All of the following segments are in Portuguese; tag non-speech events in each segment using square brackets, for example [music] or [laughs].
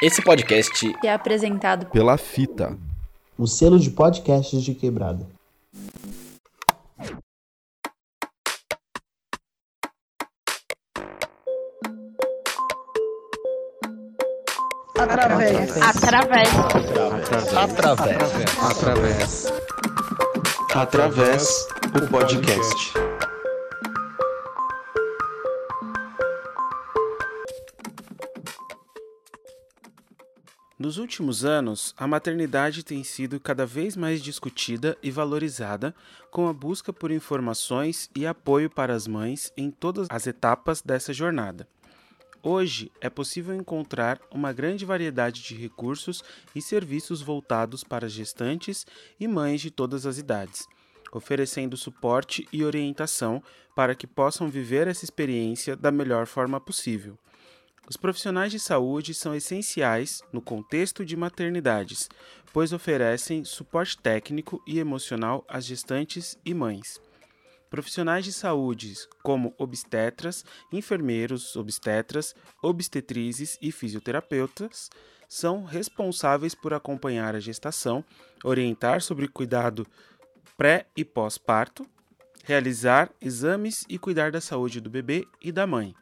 Esse podcast é apresentado pela Fita, o selo de podcasts de quebrada. Através. Através. Através. Através. Através o podcast. Nos últimos anos, a maternidade tem sido cada vez mais discutida e valorizada, com a busca por informações e apoio para as mães em todas as etapas dessa jornada. Hoje é possível encontrar uma grande variedade de recursos e serviços voltados para gestantes e mães de todas as idades, oferecendo suporte e orientação para que possam viver essa experiência da melhor forma possível. Os profissionais de saúde são essenciais no contexto de maternidades, pois oferecem suporte técnico e emocional às gestantes e mães. Profissionais de saúde, como obstetras, enfermeiros obstetras, obstetrizes e fisioterapeutas, são responsáveis por acompanhar a gestação, orientar sobre cuidado pré e pós-parto, realizar exames e cuidar da saúde do bebê e da mãe.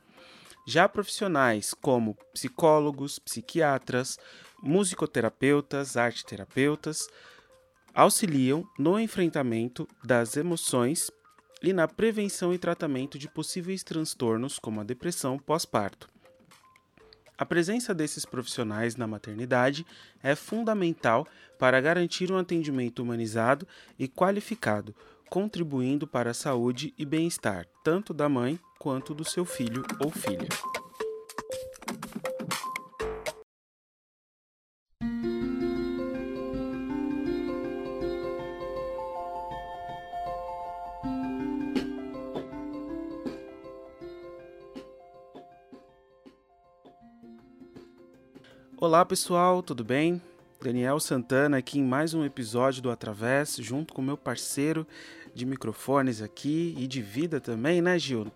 Já profissionais como psicólogos, psiquiatras, musicoterapeutas, arteterapeutas auxiliam no enfrentamento das emoções e na prevenção e tratamento de possíveis transtornos como a depressão pós-parto. A presença desses profissionais na maternidade é fundamental para garantir um atendimento humanizado e qualificado, contribuindo para a saúde e bem-estar tanto da mãe quanto do seu filho ou filha. Olá pessoal, tudo bem? Daniel Santana aqui em mais um episódio do Através, junto com meu parceiro de microfones aqui e de vida também, né, Gil?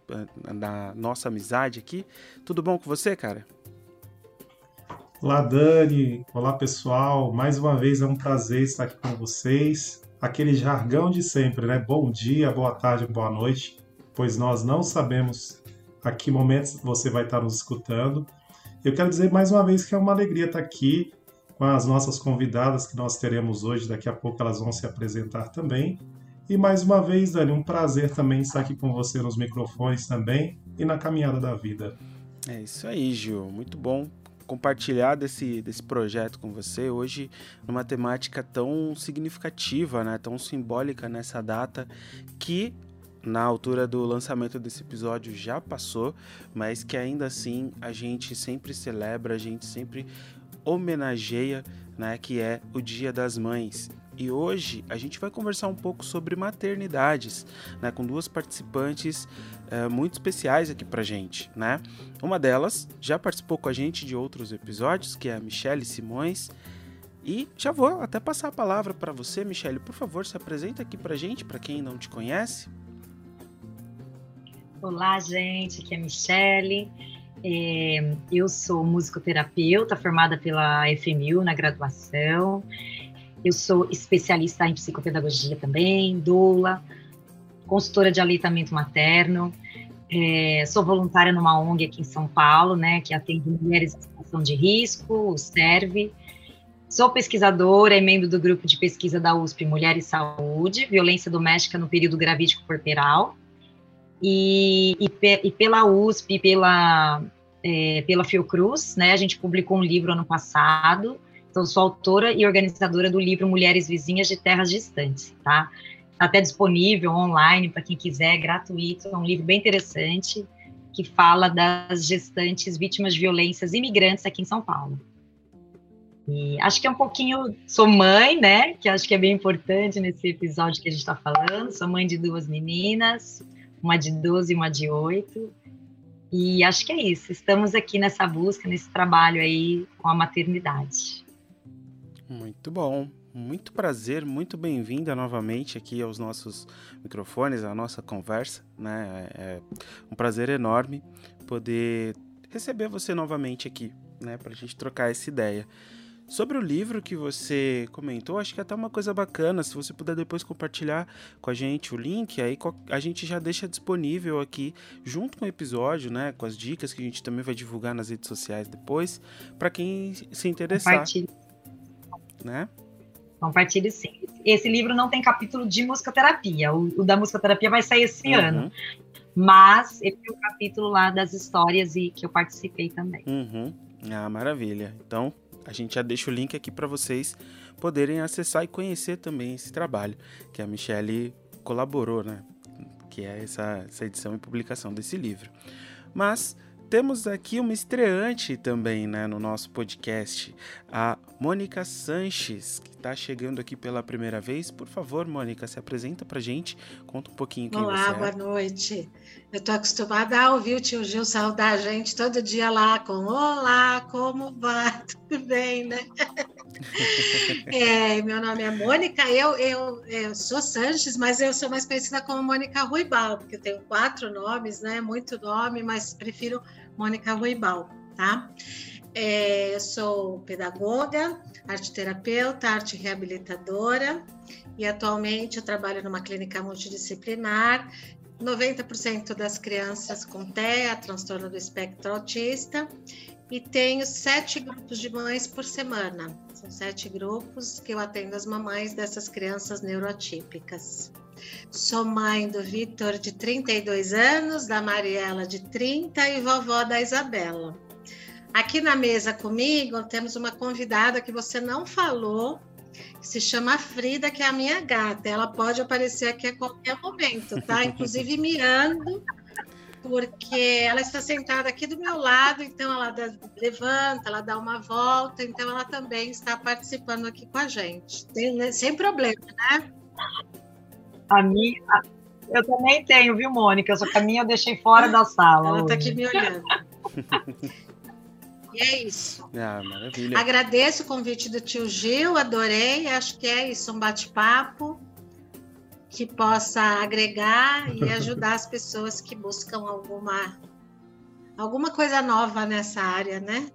Na nossa amizade aqui. Tudo bom com você, cara? Olá, Dani. Olá, pessoal. Mais uma vez é um prazer estar aqui com vocês. Aquele jargão de sempre, né? Bom dia, boa tarde, boa noite, pois nós não sabemos a que momentos você vai estar nos escutando. Eu quero dizer mais uma vez que é uma alegria estar aqui com as nossas convidadas que nós teremos hoje. Daqui a pouco elas vão se apresentar também. E mais uma vez, Dani, um prazer também estar aqui com você nos microfones também e na caminhada da vida. É isso aí, Gil. Muito bom compartilhar desse, desse projeto com você hoje numa temática tão significativa, né, tão simbólica nessa data que na altura do lançamento desse episódio já passou, mas que ainda assim a gente sempre celebra, a gente sempre homenageia, né, que é o Dia das Mães. E hoje a gente vai conversar um pouco sobre maternidades, né, com duas participantes é, muito especiais aqui pra gente, né? Uma delas já participou com a gente de outros episódios, que é a Michelle Simões. E já vou até passar a palavra para você, Michelle. Por favor, se apresenta aqui pra gente, para quem não te conhece. Olá, gente. Aqui é a Michelle. É, eu sou musicoterapeuta, formada pela FMU na graduação. Eu sou especialista em psicopedagogia também, doula, consultora de aleitamento materno. É, sou voluntária numa ONG aqui em São Paulo, né, que atende mulheres em situação de risco, o SERVE. Sou pesquisadora e membro do grupo de pesquisa da USP Mulher e Saúde, Violência Doméstica no Período Gravídico Corporal. E, e, e pela USP, pela, é, pela Fiocruz, né, a gente publicou um livro ano passado, então, sou autora e organizadora do livro Mulheres Vizinhas de Terras Distantes, tá? Está até disponível online para quem quiser, é gratuito. É um livro bem interessante que fala das gestantes vítimas de violências imigrantes aqui em São Paulo. E acho que é um pouquinho. Sou mãe, né? Que acho que é bem importante nesse episódio que a gente está falando. Sou mãe de duas meninas, uma de 12 e uma de 8. E acho que é isso. Estamos aqui nessa busca, nesse trabalho aí com a maternidade. Muito bom. Muito prazer, muito bem-vinda novamente aqui aos nossos microfones, à nossa conversa, né? É um prazer enorme poder receber você novamente aqui né, para a gente trocar essa ideia. Sobre o livro que você comentou, acho que é até uma coisa bacana, se você puder depois compartilhar com a gente o link, aí a gente já deixa disponível aqui junto com o episódio, né, com as dicas que a gente também vai divulgar nas redes sociais depois, para quem se interessar. Compartilhe. Né? Compartilhe sim. Esse livro não tem capítulo de musicoterapia, o, o da musicoterapia vai sair esse uhum. ano. Mas ele tem um capítulo lá das histórias e que eu participei também. Uhum. Ah, maravilha. Então, a gente já deixa o link aqui para vocês poderem acessar e conhecer também esse trabalho que a Michelle colaborou, né? Que é essa, essa edição e publicação desse livro. Mas temos aqui uma estreante também né, no nosso podcast, a Mônica Sanches, que está chegando aqui pela primeira vez. Por favor, Mônica, se apresenta para gente, conta um pouquinho quem Olá, você é. boa noite. Eu estou acostumada a ouvir o tio Gil saudar a gente todo dia lá com Olá, como vai? [laughs] Tudo bem, né? [laughs] é, meu nome é Mônica, eu, eu, eu sou Sanches, mas eu sou mais conhecida como Mônica Ruibal, porque eu tenho quatro nomes, né? Muito nome, mas prefiro Mônica Ruibal, tá? É, sou pedagoga, arte terapeuta, arte reabilitadora e atualmente eu trabalho numa clínica multidisciplinar. 90% das crianças com TEA, transtorno do espectro autista, e tenho sete grupos de mães por semana. São sete grupos que eu atendo as mamães dessas crianças neuroatípicas. Sou mãe do Vitor, de 32 anos, da Mariela, de 30 e vovó da Isabela. Aqui na mesa comigo temos uma convidada que você não falou, que se chama Frida, que é a minha gata. Ela pode aparecer aqui a qualquer momento, tá? [laughs] Inclusive mirando, porque ela está sentada aqui do meu lado, então ela levanta, ela dá uma volta, então ela também está participando aqui com a gente. Tem, né? Sem problema, né? A minha. Eu também tenho, viu, Mônica? Só que a minha eu deixei fora da sala. Ela está aqui me olhando. [laughs] e é isso. Ah, maravilha. Agradeço o convite do tio Gil, adorei. Acho que é isso, um bate-papo que possa agregar e [laughs] ajudar as pessoas que buscam alguma alguma coisa nova nessa área, né?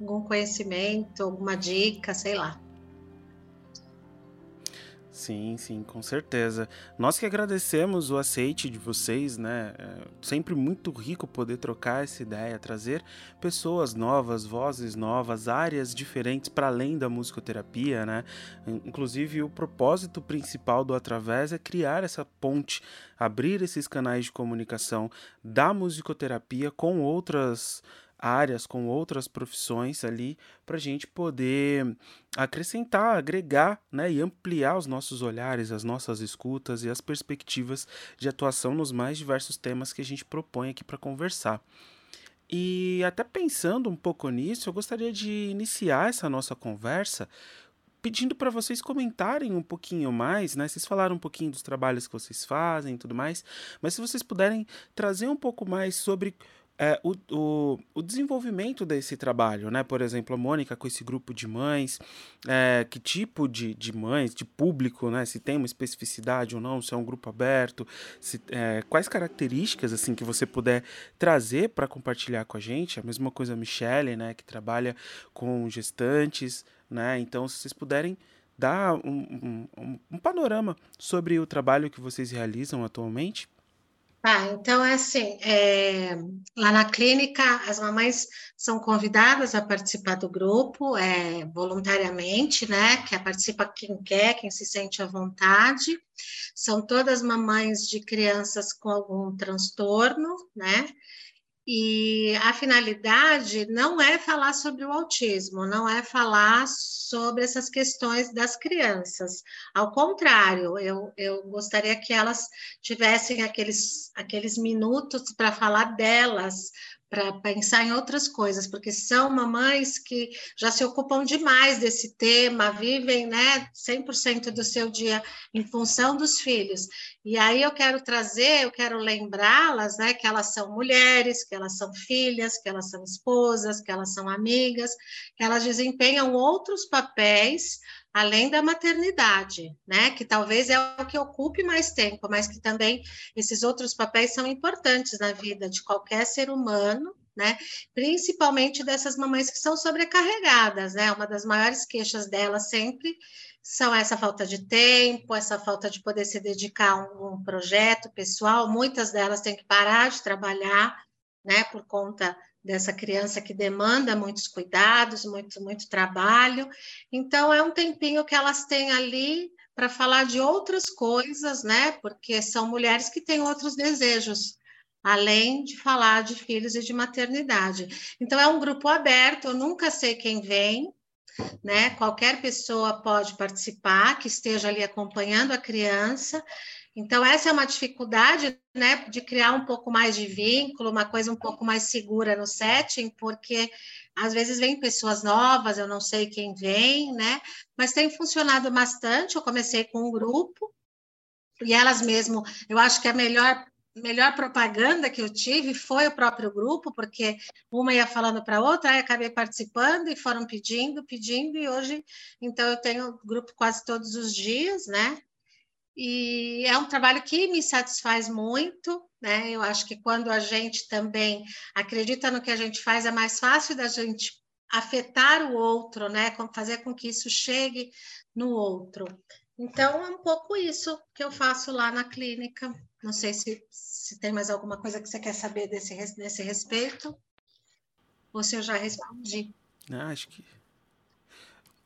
Algum conhecimento, alguma dica, sei lá. Sim, sim, com certeza. Nós que agradecemos o aceite de vocês, né? É sempre muito rico poder trocar essa ideia, trazer pessoas novas, vozes novas, áreas diferentes para além da musicoterapia, né? Inclusive, o propósito principal do Através é criar essa ponte, abrir esses canais de comunicação da musicoterapia com outras áreas, com outras profissões ali, para a gente poder acrescentar, agregar né, e ampliar os nossos olhares, as nossas escutas e as perspectivas de atuação nos mais diversos temas que a gente propõe aqui para conversar. E até pensando um pouco nisso, eu gostaria de iniciar essa nossa conversa pedindo para vocês comentarem um pouquinho mais, né? Vocês falaram um pouquinho dos trabalhos que vocês fazem e tudo mais, mas se vocês puderem trazer um pouco mais sobre é, o, o, o, desenvolvimento desse trabalho, né? Por exemplo, a Mônica com esse grupo de mães, é, que tipo de, de mães, de público, né? Se tem uma especificidade ou não, se é um grupo aberto, se, é, quais características assim que você puder trazer para compartilhar com a gente. A mesma coisa a Michelle, né? Que trabalha com gestantes, né? Então, se vocês puderem dar um, um, um panorama sobre o trabalho que vocês realizam atualmente. Tá, então é assim, é, lá na clínica as mamães são convidadas a participar do grupo é, voluntariamente, né? Que participa quem quer, quem se sente à vontade. São todas mamães de crianças com algum transtorno, né? E a finalidade não é falar sobre o autismo, não é falar sobre essas questões das crianças. Ao contrário, eu, eu gostaria que elas tivessem aqueles, aqueles minutos para falar delas, para pensar em outras coisas, porque são mamães que já se ocupam demais desse tema, vivem né, 100% do seu dia em função dos filhos. E aí eu quero trazer, eu quero lembrá-las né, que elas são mulheres, que elas são filhas, que elas são esposas, que elas são amigas, que elas desempenham outros papéis além da maternidade, né? Que talvez é o que ocupe mais tempo, mas que também esses outros papéis são importantes na vida de qualquer ser humano, né? Principalmente dessas mamães que são sobrecarregadas, né? Uma das maiores queixas delas sempre são essa falta de tempo, essa falta de poder se dedicar a um, projeto pessoal. Muitas delas têm que parar de trabalhar, né? Por conta dessa criança que demanda muitos cuidados, muito, muito trabalho. Então, é um tempinho que elas têm ali para falar de outras coisas, né? Porque são mulheres que têm outros desejos, além de falar de filhos e de maternidade. Então, é um grupo aberto, eu nunca sei quem vem, né? Qualquer pessoa pode participar, que esteja ali acompanhando a criança. Então, essa é uma dificuldade, né, de criar um pouco mais de vínculo, uma coisa um pouco mais segura no setting, porque às vezes vem pessoas novas, eu não sei quem vem, né? Mas tem funcionado bastante. Eu comecei com um grupo, e elas mesmo, eu acho que a melhor melhor propaganda que eu tive foi o próprio grupo, porque uma ia falando para outra, aí acabei participando e foram pedindo, pedindo, e hoje, então, eu tenho grupo quase todos os dias, né? E é um trabalho que me satisfaz muito, né? Eu acho que quando a gente também acredita no que a gente faz, é mais fácil da gente afetar o outro, né? Fazer com que isso chegue no outro. Então, é um pouco isso que eu faço lá na clínica. Não sei se, se tem mais alguma coisa que você quer saber desse, desse respeito, ou se eu já respondi. Ah, acho que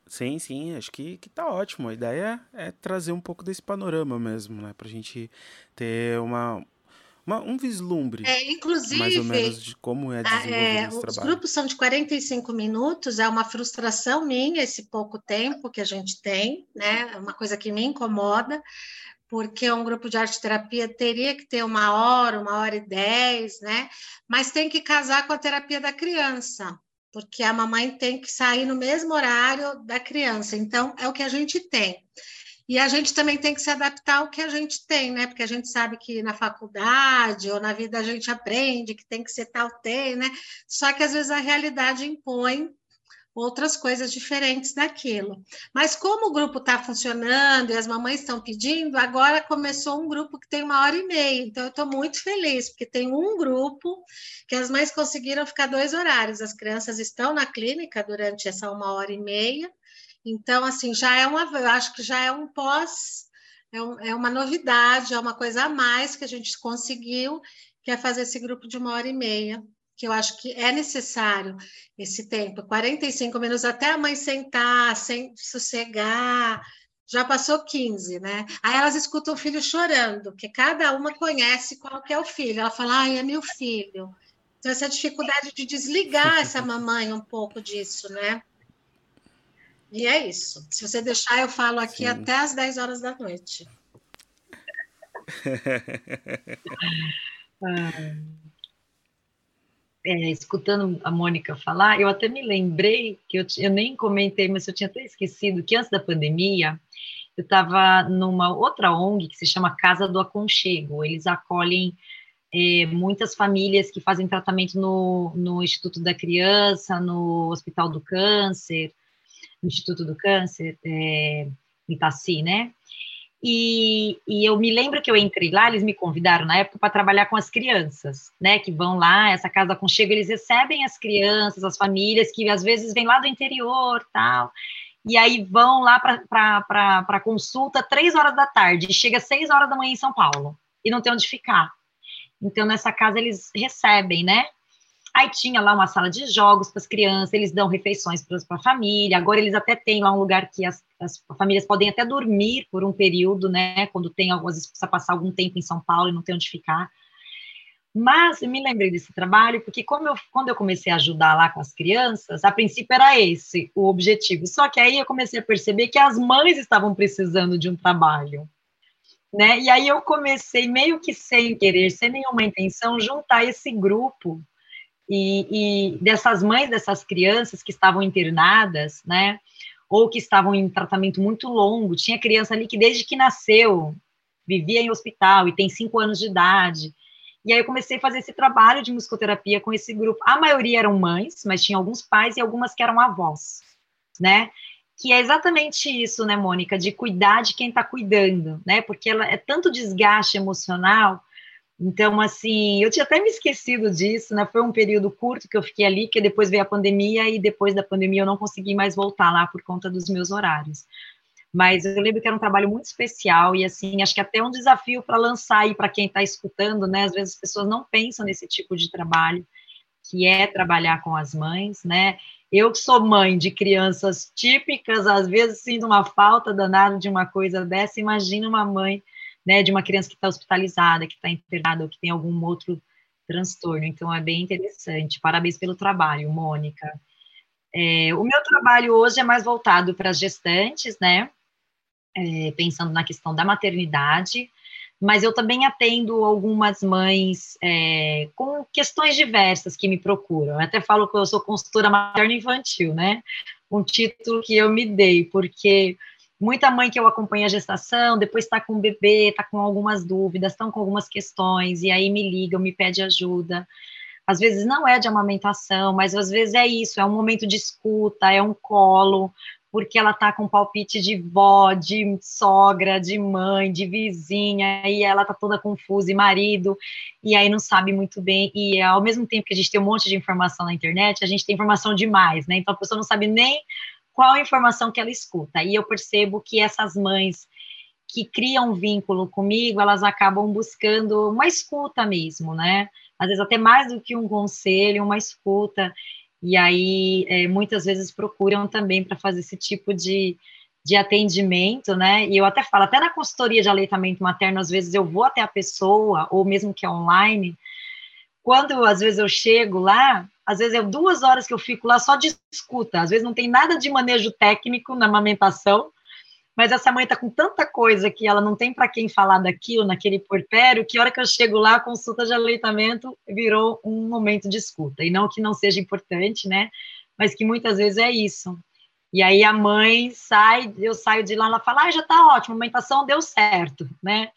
Sim, sim, acho que, que tá ótimo. A ideia é trazer um pouco desse panorama mesmo, né? Pra gente ter uma, uma um vislumbre. É, inclusive, mais ou menos de como é desenvolvido é, esse os trabalho. grupos são de 45 minutos, é uma frustração minha esse pouco tempo que a gente tem, né? É uma coisa que me incomoda, porque um grupo de arte terapia teria que ter uma hora, uma hora e dez, né? Mas tem que casar com a terapia da criança porque a mamãe tem que sair no mesmo horário da criança. Então, é o que a gente tem. E a gente também tem que se adaptar ao que a gente tem, né? Porque a gente sabe que na faculdade ou na vida a gente aprende que tem que ser tal tem, né? Só que às vezes a realidade impõe outras coisas diferentes daquilo. Mas como o grupo está funcionando e as mamães estão pedindo, agora começou um grupo que tem uma hora e meia. Então, eu estou muito feliz, porque tem um grupo que as mães conseguiram ficar dois horários. As crianças estão na clínica durante essa uma hora e meia. Então, assim, já é uma, eu acho que já é um pós, é, um, é uma novidade, é uma coisa a mais que a gente conseguiu, que é fazer esse grupo de uma hora e meia que eu acho que é necessário esse tempo, 45 minutos até a mãe sentar, sem sossegar. Já passou 15, né? Aí elas escutam o filho chorando, porque cada uma conhece qual que é o filho. Ela fala, ai, é meu filho. Então, essa dificuldade de desligar essa mamãe um pouco disso, né? E é isso. Se você deixar, eu falo aqui Sim. até as 10 horas da noite. [laughs] é, escutando a Mônica falar, eu até me lembrei que eu, eu nem comentei, mas eu tinha até esquecido que antes da pandemia eu estava numa outra ONG que se chama Casa do Aconchego. Eles acolhem é, muitas famílias que fazem tratamento no, no Instituto da Criança, no Hospital do Câncer, Instituto do Câncer, é, Itaci, né? E, e, eu me lembro que eu entrei lá, eles me convidaram na época para trabalhar com as crianças, né? Que vão lá, essa casa com chego, eles recebem as crianças, as famílias que às vezes vêm lá do interior, tal. E aí vão lá para consulta três horas da tarde, chega seis horas da manhã em São Paulo, e não tem onde ficar. Então, nessa casa, eles recebem, né? Aí tinha lá uma sala de jogos para as crianças, eles dão refeições para a família. Agora eles até têm lá um lugar que as, as, famílias podem até dormir por um período, né? Quando tem, às vezes, precisa passar algum tempo em São Paulo e não tem onde ficar. Mas eu me lembrei desse trabalho porque como eu, quando eu comecei a ajudar lá com as crianças, a princípio era esse o objetivo. Só que aí eu comecei a perceber que as mães estavam precisando de um trabalho. Né? E aí eu comecei meio que sem querer, sem nenhuma intenção, juntar esse grupo e, e dessas mães dessas crianças que estavam internadas, né, ou que estavam em tratamento muito longo, tinha criança ali que desde que nasceu vivia em hospital e tem cinco anos de idade. E aí eu comecei a fazer esse trabalho de musicoterapia com esse grupo. A maioria eram mães, mas tinha alguns pais e algumas que eram avós, né? Que é exatamente isso, né, Mônica, de cuidar de quem está cuidando, né? Porque ela é tanto desgaste emocional Então, assim, eu tinha até me esquecido disso, né? Foi um período curto que eu fiquei ali, que depois veio a pandemia e depois da pandemia eu não consegui mais voltar lá por conta dos meus horários. Mas eu lembro que era um trabalho muito especial e, assim, acho que até um desafio para lançar aí para quem está escutando, né? Às vezes as pessoas não pensam nesse tipo de trabalho, que é trabalhar com as mães, né? Eu que sou mãe de crianças típicas, às vezes sinto uma falta danada de uma coisa dessa, imagina uma mãe né, de uma criança que está hospitalizada, que está internada ou que tem algum outro transtorno. Então, é bem interessante. Parabéns pelo trabalho, Mônica. É, o meu trabalho hoje é mais voltado para as gestantes, né? É, pensando na questão da maternidade, mas eu também atendo algumas mães é, com questões diversas que me procuram. Eu até falo que eu sou consultora materno infantil, né? Um título que eu me dei, porque Muita mãe que eu acompanho a gestação, depois está com o bebê, está com algumas dúvidas, estão com algumas questões, e aí me ligam, me pede ajuda. Às vezes não é de amamentação, mas às vezes é isso, é um momento de escuta, é um colo, porque ela está com palpite de vó, de sogra, de mãe, de vizinha, e ela está toda confusa, e marido, e aí não sabe muito bem, e ao mesmo tempo que a gente tem um monte de informação na internet, a gente tem informação demais, né? Então a pessoa não sabe nem qual a informação que ela escuta. E eu percebo que essas mães que criam um vínculo comigo, elas acabam buscando uma escuta mesmo, né? Às vezes até mais do que um conselho, uma escuta. E aí, é, muitas vezes procuram também para fazer esse tipo de, de atendimento, né? E eu até falo, até na consultoria de aleitamento materno, às vezes eu vou até a pessoa, ou mesmo que é online, quando às vezes eu chego lá, às vezes é duas horas que eu fico lá só de escuta, às vezes não tem nada de manejo técnico na amamentação, mas essa mãe está com tanta coisa que ela não tem para quem falar daquilo, naquele porpério, que hora que eu chego lá, a consulta de aleitamento virou um momento de escuta. E não que não seja importante, né? Mas que muitas vezes é isso. E aí a mãe sai, eu saio de lá, ela fala, ah, já está ótimo, a amamentação deu certo, né?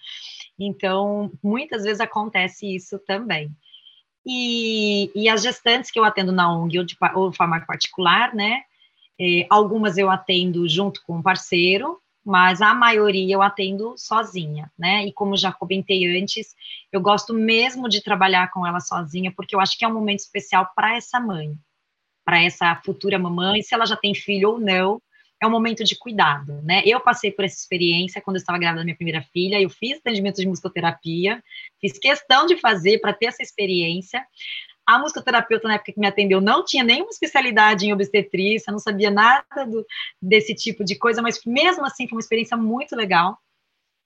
Então, muitas vezes acontece isso também. E, e as gestantes que eu atendo na ONG ou, de, ou farmácia particular, né? É, algumas eu atendo junto com um parceiro, mas a maioria eu atendo sozinha, né? E como já comentei antes, eu gosto mesmo de trabalhar com ela sozinha, porque eu acho que é um momento especial para essa mãe, para essa futura mamãe, se ela já tem filho ou não, é um momento de cuidado, né? Eu passei por essa experiência quando eu estava grávida da minha primeira filha, eu fiz atendimento de musicoterapia, fiz questão de fazer para ter essa experiência. A musicoterapeuta, na época que me atendeu, não tinha nenhuma especialidade em obstetrícia, não sabia nada do, desse tipo de coisa, mas mesmo assim foi uma experiência muito legal.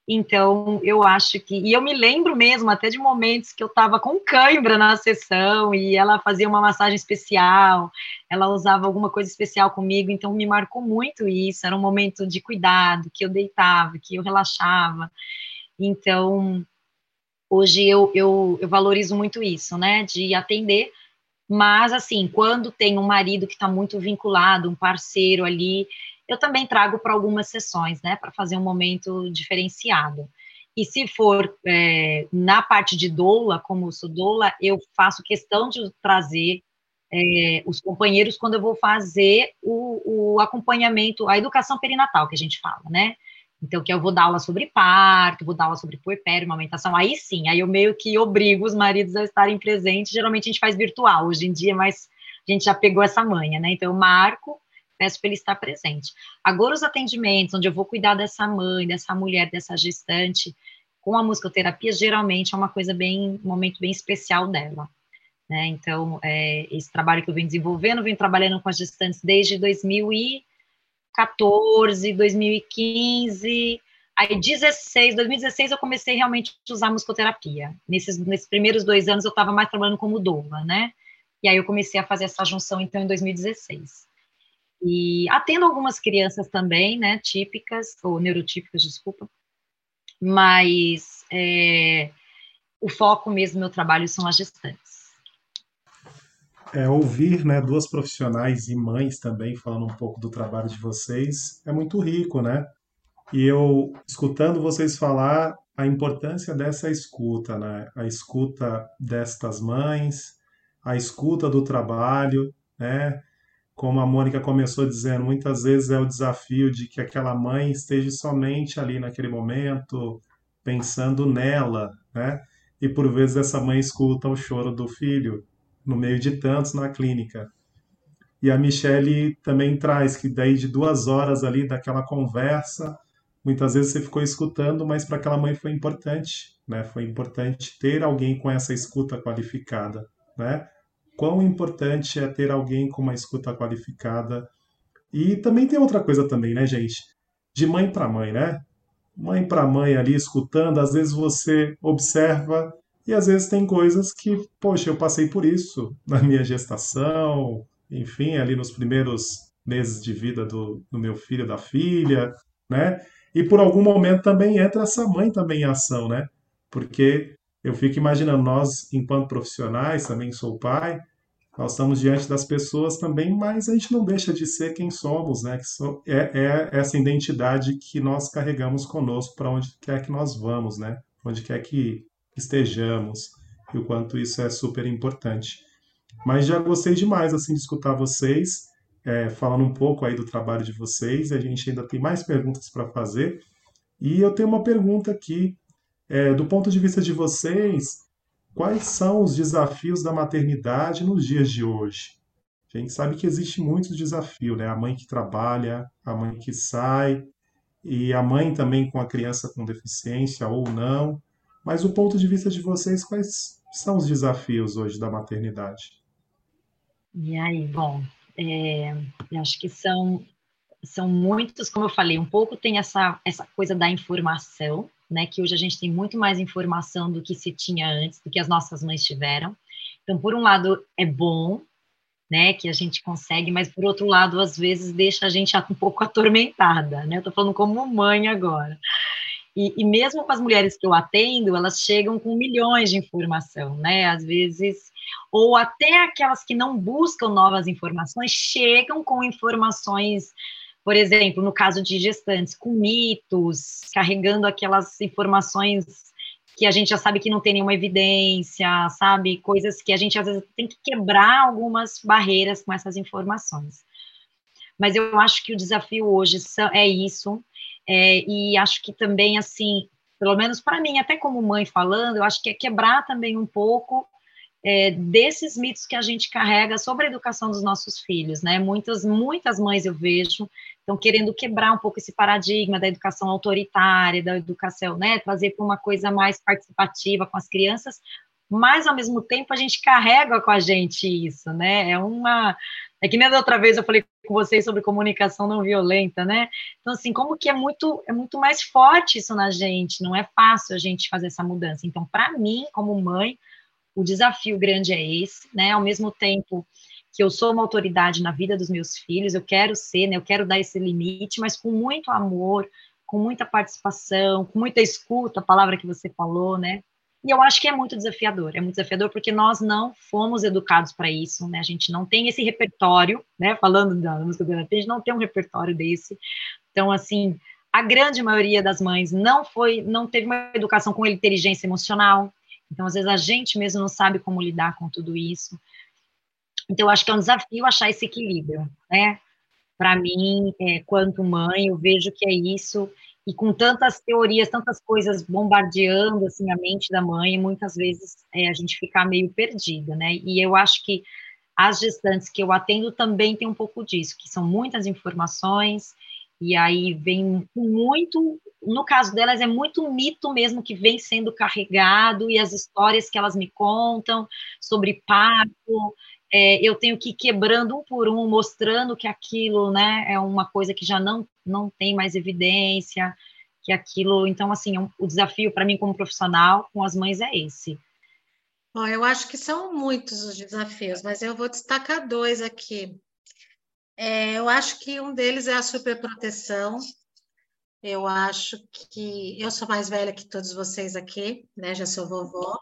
Então, eu acho que. E eu me lembro mesmo até de momentos que eu estava com cãibra na sessão e ela fazia uma massagem especial, ela usava alguma coisa especial comigo, então me marcou muito isso. Era um momento de cuidado, que eu deitava, que eu relaxava. Então, hoje eu, eu, eu valorizo muito isso, né, de atender. Mas, assim, quando tem um marido que está muito vinculado, um parceiro ali, eu também trago para algumas sessões, né, para fazer um momento diferenciado. E se for é, na parte de doula, como sou doula, eu faço questão de trazer é, os companheiros quando eu vou fazer o, o, acompanhamento, a educação perinatal, que a gente fala, né? Então, que eu vou dar aula sobre parto, vou dar aula sobre puerpério, amamentação, aí sim, aí eu meio que obrigo os maridos a estarem presentes, geralmente a gente faz virtual, hoje em dia, mas a gente já pegou essa manha, né? Então, eu marco, peço para ele estar presente. Agora, os atendimentos, onde eu vou cuidar dessa mãe, dessa mulher, dessa gestante, com a musicoterapia, geralmente é uma coisa bem, um momento bem especial dela. Né? Então, é, esse trabalho que eu venho desenvolvendo, venho trabalhando com as gestantes desde 2014, 2015, aí 16, 2016 eu comecei realmente a usar musicoterapia. Nesses, nesses primeiros dois anos eu estava mais trabalhando como doula, né? E aí eu comecei a fazer essa junção, então, em 2016. E atendo algumas crianças também, né, típicas, ou neurotípicas, desculpa, mas é, o foco mesmo do meu trabalho são as gestantes. É, ouvir né, duas profissionais e mães também falando um pouco do trabalho de vocês é muito rico, né? E eu, escutando vocês falar a importância dessa escuta, né? A escuta destas mães, a escuta do trabalho, né? Como a Mônica começou dizendo, muitas vezes é o desafio de que aquela mãe esteja somente ali naquele momento, pensando nela, né? e por vezes essa mãe escuta o choro do filho no meio de tantos na clínica. E a Michelle também traz que daí de duas horas ali daquela conversa, muitas vezes você ficou escutando, mas para aquela mãe foi importante, né? Foi importante ter alguém com essa escuta qualificada, né? Quão importante é ter alguém com uma escuta qualificada. E também tem outra coisa também, né, gente? De mãe para mãe, né? Mãe para mãe ali escutando, às vezes você observa e às vezes tem coisas que, poxa, eu passei por isso na minha gestação, enfim, ali nos primeiros meses de vida do, do meu filho, da filha, né? E por algum momento também entra essa mãe também em ação, né? Porque eu fico imaginando, nós, enquanto profissionais, também sou pai, nós estamos diante das pessoas também, mas a gente não deixa de ser quem somos, né? Que so, é, é essa identidade que nós carregamos conosco para onde quer que nós vamos, né? Onde quer que estejamos, e o quanto isso é super importante. Mas já gostei demais, assim, de escutar vocês, é, falando um pouco aí do trabalho de vocês, a gente ainda tem mais perguntas para fazer, e eu tenho uma pergunta aqui, é, do ponto de vista de vocês, quais são os desafios da maternidade nos dias de hoje? A gente sabe que existe muitos desafios, né? A mãe que trabalha, a mãe que sai, e a mãe também com a criança com deficiência ou não. Mas do ponto de vista de vocês, quais são os desafios hoje da maternidade? E aí, bom, é, eu acho que são são muitos, como eu falei, um pouco tem essa essa coisa da informação, né? Que hoje a gente tem muito mais informação do que se tinha antes, do que as nossas mães tiveram. Então, por um lado, é bom, né? Que a gente consegue, mas por outro lado, às vezes deixa a gente um pouco [laughs] atormentada, né? Eu tô falando como mãe agora. E, e, mesmo com as mulheres que eu atendo, elas chegam com milhões de informação, né? Às vezes, ou até aquelas que não buscam novas informações, chegam com informações, por exemplo, no caso de gestantes, com mitos, carregando aquelas informações que a gente já sabe que não tem nenhuma evidência, sabe? Coisas que a gente às vezes tem que quebrar algumas barreiras com essas informações. Mas eu acho que o desafio hoje é isso, é, e acho que também, assim, pelo menos para mim, até como mãe falando, eu acho que é quebrar também um pouco é, desses mitos que a gente carrega sobre a educação dos nossos filhos, né? Muitas, muitas mães eu vejo estão querendo quebrar um pouco esse paradigma da educação autoritária, da educação, né? Trazer para uma coisa mais participativa com as crianças, mas ao mesmo tempo a gente carrega com a gente isso, né? É uma é que nem da outra vez eu falei com vocês sobre comunicação não violenta, né? Então, assim, como que é muito, é muito mais forte isso na gente, não é fácil a gente fazer essa mudança. Então, para mim, como mãe, o desafio grande é esse, né? Ao mesmo tempo que eu sou uma autoridade na vida dos meus filhos, eu quero ser, né? Eu quero dar esse limite, mas com muito amor, com muita participação, com muita escuta, a palavra que você falou, né? E eu acho que é muito desafiador, é muito desafiador porque nós não fomos educados para isso, né? A gente não tem esse repertório, né? Falando da música do a gente não tem um repertório desse. Então, assim, a grande maioria das mães não foi, não teve uma educação com inteligência emocional. Então, às vezes a gente mesmo não sabe como lidar com tudo isso. Então, eu acho que é um desafio achar esse equilíbrio, né? Para mim, é, quanto mãe, eu vejo que é isso e com tantas teorias, tantas coisas bombardeando assim a mente da mãe, muitas vezes é, a gente fica meio perdida, né? E eu acho que as gestantes que eu atendo também tem um pouco disso, que são muitas informações e aí vem muito, no caso delas é muito mito mesmo que vem sendo carregado e as histórias que elas me contam sobre parto, é, eu tenho que ir quebrando um por um, mostrando que aquilo, né, é uma coisa que já não, não tem mais evidência, que aquilo, então, assim, um, o desafio para mim como profissional com as mães é esse. Bom, eu acho que são muitos os desafios, mas eu vou destacar dois aqui. É, eu acho que um deles é a superproteção, eu acho que eu sou mais velha que todos vocês aqui, né? Já sou vovó,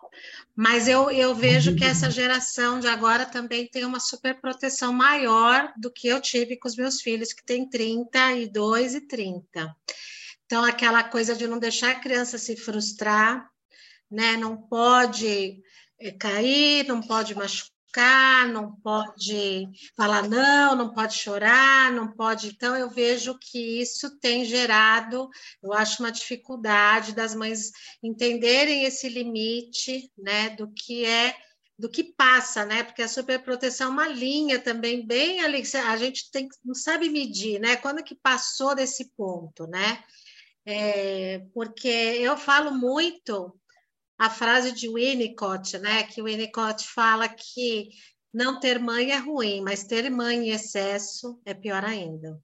mas eu, eu vejo que essa geração de agora também tem uma super proteção maior do que eu tive com os meus filhos, que têm 32 e 30. Então, aquela coisa de não deixar a criança se frustrar, né? Não pode eh, cair, não pode machucar machucar, não pode falar não, não pode chorar, não pode. Então, eu vejo que isso tem gerado, eu acho, uma dificuldade das mães entenderem esse limite, né, do que é do que passa, né? Porque a superproteção é uma linha também bem ali, a gente tem, não sabe medir, né? Quando que passou desse ponto, né? É, porque eu falo muito a frase de Winnicott, né? Que Winnicott fala que não ter mãe é ruim, mas ter mãe em excesso é pior ainda.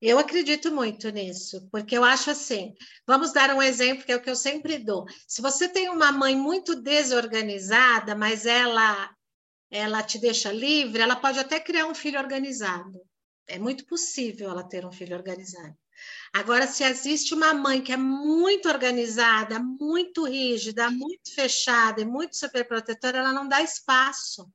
Eu acredito muito nisso, porque eu acho assim. Vamos dar um exemplo que é o que eu sempre dou. Se você tem uma mãe muito desorganizada, mas ela ela te deixa livre, ela pode até criar um filho organizado. É muito possível ela ter um filho organizado. Agora, se existe uma mãe que é muito organizada, muito rígida, muito fechada e muito superprotetora, ela não dá espaço.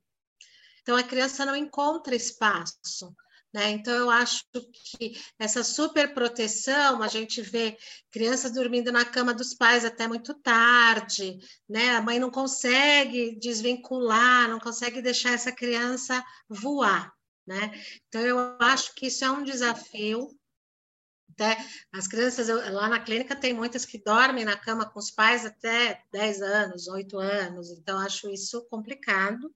Então, a criança não encontra espaço. Né? Então, eu acho que essa superproteção, a gente vê crianças dormindo na cama dos pais até muito tarde, né? a mãe não consegue desvincular, não consegue deixar essa criança voar. Né? Então, eu acho que isso é um desafio. Até as crianças, eu, lá na clínica, tem muitas que dormem na cama com os pais até 10 anos, 8 anos, então acho isso complicado.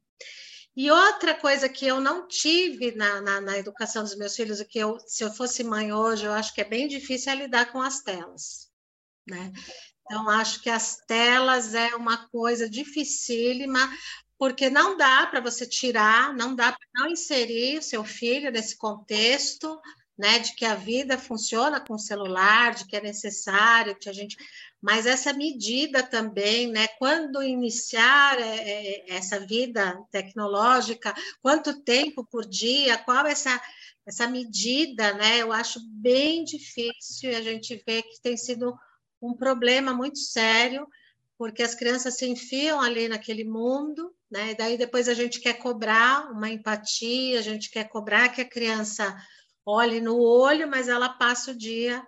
E outra coisa que eu não tive na, na, na educação dos meus filhos, que eu, se eu fosse mãe hoje, eu acho que é bem difícil é lidar com as telas. Né? Então, acho que as telas é uma coisa dificílima, porque não dá para você tirar, não dá para não inserir o seu filho nesse contexto, né, de que a vida funciona com celular, de que é necessário que a gente mas essa medida também, né? Quando iniciar é, é, essa vida tecnológica, quanto tempo por dia, qual essa essa medida, né? Eu acho bem difícil e a gente vê que tem sido um problema muito sério, porque as crianças se enfiam ali naquele mundo, né? E daí depois a gente quer cobrar uma empatia, a gente quer cobrar que a criança olhe no olho, mas ela passa o dia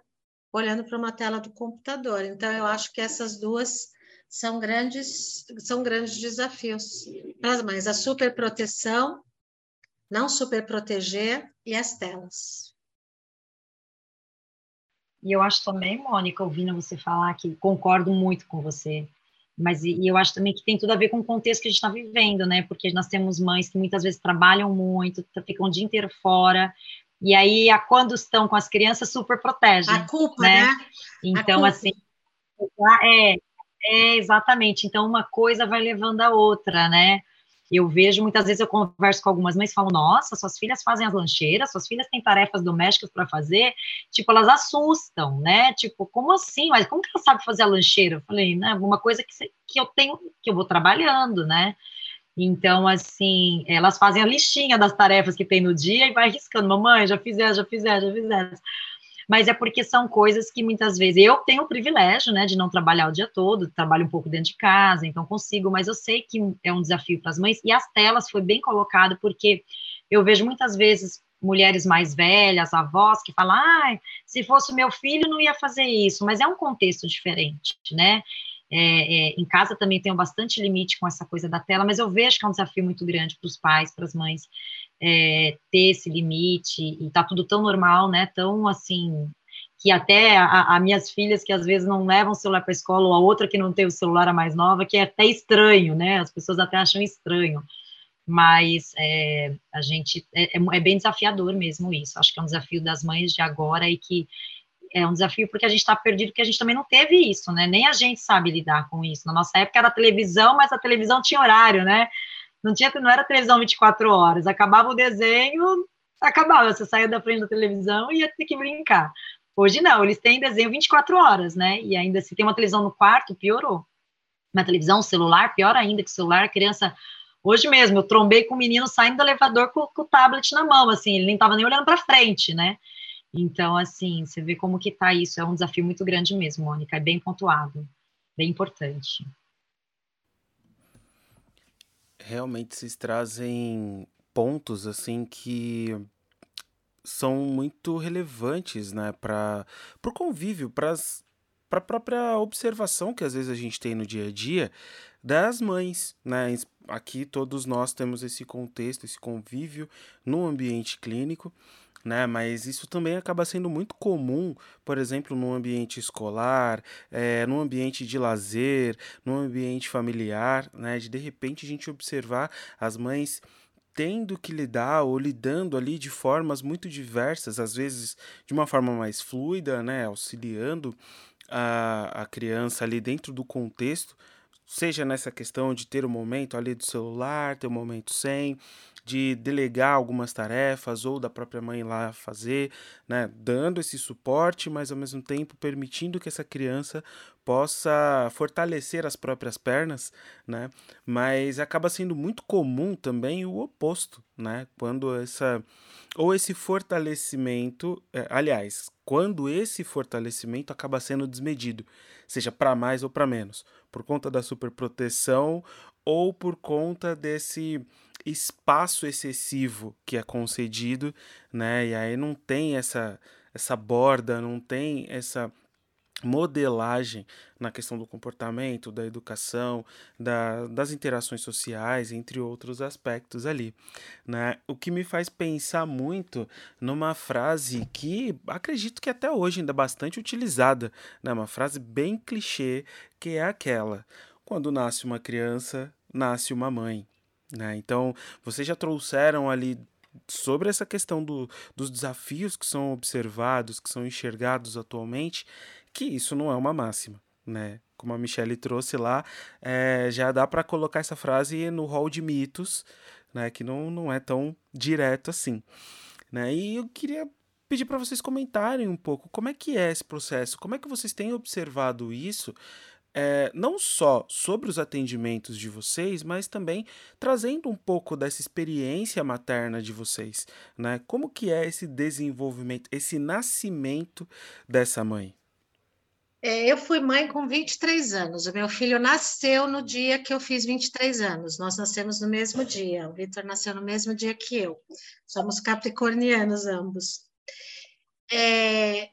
olhando para uma tela do computador. Então, eu acho que essas duas são grandes, são grandes desafios para as mães: a superproteção, não superproteger, e as telas. E eu acho também, Mônica, ouvindo você falar que concordo muito com você, mas e, eu acho também que tem tudo a ver com o contexto que a gente está vivendo, né? Porque nós temos mães que muitas vezes trabalham muito, ficam o dia inteiro fora, e aí, a, quando estão com as crianças, super protegem. A culpa, né? né? Então, assim, é, é exatamente. Então, uma coisa vai levando a outra, né? Eu vejo, muitas vezes eu converso com algumas mães e falo, nossa, suas filhas fazem as lancheiras, suas filhas têm tarefas domésticas para fazer, tipo, elas assustam, né? Tipo, como assim? Mas como que ela sabe fazer a lancheira? Eu falei, né, uma coisa que, que eu tenho, que eu vou trabalhando, né? Então, assim, elas fazem a listinha das tarefas que tem no dia e vai riscando, mamãe, já fiz essa, já fiz essa, já fiz essa. Mas é porque são coisas que muitas vezes eu tenho o privilégio, né, de não trabalhar o dia todo, trabalho um pouco dentro de casa, então consigo, mas eu sei que é um desafio para as mães. E as telas foi bem colocado, porque eu vejo muitas vezes mulheres mais velhas, avós, que falam, ah, se fosse meu filho não ia fazer isso, mas é um contexto diferente, né? É, é, em casa também tenho bastante limite com essa coisa da tela, mas eu vejo que é um desafio muito grande para os pais, para as mães, é, ter esse limite, e tá tudo tão normal, né? Tão assim, que até as minhas filhas que às vezes não levam o celular para a escola, ou a outra que não tem o celular a mais nova, que é até estranho, né? As pessoas até acham estranho. Mas é, a gente é, é, é bem desafiador mesmo isso. Acho que é um desafio das mães de agora e que é um desafio porque a gente está perdido, porque a gente também não teve isso, né? Nem a gente sabe lidar com isso. Na nossa época era televisão, mas a televisão tinha horário, né? Não tinha, não era televisão 24 horas. Acabava o desenho, acabava. Você saía da frente da televisão e ia ter que brincar. Hoje não, eles têm desenho 24 horas, né? E ainda se tem uma televisão no quarto, piorou. Uma televisão, um celular, pior ainda que celular, criança. Hoje mesmo, eu trombei com o menino saindo do elevador com, com o tablet na mão, assim, ele nem estava nem olhando para frente, né? Então, assim, você vê como que tá isso, é um desafio muito grande mesmo, Mônica, é bem pontuado, bem importante. Realmente vocês trazem pontos assim que são muito relevantes, né, para o convívio, para a própria observação que às vezes a gente tem no dia a dia das mães, né? Aqui todos nós temos esse contexto, esse convívio no ambiente clínico, né? Mas isso também acaba sendo muito comum, por exemplo, no ambiente escolar, é, no ambiente de lazer, no ambiente familiar, né? De de repente a gente observar as mães tendo que lidar ou lidando ali de formas muito diversas, às vezes de uma forma mais fluida, né, auxiliando a, a criança ali dentro do contexto, seja nessa questão de ter o um momento ali do celular, ter um momento sem, de delegar algumas tarefas ou da própria mãe lá fazer, né, dando esse suporte, mas ao mesmo tempo permitindo que essa criança possa fortalecer as próprias pernas, né? Mas acaba sendo muito comum também o oposto, né? Quando essa ou esse fortalecimento, é, aliás, quando esse fortalecimento acaba sendo desmedido, seja para mais ou para menos, por conta da superproteção ou por conta desse espaço excessivo que é concedido, né? E aí não tem essa essa borda, não tem essa modelagem na questão do comportamento, da educação, da, das interações sociais, entre outros aspectos ali. Né? O que me faz pensar muito numa frase que acredito que até hoje ainda é bastante utilizada, né? uma frase bem clichê, que é aquela: quando nasce uma criança, nasce uma mãe. Né? Então, vocês já trouxeram ali sobre essa questão do, dos desafios que são observados, que são enxergados atualmente, que isso não é uma máxima, né? Como a Michelle trouxe lá, é, já dá para colocar essa frase no hall de mitos, né? Que não, não é tão direto assim, né? E eu queria pedir para vocês comentarem um pouco como é que é esse processo, como é que vocês têm observado isso, é, não só sobre os atendimentos de vocês, mas também trazendo um pouco dessa experiência materna de vocês, né? Como que é esse desenvolvimento, esse nascimento dessa mãe? É, eu fui mãe com 23 anos. O meu filho nasceu no dia que eu fiz 23 anos. Nós nascemos no mesmo dia. O Vitor nasceu no mesmo dia que eu. Somos capricornianos ambos. É,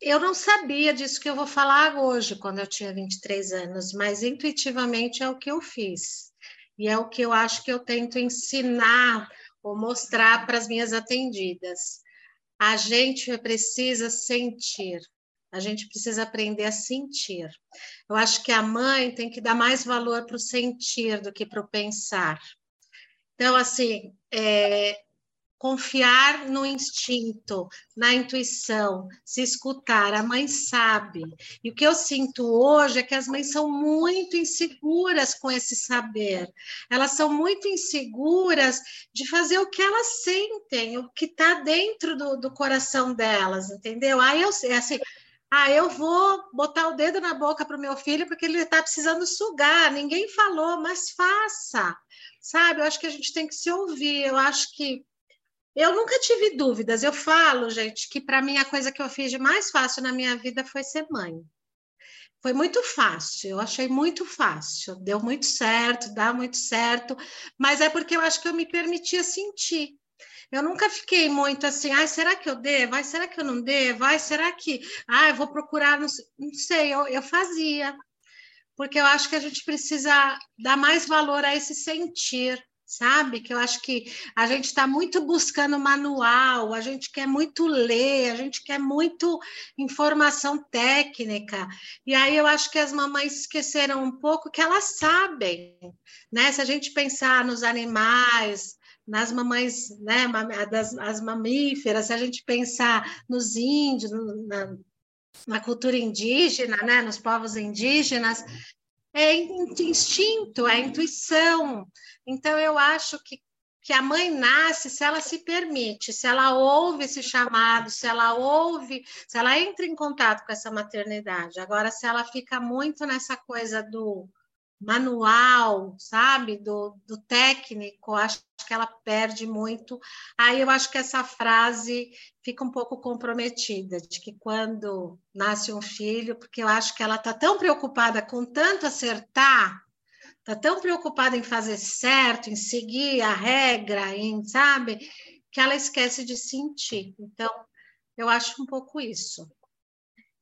eu não sabia disso que eu vou falar hoje, quando eu tinha 23 anos, mas intuitivamente é o que eu fiz. E é o que eu acho que eu tento ensinar ou mostrar para as minhas atendidas. A gente precisa sentir, a gente precisa aprender a sentir. Eu acho que a mãe tem que dar mais valor para o sentir do que para o pensar. Então, assim, é, confiar no instinto, na intuição, se escutar. A mãe sabe. E o que eu sinto hoje é que as mães são muito inseguras com esse saber. Elas são muito inseguras de fazer o que elas sentem, o que está dentro do, do, coração delas, entendeu? Aí eu sei, assim. Ah, eu vou botar o dedo na boca para o meu filho porque ele está precisando sugar. Ninguém falou, mas faça, sabe? Eu acho que a gente tem que se ouvir. Eu acho que eu nunca tive dúvidas. Eu falo, gente, que para mim a coisa que eu fiz de mais fácil na minha vida foi ser mãe. Foi muito fácil, eu achei muito fácil, deu muito certo, dá muito certo, mas é porque eu acho que eu me permitia sentir. Eu nunca fiquei muito assim, ai, será que eu devo? Ai, será que eu não devo? Ai, será que. Ah, eu vou procurar. Não sei, não sei eu, eu fazia. Porque eu acho que a gente precisa dar mais valor a esse sentir sabe? Que eu acho que a gente está muito buscando manual, a gente quer muito ler, a gente quer muito informação técnica. E aí eu acho que as mamães esqueceram um pouco que elas sabem, né? Se a gente pensar nos animais, nas mamães, né, das, as mamíferas, se a gente pensar nos índios, na, na cultura indígena, né, nos povos indígenas, é instinto, é intuição. Então, eu acho que, que a mãe nasce se ela se permite, se ela ouve esse chamado, se ela ouve, se ela entra em contato com essa maternidade. Agora, se ela fica muito nessa coisa do manual, sabe, do, do técnico, acho que ela perde muito. Aí eu acho que essa frase fica um pouco comprometida, de que quando nasce um filho, porque eu acho que ela está tão preocupada com tanto acertar, está tão preocupada em fazer certo, em seguir a regra, em, sabe, que ela esquece de sentir. Então, eu acho um pouco isso.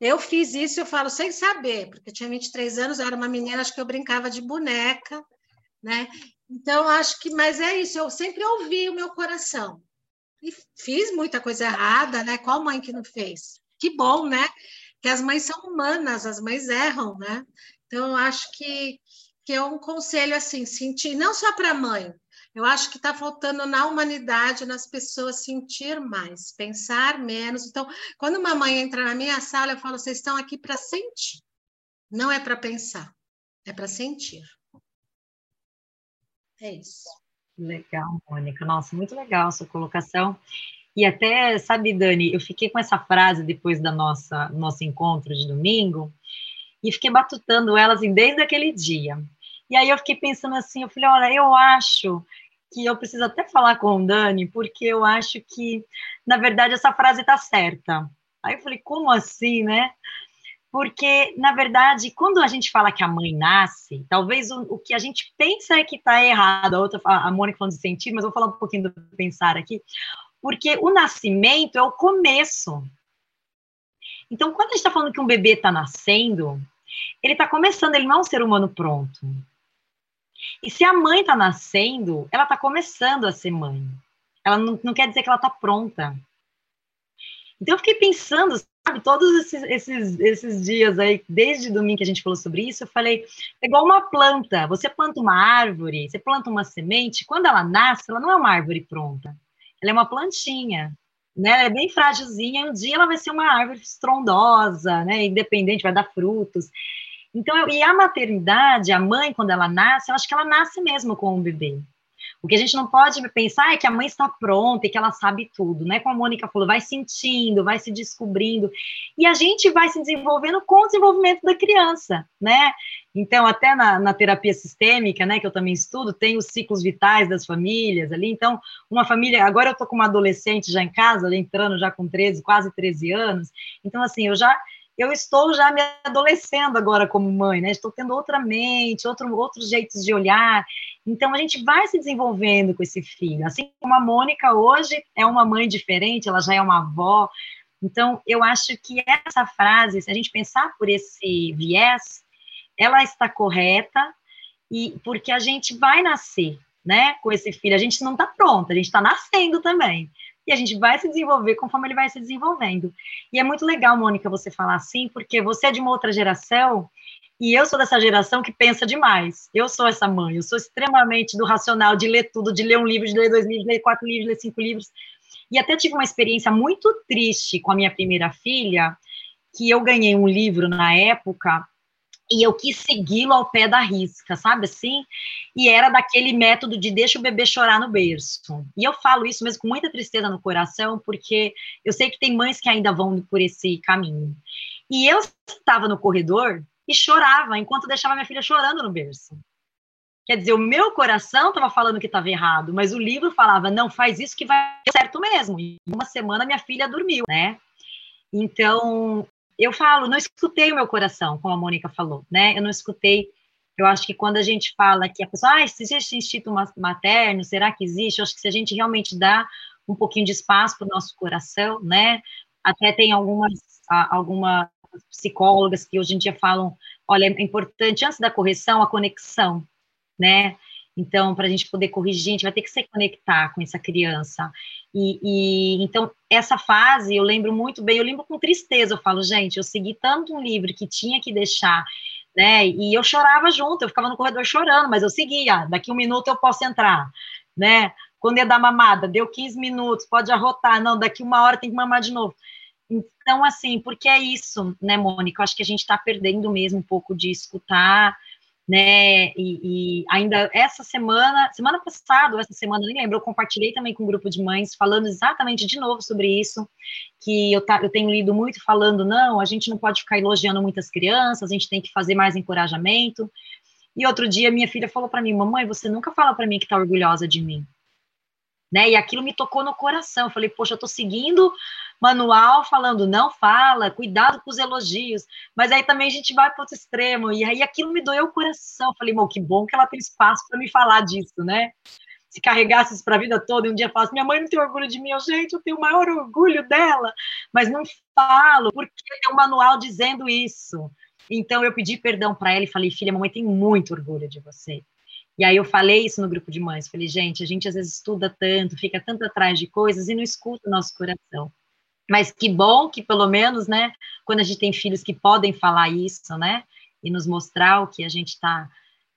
Eu fiz isso, eu falo sem saber, porque eu tinha 23 anos, eu era uma menina, acho que eu brincava de boneca, né? Então, acho que, mas é isso, eu sempre ouvi o meu coração. E fiz muita coisa errada, né? Qual mãe que não fez? Que bom, né? Que as mães são humanas, as mães erram, né? Então, acho que, que é um conselho assim, sentir, não só para a mãe, eu acho que está faltando na humanidade, nas pessoas sentir mais, pensar menos. Então, quando uma mãe entra na minha sala, eu falo: vocês estão aqui para sentir, não é para pensar, é para sentir. É isso. Legal, Mônica. Nossa, muito legal a sua colocação. E até, sabe, Dani, eu fiquei com essa frase depois da nossa nosso encontro de domingo e fiquei batutando elas assim, desde aquele dia. E aí eu fiquei pensando assim, eu falei, olha, eu acho que eu preciso até falar com o Dani, porque eu acho que, na verdade, essa frase está certa. Aí eu falei, como assim, né? Porque, na verdade, quando a gente fala que a mãe nasce, talvez o, o que a gente pensa é que está errado. A outra, a Mônica falando de sentir, mas vou falar um pouquinho do pensar aqui. Porque o nascimento é o começo. Então, quando a gente está falando que um bebê está nascendo, ele está começando, ele não é um ser humano pronto. E se a mãe está nascendo, ela está começando a ser mãe. Ela não, não quer dizer que ela está pronta. Então eu fiquei pensando, sabe, todos esses, esses, esses dias aí, desde domingo que a gente falou sobre isso, eu falei, é igual uma planta. Você planta uma árvore, você planta uma semente, quando ela nasce, ela não é uma árvore pronta. Ela é uma plantinha. Né, ela é bem frágilzinha, um dia ela vai ser uma árvore estrondosa, né, independente, vai dar frutos. Então, e a maternidade, a mãe, quando ela nasce, eu acho que ela nasce mesmo com o bebê. O que a gente não pode pensar é que a mãe está pronta e que ela sabe tudo, né? Como a Mônica falou, vai sentindo, vai se descobrindo, e a gente vai se desenvolvendo com o desenvolvimento da criança, né? Então, até na, na terapia sistêmica, né, que eu também estudo, tem os ciclos vitais das famílias ali. Então, uma família, agora eu estou com uma adolescente já em casa, entrando já com 13, quase 13 anos. Então, assim, eu já eu estou já me adolescendo agora como mãe, né? Estou tendo outra mente, outro, outros jeitos de olhar. Então a gente vai se desenvolvendo com esse filho. Assim como a Mônica hoje é uma mãe diferente, ela já é uma avó. Então eu acho que essa frase, se a gente pensar por esse viés, ela está correta e porque a gente vai nascer, né, com esse filho. A gente não está pronta, a gente está nascendo também e a gente vai se desenvolver conforme ele vai se desenvolvendo. E é muito legal, Mônica, você falar assim, porque você é de uma outra geração e eu sou dessa geração que pensa demais. Eu sou essa mãe, eu sou extremamente do racional, de ler tudo, de ler um livro, de ler dois livros, de ler quatro livros, de ler cinco livros. E até tive uma experiência muito triste com a minha primeira filha, que eu ganhei um livro na época e eu quis segui-lo ao pé da risca, sabe assim? E era daquele método de deixa o bebê chorar no berço. E eu falo isso mesmo com muita tristeza no coração, porque eu sei que tem mães que ainda vão por esse caminho. E eu estava no corredor e chorava enquanto deixava minha filha chorando no berço. Quer dizer, o meu coração estava falando que estava errado, mas o livro falava, não, faz isso que vai certo mesmo. E uma semana minha filha dormiu, né? Então, eu falo, não escutei o meu coração, como a Mônica falou, né? Eu não escutei. Eu acho que quando a gente fala que a pessoa, ah, existe instinto materno, será que existe? Eu acho que se a gente realmente dá um pouquinho de espaço para o nosso coração, né? Até tem algumas, algumas psicólogas que hoje em dia falam, olha, é importante antes da correção a conexão, né? Então, para a gente poder corrigir, a gente vai ter que se conectar com essa criança. E, e, então, essa fase eu lembro muito bem, eu lembro com tristeza, eu falo, gente, eu segui tanto um livro que tinha que deixar, né? E eu chorava junto, eu ficava no corredor chorando, mas eu seguia, daqui um minuto eu posso entrar, né? Quando ia dar mamada, deu 15 minutos, pode arrotar, não, daqui uma hora tem que mamar de novo. Então, assim, porque é isso, né, Mônica? Eu acho que a gente está perdendo mesmo um pouco de escutar né? E, e, ainda essa semana, semana passada, essa semana, nem lembro, eu compartilhei também com um grupo de mães falando exatamente de novo sobre isso, que eu, tá, eu tenho lido muito falando, não, a gente não pode ficar elogiando muitas crianças, a gente tem que fazer mais encorajamento. E outro dia minha filha falou para mim, mamãe, você nunca fala para mim que está orgulhosa de mim né? E aquilo me tocou no coração. Eu falei, poxa, eu tô seguindo manual falando, não fala, cuidado com os elogios. Mas aí também a gente vai para outro extremo. E aí aquilo me doeu o coração. Eu falei, bom, que bom que ela tem espaço para me falar disso, né? se carregasse isso para a vida toda, e um dia falasse, minha mãe não tem orgulho de mim, eu, gente, eu tenho o maior orgulho dela, mas não falo, porque tem um manual dizendo isso. Então eu pedi perdão para ela e falei, filha, mamãe tem muito orgulho de você. E aí eu falei isso no grupo de mães, falei, gente, a gente às vezes estuda tanto, fica tanto atrás de coisas e não escuta o nosso coração. Mas que bom que pelo menos, né, quando a gente tem filhos que podem falar isso, né, e nos mostrar o que a gente está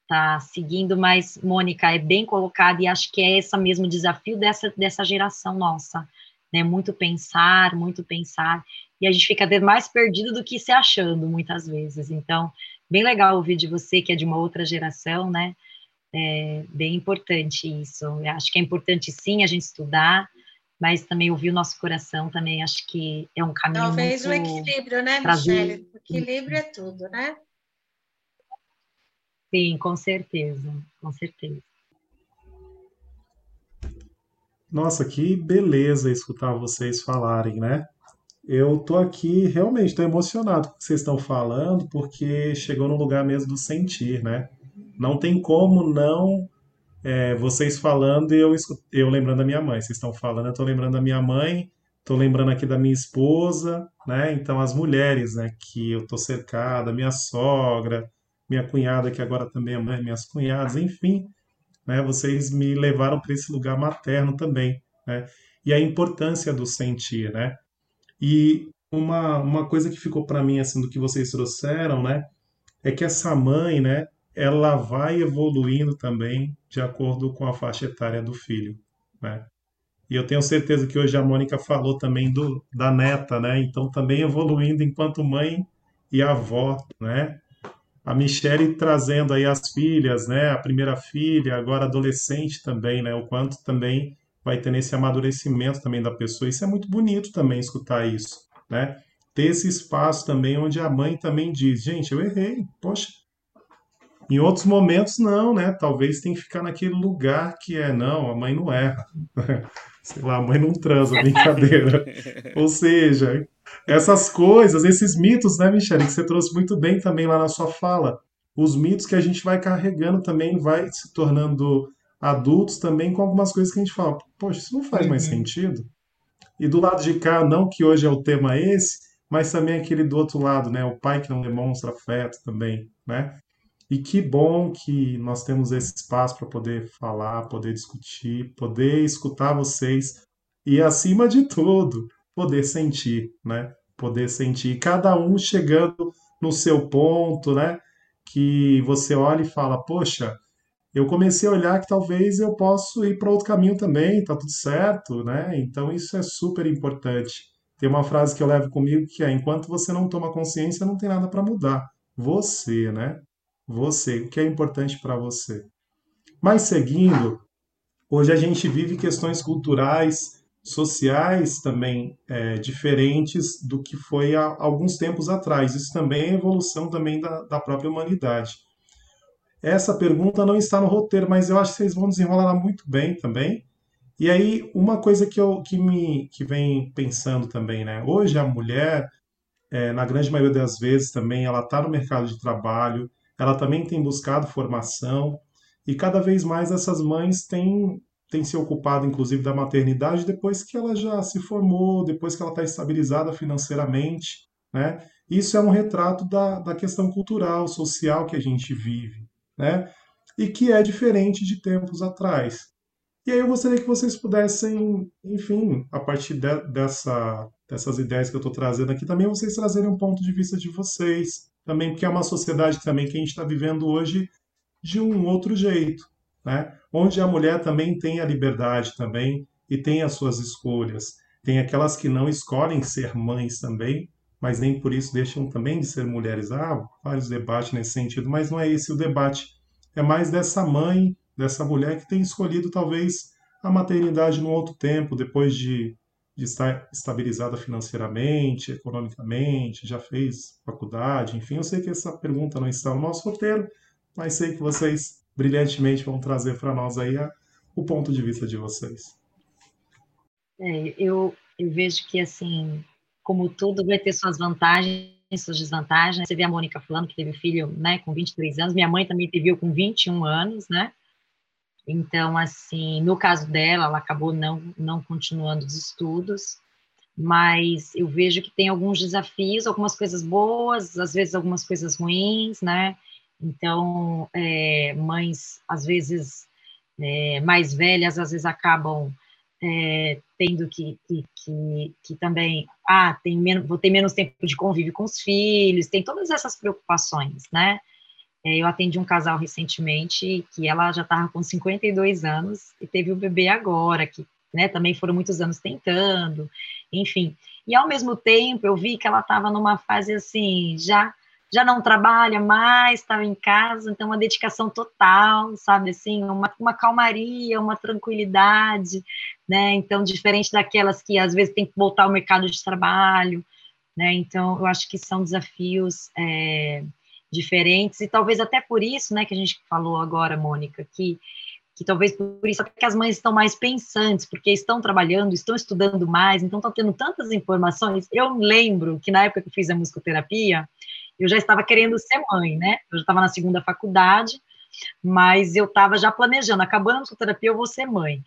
tá seguindo, mas Mônica é bem colocada e acho que é esse mesmo desafio dessa dessa geração nossa, né, muito pensar, muito pensar, e a gente fica mais perdido do que se achando muitas vezes. Então, bem legal ouvir de você que é de uma outra geração, né? É bem importante isso. Eu acho que é importante sim a gente estudar, mas também ouvir o nosso coração também acho que é um caminho Talvez muito o equilíbrio, né, prazer. Michele? O equilíbrio é tudo, né? Sim, com certeza, com certeza. Nossa, que beleza escutar vocês falarem, né? Eu tô aqui realmente, tô emocionado com o que vocês estão falando, porque chegou no lugar mesmo do sentir, né? Não tem como não é, vocês falando e eu, eu lembrando da minha mãe. Vocês estão falando, eu tô lembrando da minha mãe, tô lembrando aqui da minha esposa, né? Então as mulheres, né, que eu tô cercada, minha sogra, minha cunhada, que agora também é mãe, minhas cunhadas, enfim, né? Vocês me levaram para esse lugar materno também, né? E a importância do sentir, né? E uma, uma coisa que ficou para mim, assim, do que vocês trouxeram, né? É que essa mãe, né? Ela vai evoluindo também de acordo com a faixa etária do filho, né? E eu tenho certeza que hoje a Mônica falou também do, da neta, né? Então também evoluindo enquanto mãe e avó, né? A Michelle trazendo aí as filhas, né? A primeira filha, agora adolescente também, né? O quanto também vai ter esse amadurecimento também da pessoa. Isso é muito bonito também escutar isso, né? Ter esse espaço também onde a mãe também diz, gente, eu errei, poxa. Em outros momentos não, né? Talvez tem que ficar naquele lugar que é, não, a mãe não erra. [laughs] Sei lá, a mãe não transa, [laughs] brincadeira. Ou seja, essas coisas, esses mitos, né, Michele, que você trouxe muito bem também lá na sua fala. Os mitos que a gente vai carregando também, vai se tornando adultos também com algumas coisas que a gente fala, poxa, isso não faz mais Uhum. sentido. E do lado de cá, não que hoje é o tema esse, mas também aquele do outro lado, né? O pai que não demonstra afeto também, né? E que bom que nós temos esse espaço para poder falar, poder discutir, poder escutar vocês e, acima de tudo, poder sentir, né? Poder sentir. Cada um chegando no seu ponto, né? Que você olha e fala, poxa, eu comecei a olhar que talvez eu possa ir para outro caminho também, tá tudo certo, né? Então isso é super importante. Tem uma frase que eu levo comigo que é: enquanto você não toma consciência, não tem nada para mudar. Você, né? Você, o que é importante para você. Mas seguindo, hoje a gente vive questões culturais, sociais também é, diferentes do que foi há alguns tempos atrás. Isso também é evolução também da, da própria humanidade. Essa pergunta não está no roteiro, mas eu acho que vocês vão desenrolar muito bem também. E aí, uma coisa que eu que me que vem pensando também, né? Hoje a mulher, é, na grande maioria das vezes também, ela está no mercado de trabalho, ela também tem buscado formação, e cada vez mais essas mães têm, têm se ocupado, inclusive, da maternidade depois que ela já se formou, depois que ela está estabilizada financeiramente, né? Isso é um retrato da, da questão cultural, social que a gente vive, né? E que é diferente de tempos atrás. E aí eu gostaria que vocês pudessem, enfim, a partir de- dessa, dessas ideias que eu estou trazendo aqui, também vocês trazerem um ponto de vista de vocês, também porque é uma sociedade também que a gente está vivendo hoje de um outro jeito, né? Onde a mulher também tem a liberdade também e tem as suas escolhas. Tem aquelas que não escolhem ser mães também, mas nem por isso deixam também de ser mulheres. Há vários debates nesse sentido, mas não é esse o debate. É mais dessa mãe, dessa mulher que tem escolhido talvez a maternidade num outro tempo, depois de, de estar estabilizada financeiramente, economicamente, já fez faculdade, enfim. Eu sei que essa pergunta não está no nosso roteiro, mas sei que vocês brilhantemente vão trazer para nós aí a- o ponto de vista de vocês. É, eu, eu vejo que, assim, como tudo vai ter suas vantagens suas desvantagens. Você vê a Mônica falando que teve filho né, com 23 anos, minha mãe também teve eu com 21 anos, né? Então, assim, no caso dela, ela acabou não, não continuando os estudos, mas eu vejo que tem alguns desafios, algumas coisas boas, às vezes algumas coisas ruins, né? Então, é, mães, às vezes, é, mais velhas, às vezes acabam é, tendo que, que, que, que, também, ah, tem menos, vou ter menos tempo de convívio com os filhos, tem todas essas preocupações, né? É, eu atendi um casal recentemente que ela já estava com 52 anos e teve o bebê agora, que né, também foram muitos anos tentando, enfim. E ao mesmo tempo eu vi que ela estava numa fase assim, já já não trabalha mais, estava em casa, então uma dedicação total, sabe, assim, uma, uma calmaria, uma tranquilidade, né, então diferente daquelas que às vezes tem que voltar ao mercado de trabalho, né, então eu acho que são desafios é, diferentes, e talvez até por isso, né, que a gente falou agora, Mônica, que que talvez por isso que as mães estão mais pensantes, porque estão trabalhando, estão estudando mais, então estão tendo tantas informações. Eu lembro que na época que eu fiz a musicoterapia, eu já estava querendo ser mãe, né? Eu já estava na segunda faculdade, mas eu estava já planejando, acabando a musicoterapia, eu vou ser mãe.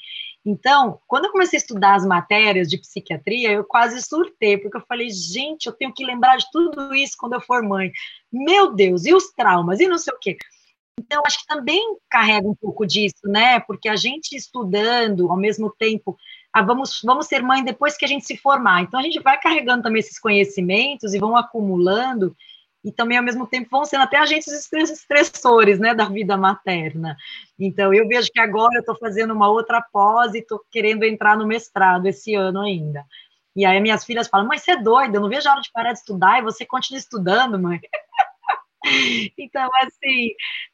Então, quando eu comecei a estudar as matérias de psiquiatria, eu quase surtei, porque eu falei, gente, eu tenho que lembrar de tudo isso quando eu for mãe. Meu Deus, e os traumas, e não sei o quê. Então, acho que também carrega um pouco disso, né? Porque a gente estudando, ao mesmo tempo, ah, vamos, vamos ser mãe depois que a gente se formar. Então, a gente vai carregando também esses conhecimentos e vão acumulando, e também, ao mesmo tempo, vão sendo até agentes estressores, né, da vida materna. Então, eu vejo que agora eu estou fazendo uma outra pós e estou querendo entrar no mestrado esse ano ainda. E aí minhas filhas falam, mãe, você é doida, eu não vejo a hora de parar de estudar e você continua estudando, mãe. [laughs] [laughs] Então, assim,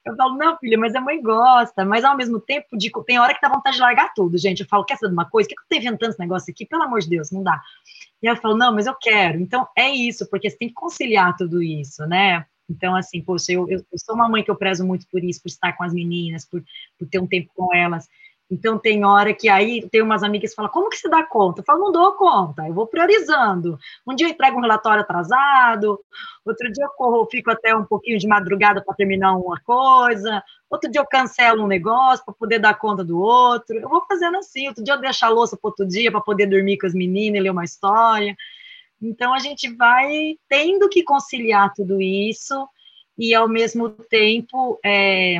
eu falo, não, filha, mas a mãe gosta, mas ao mesmo tempo, de, tem hora que dá vontade de largar tudo, gente. Eu falo, quer saber de uma coisa? O que, que eu estou inventando esse negócio aqui? Pelo amor de Deus, não dá. E eu falo, não, mas eu quero. Então, é isso, porque você tem que conciliar tudo isso, né? Então, assim, poxa, eu, eu, eu sou uma mãe que eu prezo muito por isso, por estar com as meninas, por, por ter um tempo com elas. Então, tem hora que aí tem umas amigas que falam, como que você dá conta? Eu falo, não dou conta, eu vou priorizando. Um dia eu entrego um relatório atrasado, outro dia eu corro, fico até um pouquinho de madrugada para terminar uma coisa, outro dia eu cancelo um negócio para poder dar conta do outro. Eu vou fazendo assim, outro dia eu deixo a louça para outro dia para poder dormir com as meninas e ler uma história. Então, a gente vai tendo que conciliar tudo isso e, ao mesmo tempo, é,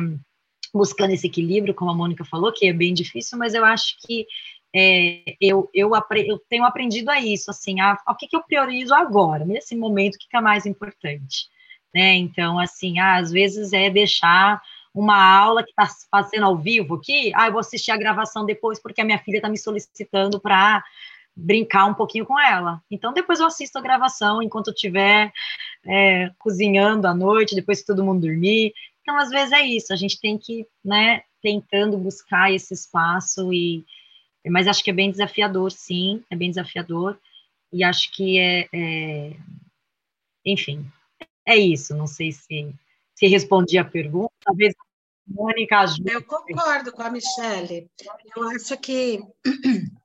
buscando esse equilíbrio, como a Mônica falou, que é bem difícil, mas eu acho que é, eu, eu, eu, tenho aprendido a isso, assim, a, a, o que, que eu priorizo agora, nesse momento, o que, que é mais importante, né? Então, assim, ah, às vezes é deixar uma aula que está fazendo ao vivo aqui, ah, eu vou assistir a gravação depois porque a minha filha está me solicitando para brincar um pouquinho com ela. Então, depois eu assisto a gravação enquanto eu estiver é, cozinhando à noite, depois que todo mundo dormir. Então, às vezes é isso, a gente tem que, né, tentando buscar esse espaço e mas acho que é bem desafiador, sim, é bem desafiador e acho que é, é enfim, é isso. Não sei se se respondi a pergunta, talvez Mônica ajude. Eu concordo com a Michelle. Eu acho que [clears throat]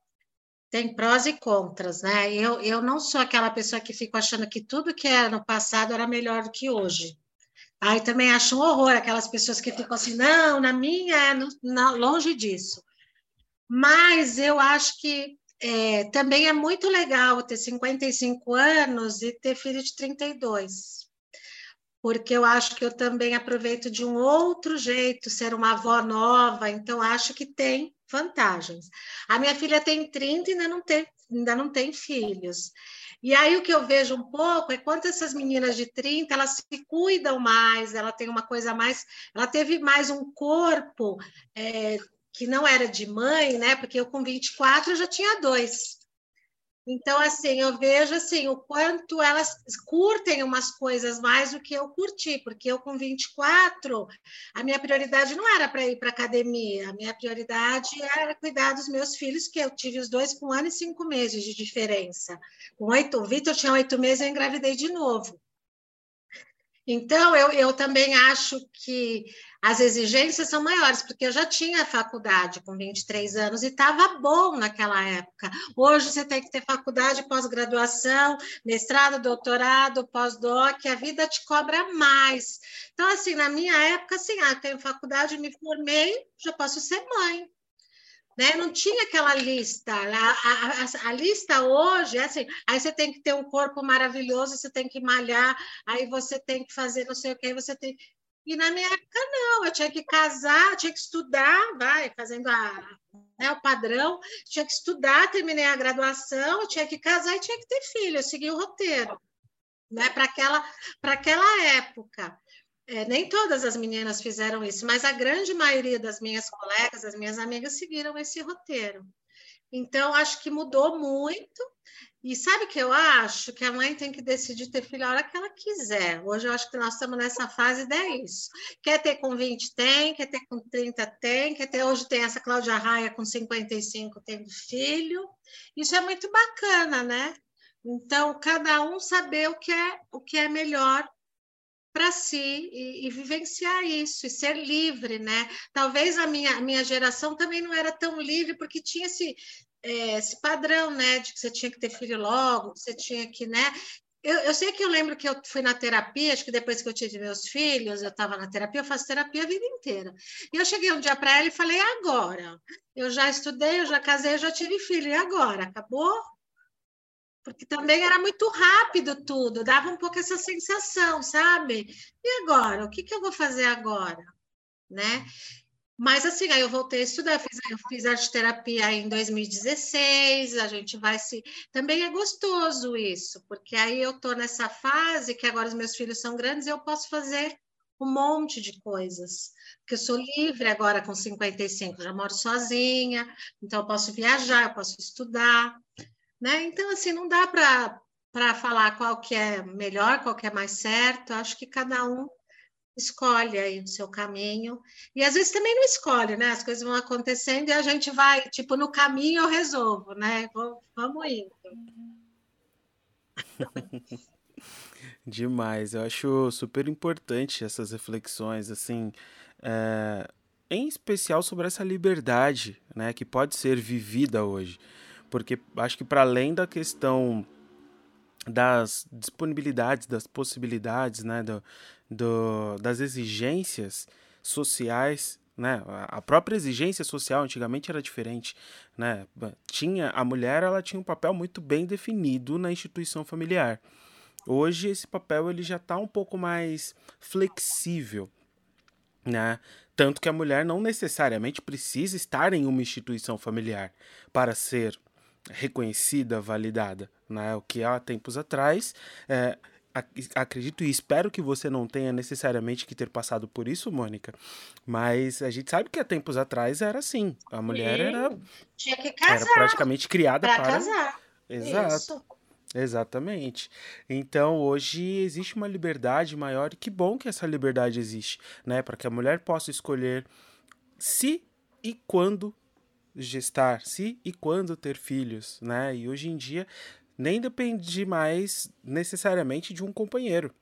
tem prós e contras, né? Eu, eu não sou aquela pessoa que fica achando que tudo que era no passado era melhor do que hoje. Aí também acho um horror aquelas pessoas que ficam assim, não, na minha não, longe disso. Mas eu acho que é, também é muito legal ter 55 anos e ter filho de 32. Porque eu acho que eu também aproveito de um outro jeito, ser uma avó nova, então acho que tem vantagens. A minha filha tem 30 e ainda não tem, ainda não tem filhos. E aí o que eu vejo um pouco é quanto essas meninas de 30, elas se cuidam mais, ela tem uma coisa mais, ela teve mais um corpo é, que não era de mãe, né? Porque eu com 24 eu já tinha dois. Então, assim, eu vejo assim, o quanto elas curtem umas coisas mais do que eu curti, porque eu com 24, a minha prioridade não era para ir para academia, a minha prioridade era cuidar dos meus filhos, que eu tive os dois com um ano e cinco meses de diferença. Com oito, o Vitor tinha oito meses, eu engravidei de novo. Então, eu, eu também acho que as exigências são maiores, porque eu já tinha faculdade com 23 anos e estava bom naquela época. Hoje você tem que ter faculdade, pós-graduação, mestrado, doutorado, pós-doc, a vida te cobra mais. Então, assim, na minha época, assim, ah, tenho faculdade, me formei, já posso ser mãe. Né? Não tinha aquela lista. A, a, a, a, lista hoje é assim: aí você tem que ter um corpo maravilhoso, você tem que malhar, aí você tem que fazer não sei o que, você tem. E na minha época, não, eu tinha que casar, tinha que estudar, vai, fazendo a, né, o padrão, tinha que estudar, terminei a graduação, tinha que casar e tinha que ter filho, eu segui o roteiro, né, para aquela, aquela época. É, nem todas as meninas fizeram isso, mas a grande maioria das minhas colegas, das minhas amigas, seguiram esse roteiro. Então, acho que mudou muito. E sabe o que eu acho? Que a mãe tem que decidir ter filho a hora que ela quiser. Hoje eu acho que nós estamos nessa fase é isso. Quer ter com 20, tem. Quer ter com 30, tem. Quer ter... Hoje tem essa Cláudia Raia com 55 tendo filho. Isso é muito bacana, né? Então, cada um saber o que é, o que é melhor para si e, e, vivenciar isso e ser livre, né? Talvez a minha, minha geração também não era tão livre porque tinha esse, é, esse padrão, né? De que você tinha que ter filho logo, você tinha que, né? Eu, eu, sei que eu lembro que eu fui na terapia, acho que depois que eu tive meus filhos, eu estava na terapia, eu faço terapia a vida inteira. E eu cheguei um dia para ela e falei: agora, eu já estudei, eu já casei, eu já tive filho, e agora? Acabou? Porque também era muito rápido tudo, dava um pouco essa sensação, sabe? E agora? O que, que eu vou fazer agora? Né? Mas assim, aí eu voltei a estudar, fiz, eu fiz arte terapia em 2016, a gente vai se. Também é gostoso isso, porque aí eu estou nessa fase que agora os meus filhos são grandes e eu posso fazer um monte de coisas. Porque eu sou livre agora com 55, já moro sozinha, então eu posso viajar, eu posso estudar. Né? Então, assim, não dá para falar qual que é melhor, qual que é mais certo. Acho que cada um escolhe aí o seu caminho. E às vezes também não escolhe, né? As coisas vão acontecendo e a gente vai, tipo, no caminho eu resolvo, né? Vamos indo. [laughs] Demais, eu acho super importante essas reflexões, assim, é, em especial sobre essa liberdade, né, que pode ser vivida hoje porque acho que para além da questão das disponibilidades, das possibilidades, né, do, do, das exigências sociais, né, a própria exigência social antigamente era diferente, né, tinha a mulher ela tinha um papel muito bem definido na instituição familiar. Hoje esse papel ele já está um pouco mais flexível, né? Tanto que a mulher não necessariamente precisa estar em uma instituição familiar para ser reconhecida, validada, né? O que há tempos atrás, é, acredito e espero que você não tenha necessariamente que ter passado por isso, Mônica, mas a gente sabe que há tempos atrás era assim, a mulher era tinha que casar, era praticamente criada pra para casar. Exato. Isso. Exatamente. Então, hoje existe uma liberdade maior e que bom que essa liberdade existe, né, para que a mulher possa escolher se e quando gestar, se e quando ter filhos, né? E hoje em dia nem depende mais necessariamente de um companheiro.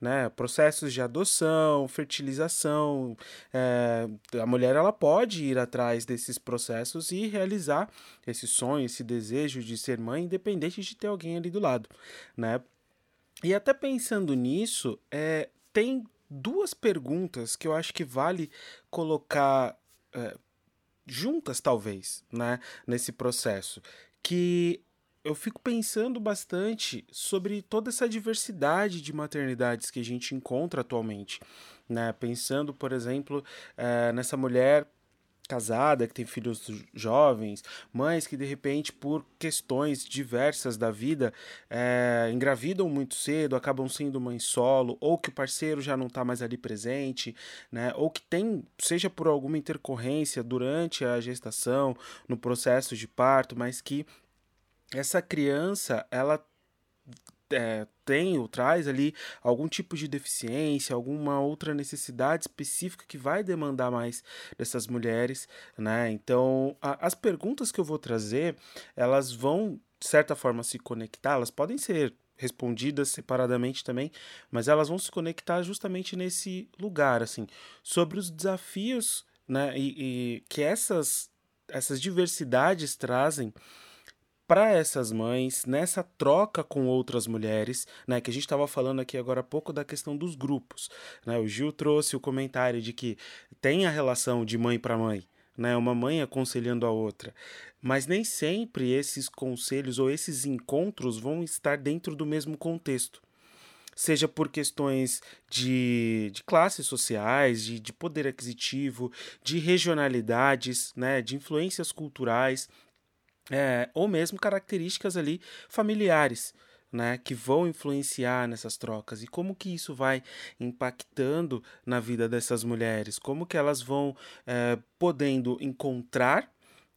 Né, processos de adoção, fertilização, é, a mulher ela pode ir atrás desses processos e realizar esse sonho, esse desejo de ser mãe, independente de ter alguém ali do lado, né? E até pensando nisso, é, tem duas perguntas que eu acho que vale colocar é, juntas, talvez, né, nesse processo, que eu fico pensando bastante sobre toda essa diversidade de maternidades que a gente encontra atualmente, né, pensando, por exemplo, é, nessa mulher casada, que tem filhos jovens, mães que de repente, por questões diversas da vida, é, engravidam muito cedo, acabam sendo mãe solo, ou que o parceiro já não está mais ali presente, né? Ou que tem, seja por alguma intercorrência durante a gestação, no processo de parto, mas que essa criança, ela é, tem ou traz ali algum tipo de deficiência, alguma outra necessidade específica que vai demandar mais dessas mulheres, né? Então, a, as perguntas que eu vou trazer, elas vão de certa forma se conectar, elas podem ser respondidas separadamente também, mas elas vão se conectar justamente nesse lugar, assim, sobre os desafios, né, e, e que essas essas diversidades trazem para essas mães nessa troca com outras mulheres, né? Que a gente estava falando aqui agora há pouco da questão dos grupos, né? O Gil trouxe o comentário de que tem a relação de mãe para mãe, né? Uma mãe aconselhando a outra, mas nem sempre esses conselhos ou esses encontros vão estar dentro do mesmo contexto seja por questões de, de classes sociais, de, de poder aquisitivo, de regionalidades, né, de influências culturais, é, ou mesmo características ali familiares. Né, que vão influenciar nessas trocas e como que isso vai impactando na vida dessas mulheres, como que elas vão é, podendo encontrar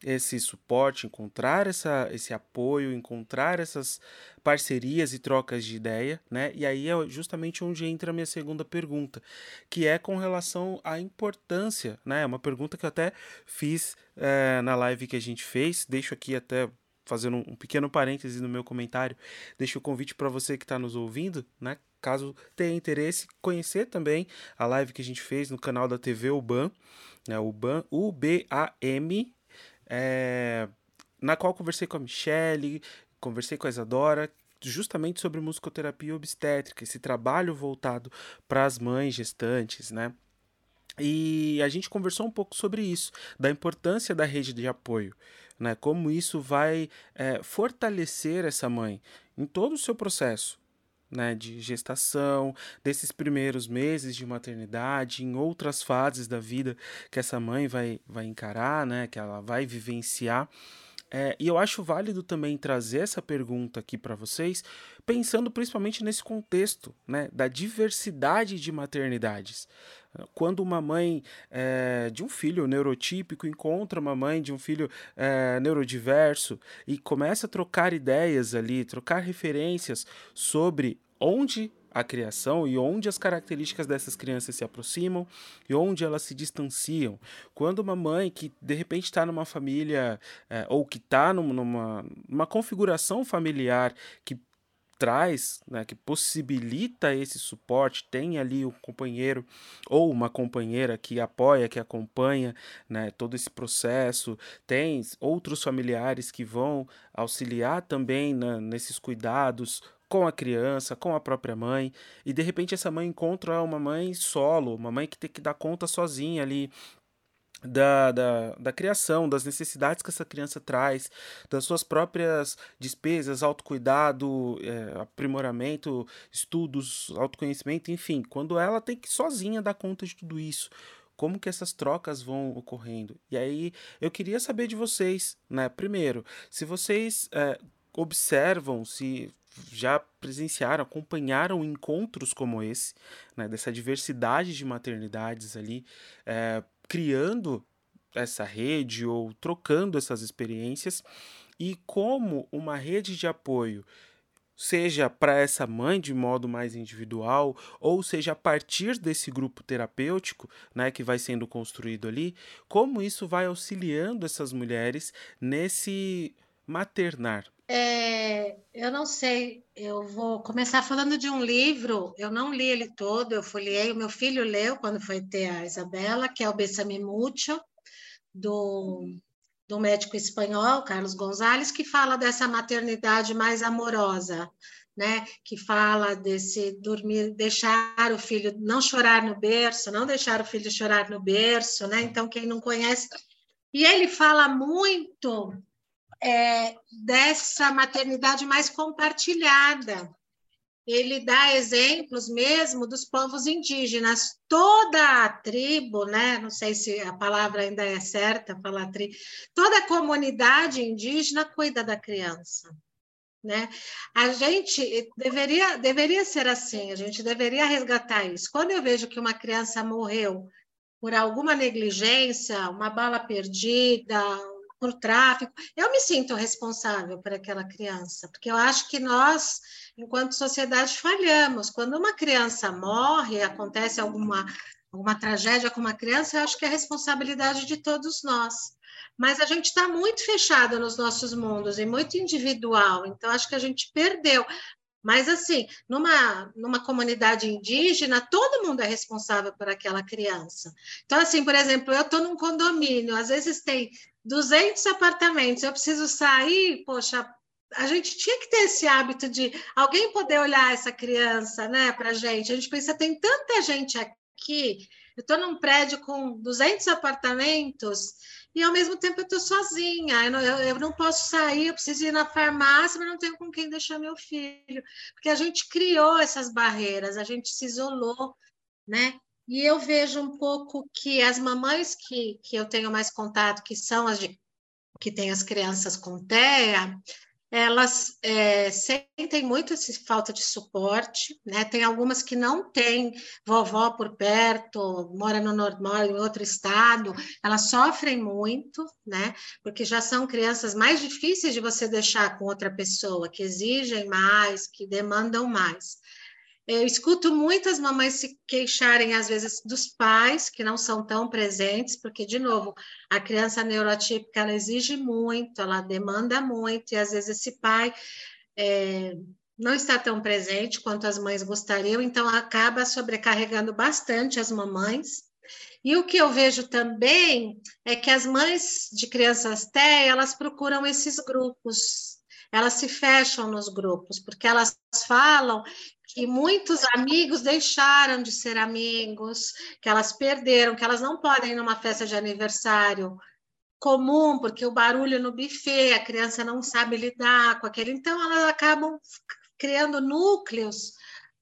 esse suporte, encontrar essa, esse apoio, encontrar essas parcerias e trocas de ideia, né? E aí é justamente onde entra a minha segunda pergunta, que é com relação à importância, né? É uma pergunta que eu até fiz é, na live que a gente fez, deixo aqui até fazendo um pequeno parêntese no meu comentário, deixo o convite para você que está nos ouvindo, né? Caso tenha interesse, conhecer também a live que a gente fez no canal da TV UBAM, né? UBAM, U-B-A-M, é, na qual conversei com a Michelle, conversei com a Isadora, justamente sobre musicoterapia obstétrica, esse trabalho voltado para as mães gestantes, né? E a gente conversou um pouco sobre isso, da importância da rede de apoio, né? Como isso vai é, fortalecer essa mãe em todo o seu processo, né, de gestação, desses primeiros meses de maternidade, em outras fases da vida que essa mãe vai, vai encarar, né, que ela vai vivenciar. É, e eu acho válido também trazer essa pergunta aqui para vocês, pensando principalmente nesse contexto né, da diversidade de maternidades. Quando uma mãe é, de um filho neurotípico encontra uma mãe de um filho é, neurodiverso e começa a trocar ideias ali, trocar referências sobre onde a criação e onde as características dessas crianças se aproximam e onde elas se distanciam. Quando uma mãe que de repente está numa família é, ou que está numa, numa configuração familiar que traz, né, que possibilita esse suporte, tem ali um companheiro ou uma companheira que apoia, que acompanha né, todo esse processo, tem outros familiares que vão auxiliar também nesses cuidados com a criança, com a própria mãe, e de repente essa mãe encontra uma mãe solo, uma mãe que tem que dar conta sozinha ali da, da, da criação, das necessidades que essa criança traz, das suas próprias despesas, autocuidado, é, aprimoramento, estudos, autoconhecimento, enfim, quando ela tem que sozinha dar conta de tudo isso. Como que essas trocas vão ocorrendo? E aí eu queria saber de vocês, né? Primeiro, se vocês é, observam, se já presenciaram, acompanharam encontros como esse, né, dessa diversidade de maternidades ali, é, criando essa rede ou trocando essas experiências e como uma rede de apoio seja para essa mãe de modo mais individual, ou seja a partir desse grupo terapêutico, né, que vai sendo construído ali, como isso vai auxiliando essas mulheres nesse maternar. É, eu não sei, eu vou começar falando de um livro, eu não li ele todo, eu folhei, o meu filho leu quando foi ter a Isabela, que é o Bessame Múcio, do, do médico espanhol, Carlos Gonzalez, que fala dessa maternidade mais amorosa, né? Que fala desse dormir, deixar o filho não chorar no berço, não deixar o filho chorar no berço, né? Então, quem não conhece. E ele fala muito é, dessa maternidade mais compartilhada. Ele dá exemplos mesmo dos povos indígenas. Toda a tribo, né? não sei se a palavra ainda é certa, falar tribo, toda a comunidade indígena cuida da criança. Né? A gente deveria, deveria ser assim, a gente deveria resgatar isso. Quando eu vejo que uma criança morreu por alguma negligência, uma bala perdida, por tráfico. Eu me sinto responsável por aquela criança, porque eu acho que nós, enquanto sociedade, falhamos. Quando uma criança morre, acontece alguma, alguma tragédia com uma criança, eu acho que é responsabilidade de todos nós. Mas a gente está muito fechado nos nossos mundos e muito individual, então acho que a gente perdeu. Mas, assim, numa, numa comunidade indígena, todo mundo é responsável por aquela criança. Então, assim, por exemplo, eu estou num condomínio, às vezes tem 200 apartamentos, eu preciso sair, poxa, a gente tinha que ter esse hábito de alguém poder olhar essa criança, né, para gente. A gente pensa, tem tanta gente aqui, eu estou num prédio com 200 apartamentos, e ao mesmo tempo eu estou sozinha, eu não, eu, eu não, posso sair, eu preciso ir na farmácia, mas não tenho com quem deixar meu filho, porque a gente criou essas barreiras, a gente se isolou, né? E eu vejo um pouco que as mamães que, que eu tenho mais contato, que são as de, que têm as crianças com TEA, elas é, sentem muito essa falta de suporte, né? Tem algumas que não têm vovó por perto, mora no normal em outro estado, elas sofrem muito, né? Porque já são crianças mais difíceis de você deixar com outra pessoa, que exigem mais, que demandam mais. Eu escuto muitas mamães se queixarem, às vezes, dos pais que não são tão presentes, porque, de novo, a criança neurotípica ela exige muito, ela demanda muito, e às vezes esse pai é, não está tão presente quanto as mães gostariam, então acaba sobrecarregando bastante as mamães. E o que eu vejo também é que as mães de crianças TEA, elas procuram esses grupos, elas se fecham nos grupos, porque elas falam que muitos amigos deixaram de ser amigos, que elas perderam, que elas não podem ir numa festa de aniversário comum, porque o barulho no buffet, a criança não sabe lidar com aquele, então elas acabam criando núcleos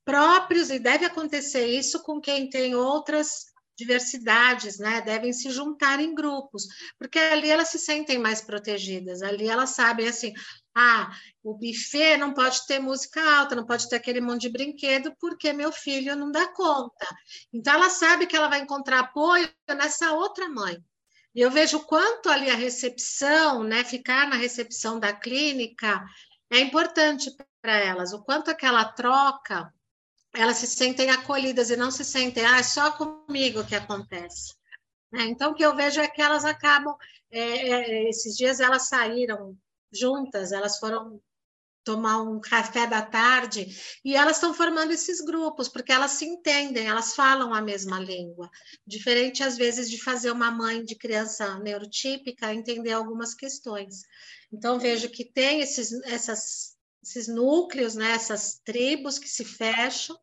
próprios, e deve acontecer isso com quem tem outras diversidades, né? Devem se juntar em grupos, porque ali elas se sentem mais protegidas, ali elas sabem assim, ah, o buffet não pode ter música alta, não pode ter aquele monte de brinquedo, porque meu filho não dá conta. Então, ela sabe que ela vai encontrar apoio nessa outra mãe. E eu vejo quanto ali a recepção, né, ficar na recepção da clínica, é importante para elas, o quanto aquela troca, elas se sentem acolhidas e não se sentem, ah, é só comigo que acontece. Né? Então, o que eu vejo é que elas acabam, é, é, esses dias elas saíram juntas, elas foram tomar um café da tarde e elas estão formando esses grupos porque elas se entendem, elas falam a mesma língua. Diferente às vezes de fazer uma mãe de criança neurotípica entender algumas questões. Então vejo que tem esses, essas, esses núcleos, né, essas tribos que se fecham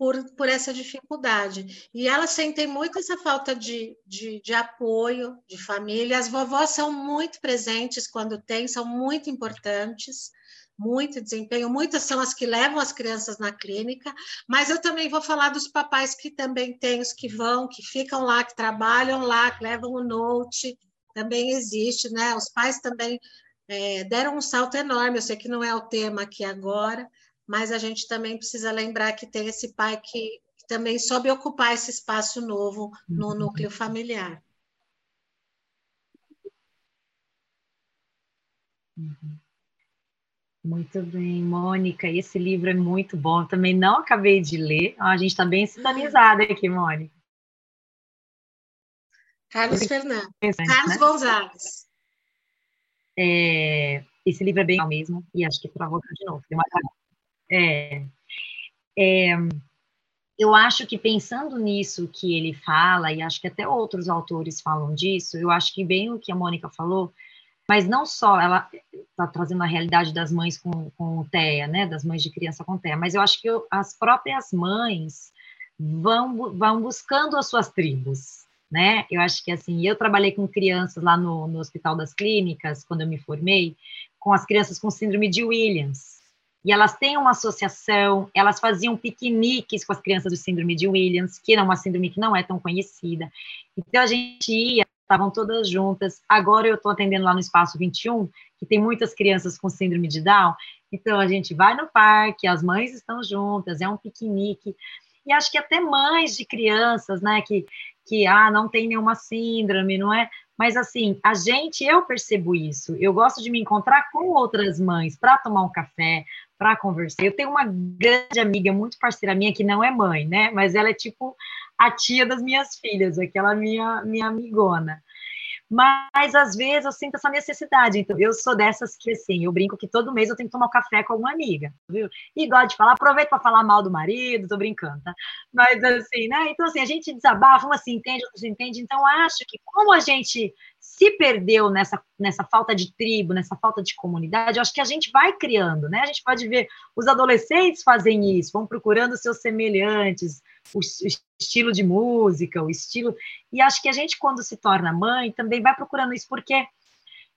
por, por essa dificuldade. E elas sentem muito essa falta de, de, de, apoio, de família. As vovós são muito presentes quando tem, são muito importantes, muito desempenho. Muitas são as que levam as crianças na clínica, mas eu também vou falar dos papais que também têm, os que vão, que ficam lá, que trabalham lá, que levam o note, também existe, né? Os pais também é, deram um salto enorme, eu sei que não é o tema aqui agora, mas a gente também precisa lembrar que tem esse pai que também soube ocupar esse espaço novo no uhum. núcleo familiar. Uhum. Muito bem, Mônica. Esse livro é muito bom. Também não acabei de ler. a gente está bem sintonizada aqui, Mônica. Carlos Fernandes. Carlos né? Gonzalez. É, esse livro é bem mesmo, e acho que é para rodar de novo. Tem uma é, é, eu acho que pensando nisso que ele fala, e acho que até outros autores falam disso, eu acho que bem o que a Mônica falou, mas não só ela está trazendo a realidade das mães com, com TEA, né, das mães de criança com TEA, mas eu acho que eu, as próprias mães vão, vão buscando as suas tribos, né? Eu acho que assim, eu trabalhei com crianças lá no, no Hospital das Clínicas, quando eu me formei, com as crianças com síndrome de Williams, e elas têm uma associação, elas faziam piqueniques com as crianças do síndrome de Williams, que é uma síndrome que não é tão conhecida. Então a gente ia, estavam todas juntas. Agora eu estou atendendo lá no Espaço 21, que tem muitas crianças com síndrome de Down. Então a gente vai no parque, as mães estão juntas, é um piquenique. E acho que até mães de crianças, né, que, que ah, não tem nenhuma síndrome, não é? Mas assim, a gente, eu percebo isso. Eu gosto de me encontrar com outras mães para tomar um café, para conversar. Eu tenho uma grande amiga, muito parceira minha, que não é mãe, né? Mas ela é tipo a tia das minhas filhas, aquela minha, minha amigona. mas às vezes eu sinto essa necessidade. Então, eu sou dessas que, assim, eu brinco que todo mês eu tenho que tomar um café com alguma amiga, viu? E gosto de falar, aproveito para falar mal do marido, tô brincando, tá? Mas, assim, né? Então, assim, a gente desabafa, uma se entende, se entende. Então, acho que como a gente se perdeu nessa, nessa falta de tribo, nessa falta de comunidade, eu acho que a gente vai criando, né? A gente pode ver os adolescentes fazem isso, vão procurando seus semelhantes, o estilo de música, o estilo. E acho que a gente, quando se torna mãe, também vai procurando isso, porque,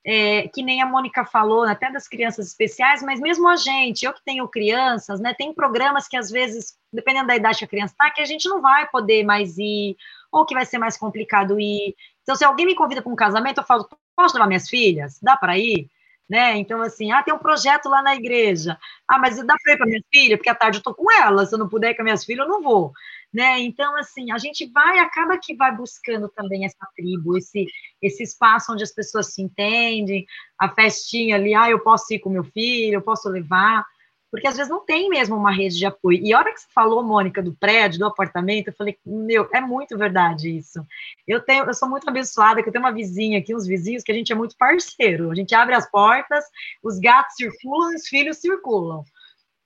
é, que nem a Mônica falou, até das crianças especiais, mas mesmo a gente, eu que tenho crianças, né, tem programas que às vezes, dependendo da idade que a criança está, que a gente não vai poder mais ir, ou que vai ser mais complicado ir. Então, se alguém me convida para um casamento, eu falo, posso levar minhas filhas? Dá para ir? Né? Então, assim, ah, tem um projeto lá na igreja. Ah, mas dá para ir para minha filha? Porque à tarde eu estou com ela. Se eu não puder ir com minhas filhas, eu não vou. Né? Então, assim, a gente vai, acaba que vai buscando também essa tribo, esse, esse espaço onde as pessoas se entendem, a festinha ali, ah, eu posso ir com meu filho, eu posso levar porque às vezes não tem mesmo uma rede de apoio. E a hora que você falou, Mônica, do prédio, do apartamento, eu falei, meu, é muito verdade isso. Eu tenho, eu sou muito abençoada, que eu tenho uma vizinha aqui, uns vizinhos, que a gente é muito parceiro. A gente abre as portas, os gatos circulam, os filhos circulam.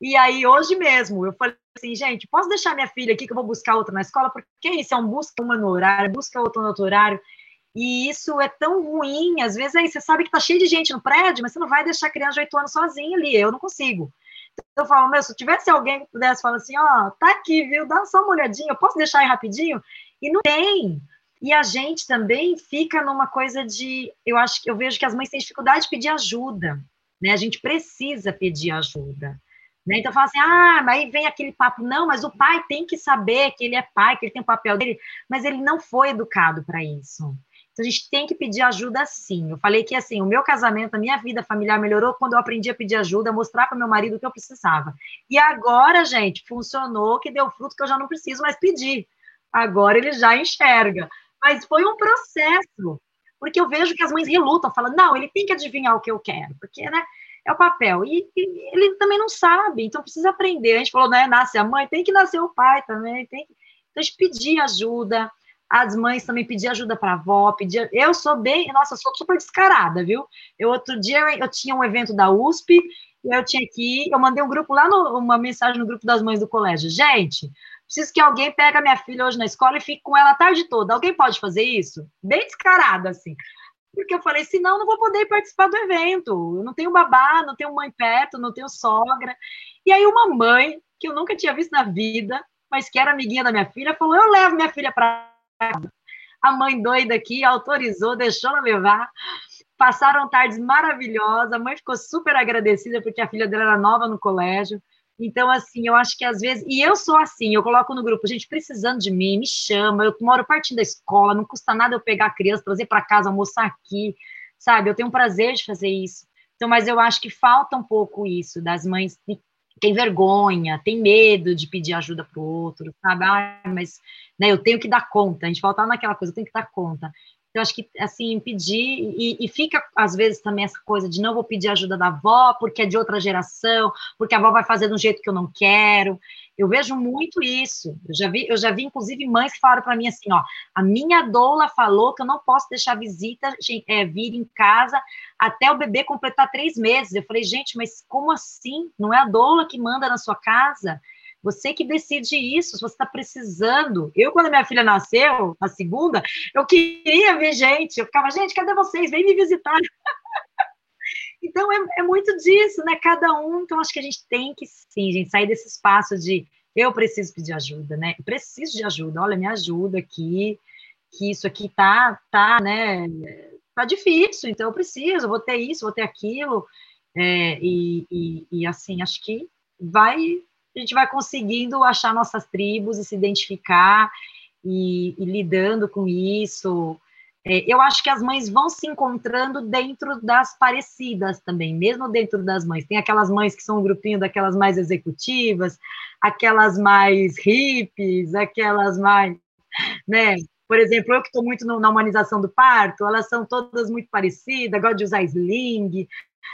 E aí, hoje mesmo, eu falei assim, gente, posso deixar minha filha aqui que eu vou buscar outra na escola? Porque isso é um busca uma no horário, busca outra no outro horário. E isso é tão ruim. Às vezes aí você sabe que tá cheio de gente no prédio, mas você não vai deixar a criança de 8 anos sozinha ali. Eu não consigo. Eu falo, meu, se tivesse alguém que pudesse falar assim, ó, oh, tá aqui, viu? Dá só uma olhadinha, eu posso deixar aí rapidinho? E não tem. E a gente também fica numa coisa de, eu acho que eu vejo que as mães têm dificuldade de pedir ajuda, né? A gente precisa pedir ajuda. Né? Então fala assim, ah, mas aí vem aquele papo, não, mas o pai tem que saber que ele é pai, que ele tem o papel dele, mas ele não foi educado para isso. Então, a gente tem que pedir ajuda sim. Eu falei que, assim, o meu casamento, a minha vida familiar melhorou quando eu aprendi a pedir ajuda, mostrar para meu marido o que eu precisava. E agora, gente, funcionou, que deu fruto que eu já não preciso mais pedir. Agora ele já enxerga. Mas foi um processo, porque eu vejo que as mães relutam, falam, não, ele tem que adivinhar o que eu quero, porque, né, é o papel. E, e ele também não sabe, então precisa aprender. A gente falou, né, nasce a mãe, tem que nascer o pai também, tem que... Então, a gente pedir ajuda, as mães também pediam ajuda para a avó, pedia. Eu sou bem, nossa, sou super descarada, viu? Eu outro dia eu tinha um evento da USP, eu tinha que ir, eu mandei um grupo lá no, uma mensagem no grupo das mães do colégio. Gente, preciso que alguém pegue a minha filha hoje na escola e fique com ela a tarde toda. Alguém pode fazer isso? Bem descarada assim. Porque eu falei, senão não vou poder participar do evento. Eu não tenho babá, não tenho mãe perto, não tenho sogra. E aí uma mãe que eu nunca tinha visto na vida, mas que era amiguinha da minha filha, falou: "Eu levo minha filha para a mãe doida aqui autorizou, deixou ela levar. Passaram tardes maravilhosas. A mãe ficou super agradecida porque a filha dela era nova no colégio. Então, assim, eu acho que às vezes. E eu sou assim, eu coloco no grupo, gente, precisando de mim, me chama. Eu moro partindo da escola, não custa nada eu pegar a criança, trazer para casa, almoçar aqui, sabe? Eu tenho prazer de fazer isso. Então, mas eu acho que falta um pouco isso, das mães tem vergonha, tem medo de pedir ajuda para o outro, sabe? Ah, mas né, eu tenho que dar conta, a gente volta naquela coisa, eu tenho que dar conta. Então, acho que, assim, pedir, e, e, fica, às vezes, também essa coisa de não vou pedir ajuda da avó, porque é de outra geração, porque a avó vai fazer de um jeito que eu não quero. Eu vejo muito isso. Eu já vi, eu já vi inclusive, mães que falaram para mim assim: ó, a minha doula falou que eu não posso deixar visita é, vir em casa até o bebê completar três meses. Eu falei, gente, mas como assim? Não é a doula que manda na sua casa? Você que decide isso, se você está precisando. Eu, quando minha filha nasceu, na segunda, eu queria ver gente. Eu ficava, gente, cadê vocês? Vem me visitar. [laughs] Então, é, é, muito disso, né? Cada um. Então, acho que a gente tem que, sim, gente, sair desse espaço de eu preciso pedir ajuda, né? Eu preciso de ajuda. Olha, me ajuda aqui, que isso aqui tá, tá, né? Tá difícil, então eu preciso, vou ter isso, vou ter aquilo. É, e, e, e, assim, acho que vai, gente vai conseguindo achar nossas tribos e se identificar e, e lidando com isso. É, eu acho que as mães vão se encontrando dentro das parecidas também, mesmo dentro das mães. Tem aquelas mães que são um grupinho daquelas mais executivas, aquelas mais hippies, aquelas mais, né? Por exemplo, eu que estou muito no, na humanização do parto, elas são todas muito parecidas, gostam de usar sling,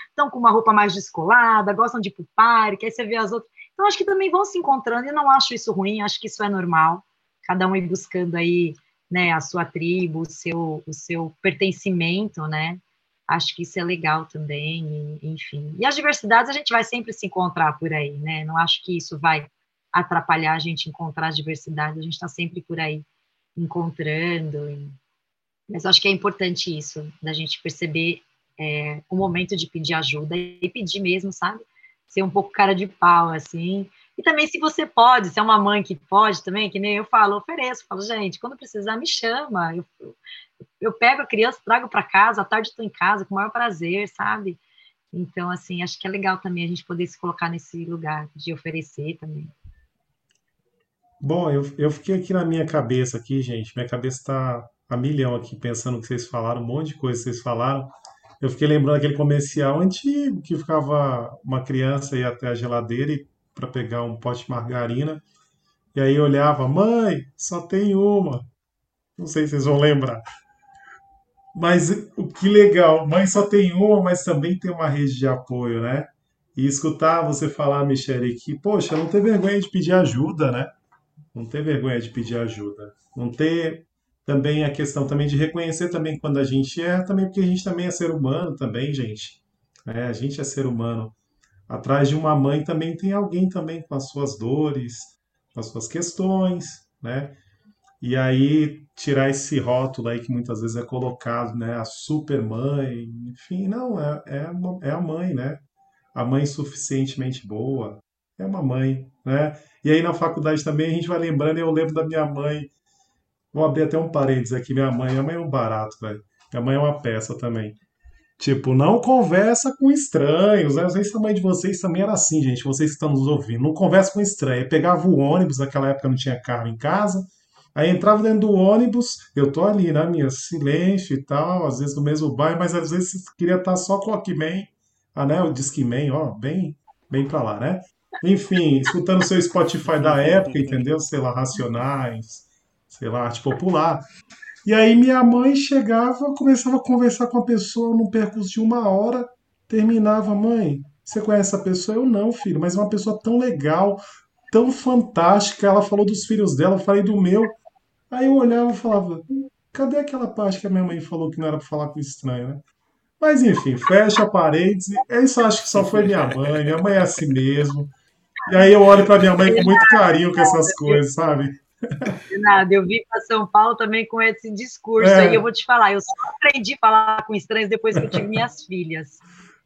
estão com uma roupa mais descolada, gostam de ir para o parque, aí você vê as outras. Então, acho que também vão se encontrando, e não acho isso ruim, acho que isso é normal, cada um ir buscando aí né, a sua tribo, o seu, o seu pertencimento, né? Acho que isso é legal também, e, enfim. E as diversidades a gente vai sempre se encontrar por aí, né? Não acho que isso vai atrapalhar a gente encontrar as diversidades, a gente está sempre por aí encontrando. E... Mas acho que é importante isso, da gente perceber é, o momento de pedir ajuda e pedir mesmo, sabe? Ser um pouco cara de pau, assim. E também, se você pode, se é uma mãe que pode também, que nem eu falo, ofereço. Falo, gente, quando precisar, me chama. Eu, eu pego a criança, trago para casa, à tarde estou em casa, com o maior prazer, sabe? Então, assim, acho que é legal também a gente poder se colocar nesse lugar de oferecer também. Bom, eu, eu fiquei aqui na minha cabeça aqui, gente. Minha cabeça está a milhão aqui, pensando o que vocês falaram, um monte de coisa que vocês falaram. Eu fiquei lembrando aquele comercial antigo que ficava uma criança ia até a geladeira para pegar um pote de margarina. E aí olhava, mãe, só tem uma. Não sei se vocês vão lembrar. Mas o que legal, mãe só tem uma, mas também tem uma rede de apoio, né? E escutar você falar, Michele, que, poxa, não ter vergonha de pedir ajuda, né? Não ter vergonha de pedir ajuda. Não ter também a questão também de reconhecer também quando a gente é, também porque a gente também é ser humano também, gente. É, a gente é ser humano. Atrás de uma mãe também tem alguém também com as suas dores, com as suas questões, né? E aí tirar esse rótulo aí que muitas vezes é colocado, né? A super mãe, enfim, não, é, é, uma, é a mãe, né? A mãe suficientemente boa, é uma mãe, né? E aí na faculdade também a gente vai lembrando, eu lembro da minha mãe, vou abrir até um parênteses aqui, minha mãe, minha mãe é um barato, velho. Minha mãe é uma peça também. Tipo, não conversa com estranhos, né? Não sei se a mãe de vocês também era assim, gente, vocês que estão nos ouvindo. Não conversa com estranho. pegava o ônibus, naquela época não tinha carro em casa, Aí entrava dentro do ônibus, eu tô ali na minha silêncio e tal, às vezes no mesmo bairro, mas às vezes queria estar só com o Walkman, ah, né, o Discman, ó, bem, bem pra lá, né? Enfim, escutando seu Spotify da época, entendeu? Sei lá, Racionais, sei lá, Arte Popular. E aí minha mãe chegava, começava a conversar com a pessoa num percurso de uma hora, terminava, mãe, você conhece essa pessoa? Eu não, filho, mas é uma pessoa tão legal, tão fantástica. Ela falou dos filhos dela, eu falei do meu. Aí eu olhava e falava, cadê aquela parte que a minha mãe falou que não era para falar com estranho, né? Mas enfim, fecha parênteses. Isso acho que só foi minha mãe. Minha mãe é assim mesmo. E aí eu olho para minha mãe com muito carinho com essas coisas, sabe? Nada, eu vim para São Paulo também com esse discurso é. aí. Eu vou te falar, eu só aprendi a falar com estranhos depois que eu tive minhas filhas.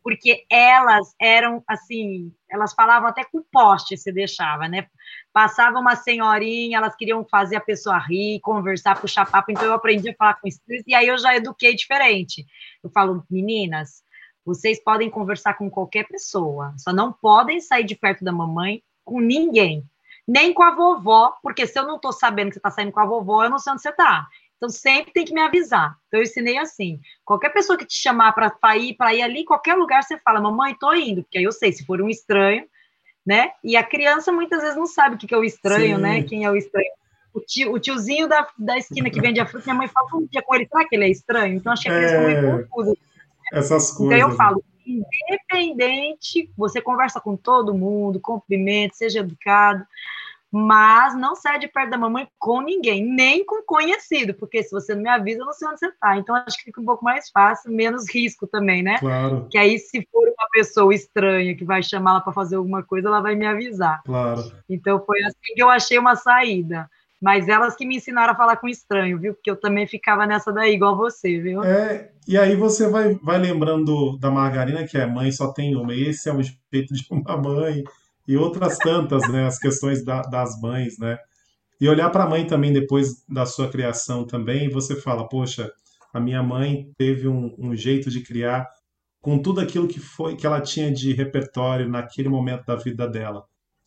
Porque elas eram assim, elas falavam até com poste se deixava, né? Passava uma senhorinha, elas queriam fazer a pessoa rir, conversar, puxar papo, então eu aprendi a falar com estranhos e aí eu já eduquei diferente. Eu falo, meninas, vocês podem conversar com qualquer pessoa, só não podem sair de perto da mamãe com ninguém, nem com a vovó, porque se eu não estou sabendo que você está saindo com a vovó, eu não sei onde você está. Então sempre tem que me avisar. Então eu ensinei assim: qualquer pessoa que te chamar para ir para ir ali, qualquer lugar você fala, mamãe, estou indo, porque aí eu sei se for um estranho, né? E a criança muitas vezes não sabe o que é o estranho, né? Sim. né? Quem é o estranho. O, tio, o tiozinho da, da esquina que vende a fruta, minha mãe fala um dia com ele, será que ele é estranho? Então achei que eles é... meio confusos. Essas coisas. Então eu falo, independente, você conversa com todo mundo, cumprimento, seja educado, mas não sai de perto da mamãe com ninguém, nem com conhecido, porque se você não me avisa, eu não sei onde você está. Então acho que fica um pouco mais fácil, menos risco também, né? Claro. Que aí, se for uma pessoa estranha que vai chamá-la para fazer alguma coisa, ela vai me avisar. Claro. Então foi assim que eu achei uma saída. Mas elas que me ensinaram a falar com estranho, viu? Porque eu também ficava nessa daí, igual você, viu? É, e aí você vai, vai lembrando da Margarina, que é mãe só tem uma, esse é o jeito de uma mãe e outras tantas, né, as questões da, das mães, né? E olhar para a mãe também depois da sua criação também, você fala, poxa, a minha mãe teve um, um jeito de criar com tudo aquilo que foi que ela tinha de repertório naquele momento da vida dela,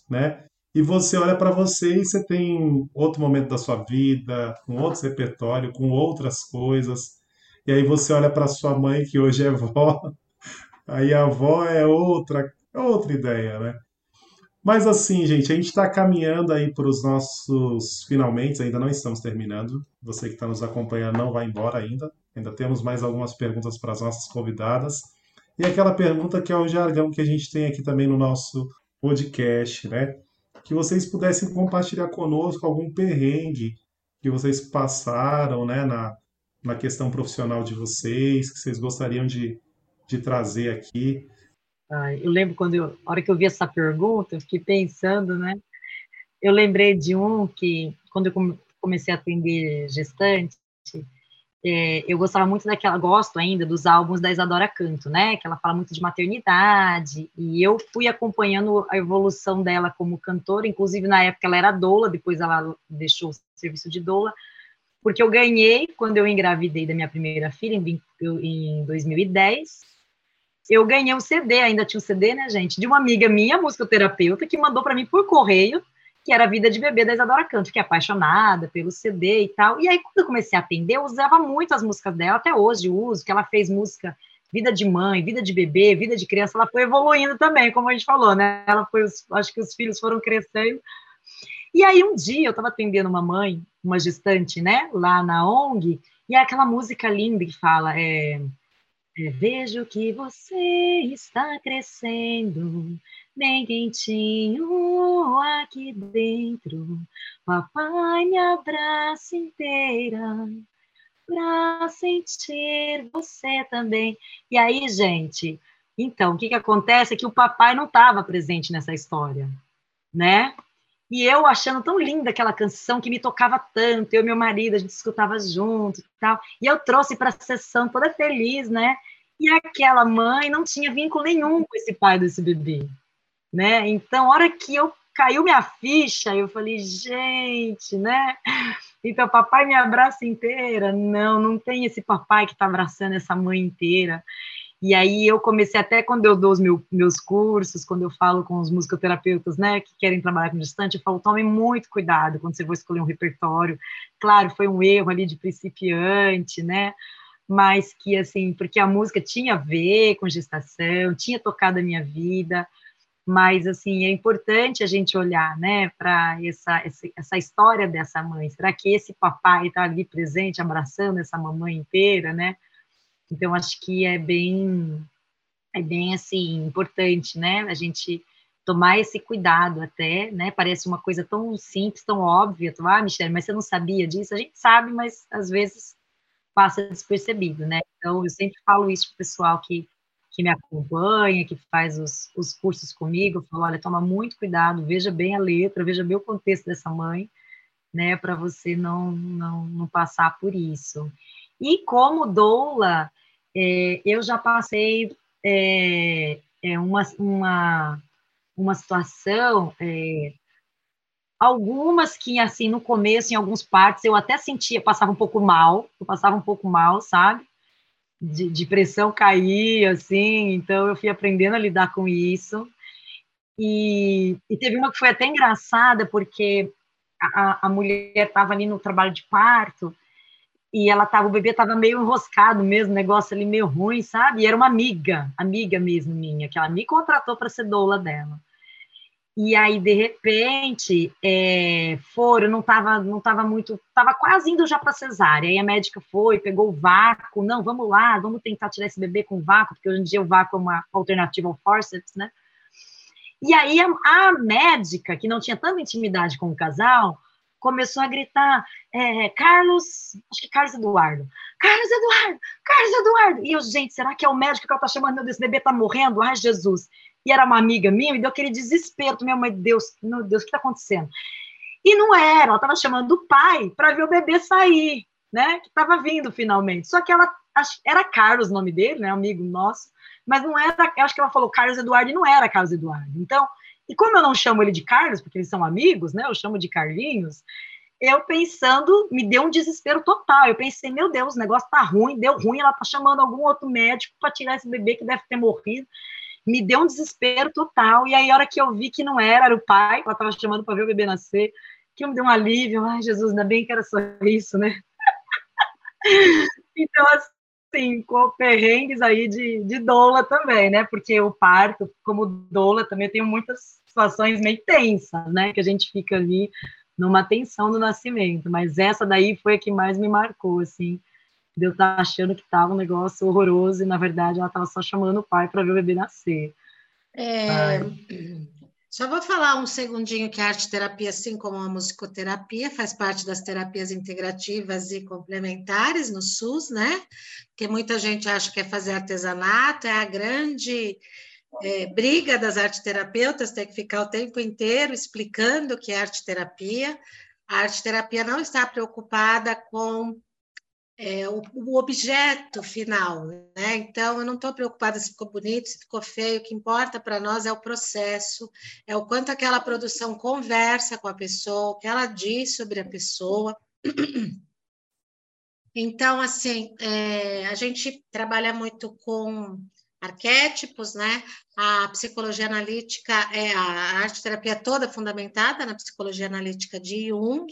né? E você olha para você e você tem outro momento da sua vida, com outros repertório, com outras coisas. E aí você olha para sua mãe que hoje é [laughs] vó, aí a avó é outra, outra ideia, né? Mas assim, gente, a gente está caminhando aí para os nossos finalmente, ainda não estamos terminando. Você que está nos acompanhando não vai embora ainda. Ainda temos mais algumas perguntas para as nossas convidadas. E aquela pergunta que é o jargão que a gente tem aqui também no nosso podcast, né? Que vocês pudessem compartilhar conosco algum perrengue que vocês passaram, né, na, na questão profissional de vocês, que vocês gostariam de, de trazer aqui? eu lembro quando eu, a hora que eu vi essa pergunta, eu fiquei pensando, né? Eu lembrei de um que, quando eu comecei a atender gestante, é, eu gostava muito daquela, gosto ainda dos álbuns da Isadora Canto, né? Que ela fala muito de maternidade, e eu fui acompanhando a evolução dela como cantora, inclusive na época ela era doula, depois ela deixou o serviço de doula, porque eu ganhei quando eu engravidei da minha primeira filha, em, em 2010. Eu ganhei um CD, ainda tinha um CD, né, gente? De uma amiga minha, musicoterapeuta, que mandou para mim por correio que era a Vida de Bebê da Isadora Canto, fiquei apaixonada pelo CD e tal. E aí, quando eu comecei a atender, eu usava muito as músicas dela, até hoje uso, que ela fez música Vida de Mãe, Vida de Bebê, Vida de Criança, ela foi evoluindo também, como a gente falou, né? Ela foi, acho que os filhos foram crescendo. E aí, um dia, eu estava atendendo uma mãe, uma gestante, né, lá na ONG, e é aquela música linda que fala, é, é Vejo que você está crescendo, bem quentinho aqui dentro. Papai me abraça inteira para sentir você também. E aí, gente, então, o que, que acontece é que o papai não estava presente nessa história, né? E eu achando tão linda aquela canção que me tocava tanto, eu e meu marido, a gente escutava junto e tal. E eu trouxe para a sessão toda feliz, né? E aquela mãe não tinha vínculo nenhum com esse pai desse bebê né? Então, a hora que eu caiu minha ficha, eu falei, gente, né? Então, papai me abraça inteira. Não, não tem esse papai que está abraçando essa mãe inteira. E aí eu comecei até quando eu dou os meu, meus cursos, quando eu falo com os musicoterapeutas, né, que querem trabalhar com distante, eu falo, tome muito cuidado quando você for escolher um repertório. Claro, foi um erro ali de principiante, né, mas que assim, porque a música tinha a ver com gestação, tinha tocado a minha vida, mas assim é importante a gente olhar, né, para essa, essa, história dessa mãe. Será que esse papai está ali presente, abraçando essa mamãe inteira, né? Então acho que é bem é bem assim importante, né? A gente tomar esse cuidado até, né? Parece uma coisa tão simples, tão óbvia. Tu, ah, Michelle, mas você não sabia disso? A gente sabe, mas às vezes passa despercebido, né? Então eu sempre falo isso para o pessoal que que me acompanha, que faz os, os cursos comigo, falou, olha, toma muito cuidado, veja bem a letra, veja bem o contexto dessa mãe, né, para você não, não, não passar por isso. E como doula, é, eu já passei é, é uma, uma, uma situação, é, algumas que, assim, no começo, em alguns partes, eu até sentia, passava um pouco mal, eu passava um pouco mal, sabe? De, de pressão cair, assim, então eu fui aprendendo a lidar com isso. E, e teve uma que foi até engraçada, porque a, a mulher estava ali no trabalho de parto, e ela tava, o bebê estava meio enroscado mesmo, negócio ali meio ruim, sabe? E era uma amiga, amiga mesmo minha, que ela me contratou para ser doula dela. E aí, de repente, é, foram, não estava não tava muito, estava quase indo já para cesárea. Aí a médica foi, pegou o vácuo, não, vamos lá, vamos tentar tirar esse bebê com vácuo, porque hoje em dia o vácuo é uma alternativa ao forceps, né? E aí a, a médica, que não tinha tanta intimidade com o casal, começou a gritar, é, Carlos, acho que Carlos Eduardo, Carlos Eduardo, Carlos Eduardo. E eu, gente, será que é o médico que ela está chamando? Meu esse bebê está morrendo? Ai, Jesus e era uma amiga minha, me deu aquele desespero, mãe, Deus, meu Deus, o que está acontecendo? E não era, ela estava chamando o pai para ver o bebê sair, né? Que estava vindo finalmente. Só que ela era Carlos o nome dele, né? Amigo nosso, mas não era, acho que ela falou Carlos Eduardo e não era Carlos Eduardo. Então, e como eu não chamo ele de Carlos, porque eles são amigos, né? Eu chamo de Carlinhos. Eu pensando, me deu um desespero total. Eu pensei, meu Deus, o negócio tá ruim, deu ruim, ela tá chamando algum outro médico para tirar esse bebê que deve ter morrido me deu um desespero total. E aí, a hora que eu vi que não era, era o pai, ela estava chamando para ver o bebê nascer, que me deu um alívio. Ai, Jesus, ainda bem que era só isso, né? [laughs] então, assim, com perrengues aí de, de doula também, né? Porque o parto, como doula, também tem muitas situações meio tensas, né? Que a gente fica ali numa tensão do nascimento. Mas essa daí foi a que mais me marcou, assim de eu estar achando que estava um negócio horroroso e, na verdade, ela estava só chamando o pai para ver o bebê nascer. É, Só vou falar um segundinho que a arte terapia, assim como a musicoterapia, faz parte das terapias integrativas e complementares no SUS, né? Porque muita gente acha que é fazer artesanato, é a grande é, briga das arteterapeutas, tem que ficar o tempo inteiro explicando o que é arte terapia. A arte terapia não está preocupada com é, o, o, objeto final, né? Então, eu não estou preocupada se ficou bonito, se ficou feio, o que importa para nós é o processo, é o quanto aquela produção conversa com a pessoa, o que ela diz sobre a pessoa. Então, assim, é, a gente trabalha muito com arquétipos, né? A psicologia analítica é a arte terapia toda fundamentada na psicologia analítica de Jung,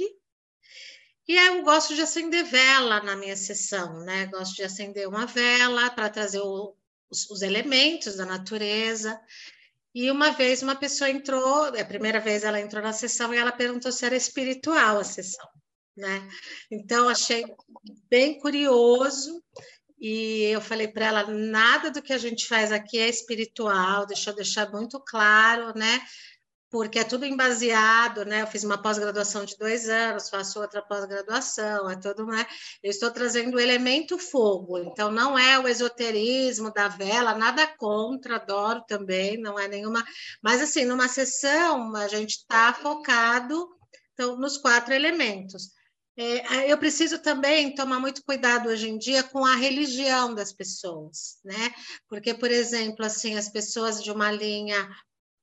e eu gosto de acender vela na minha sessão, né? Gosto de acender uma vela para trazer o, os, os, elementos da natureza. E uma vez uma pessoa entrou, é a primeira vez ela entrou na sessão e ela perguntou se era espiritual a sessão, né? Então achei bem curioso e eu falei para ela nada do que a gente faz aqui é espiritual, deixa eu deixar muito claro, né? Porque é tudo embaseado, né? Eu fiz uma pós-graduação de dois anos, faço outra pós-graduação, é tudo, né? Eu estou trazendo o elemento fogo, então não é o esoterismo da vela, nada contra, adoro também, não é nenhuma. Mas, assim, numa sessão, a gente está focado então, nos quatro elementos. É, eu preciso também tomar muito cuidado hoje em dia com a religião das pessoas, né? Porque, por exemplo, assim, as pessoas de uma linha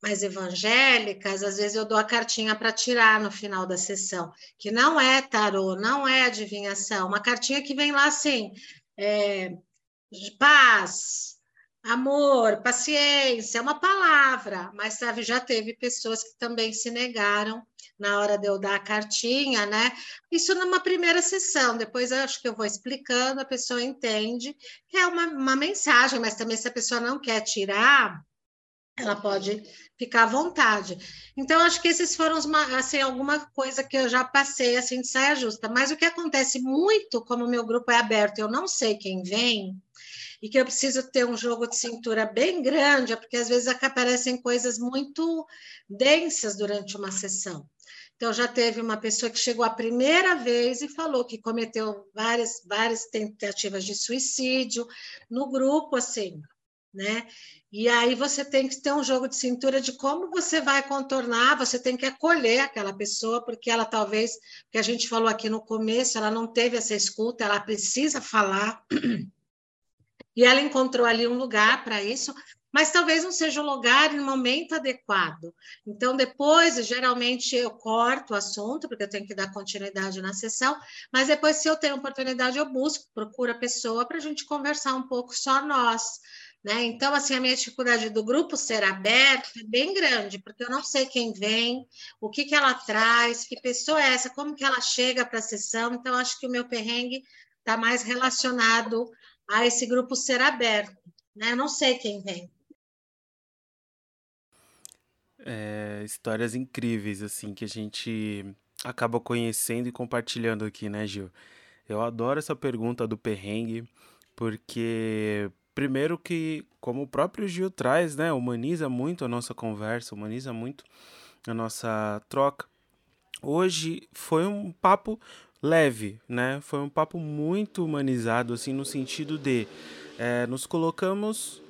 mais evangélicas, às vezes eu dou a cartinha para tirar no final da sessão, que não é tarô, não é adivinhação, uma cartinha que vem lá assim, é, paz, amor, paciência, é uma palavra, mas sabe, já teve pessoas que também se negaram na hora de eu dar a cartinha, né? Isso numa primeira sessão, depois acho que eu vou explicando, a pessoa entende que é uma, uma mensagem, mas também se a pessoa não quer tirar, ela pode ficar à vontade. Então, acho que esses foram assim, alguma coisa que eu já passei assim de saia justa. Mas o que acontece muito, como o meu grupo é aberto, eu não sei quem vem, e que eu preciso ter um jogo de cintura bem grande, é porque às vezes aparecem coisas muito densas durante uma sessão. Então, já teve uma pessoa que chegou a primeira vez e falou que cometeu várias, várias tentativas de suicídio no grupo, assim, né? E aí você tem que ter um jogo de cintura de como você vai contornar, você tem que acolher aquela pessoa, porque ela talvez, que a gente falou aqui no começo, ela não teve essa escuta, ela precisa falar. E ela encontrou ali um lugar para isso, mas talvez não seja o lugar e o momento adequado. Então, depois, geralmente, eu corto o assunto, porque eu tenho que dar continuidade na sessão, mas depois, se eu tenho oportunidade, eu busco, procuro a pessoa para a gente conversar um pouco só nós. Né? Então, assim, a minha dificuldade do grupo ser aberto é bem grande, porque eu não sei quem vem, o que, que ela traz, que pessoa é essa, como que ela chega para a sessão. Então, acho que o meu perrengue está mais relacionado a esse grupo ser aberto. Né? Eu não sei quem vem. É, histórias incríveis, assim, que a gente acaba conhecendo e compartilhando aqui, né, Gil? Eu adoro essa pergunta do perrengue, porque primeiro que, como o próprio Gil traz, né, humaniza muito a nossa conversa, humaniza muito a nossa troca. Hoje foi um papo leve, né? Foi um papo muito humanizado, assim, no sentido de é, nos colocamos,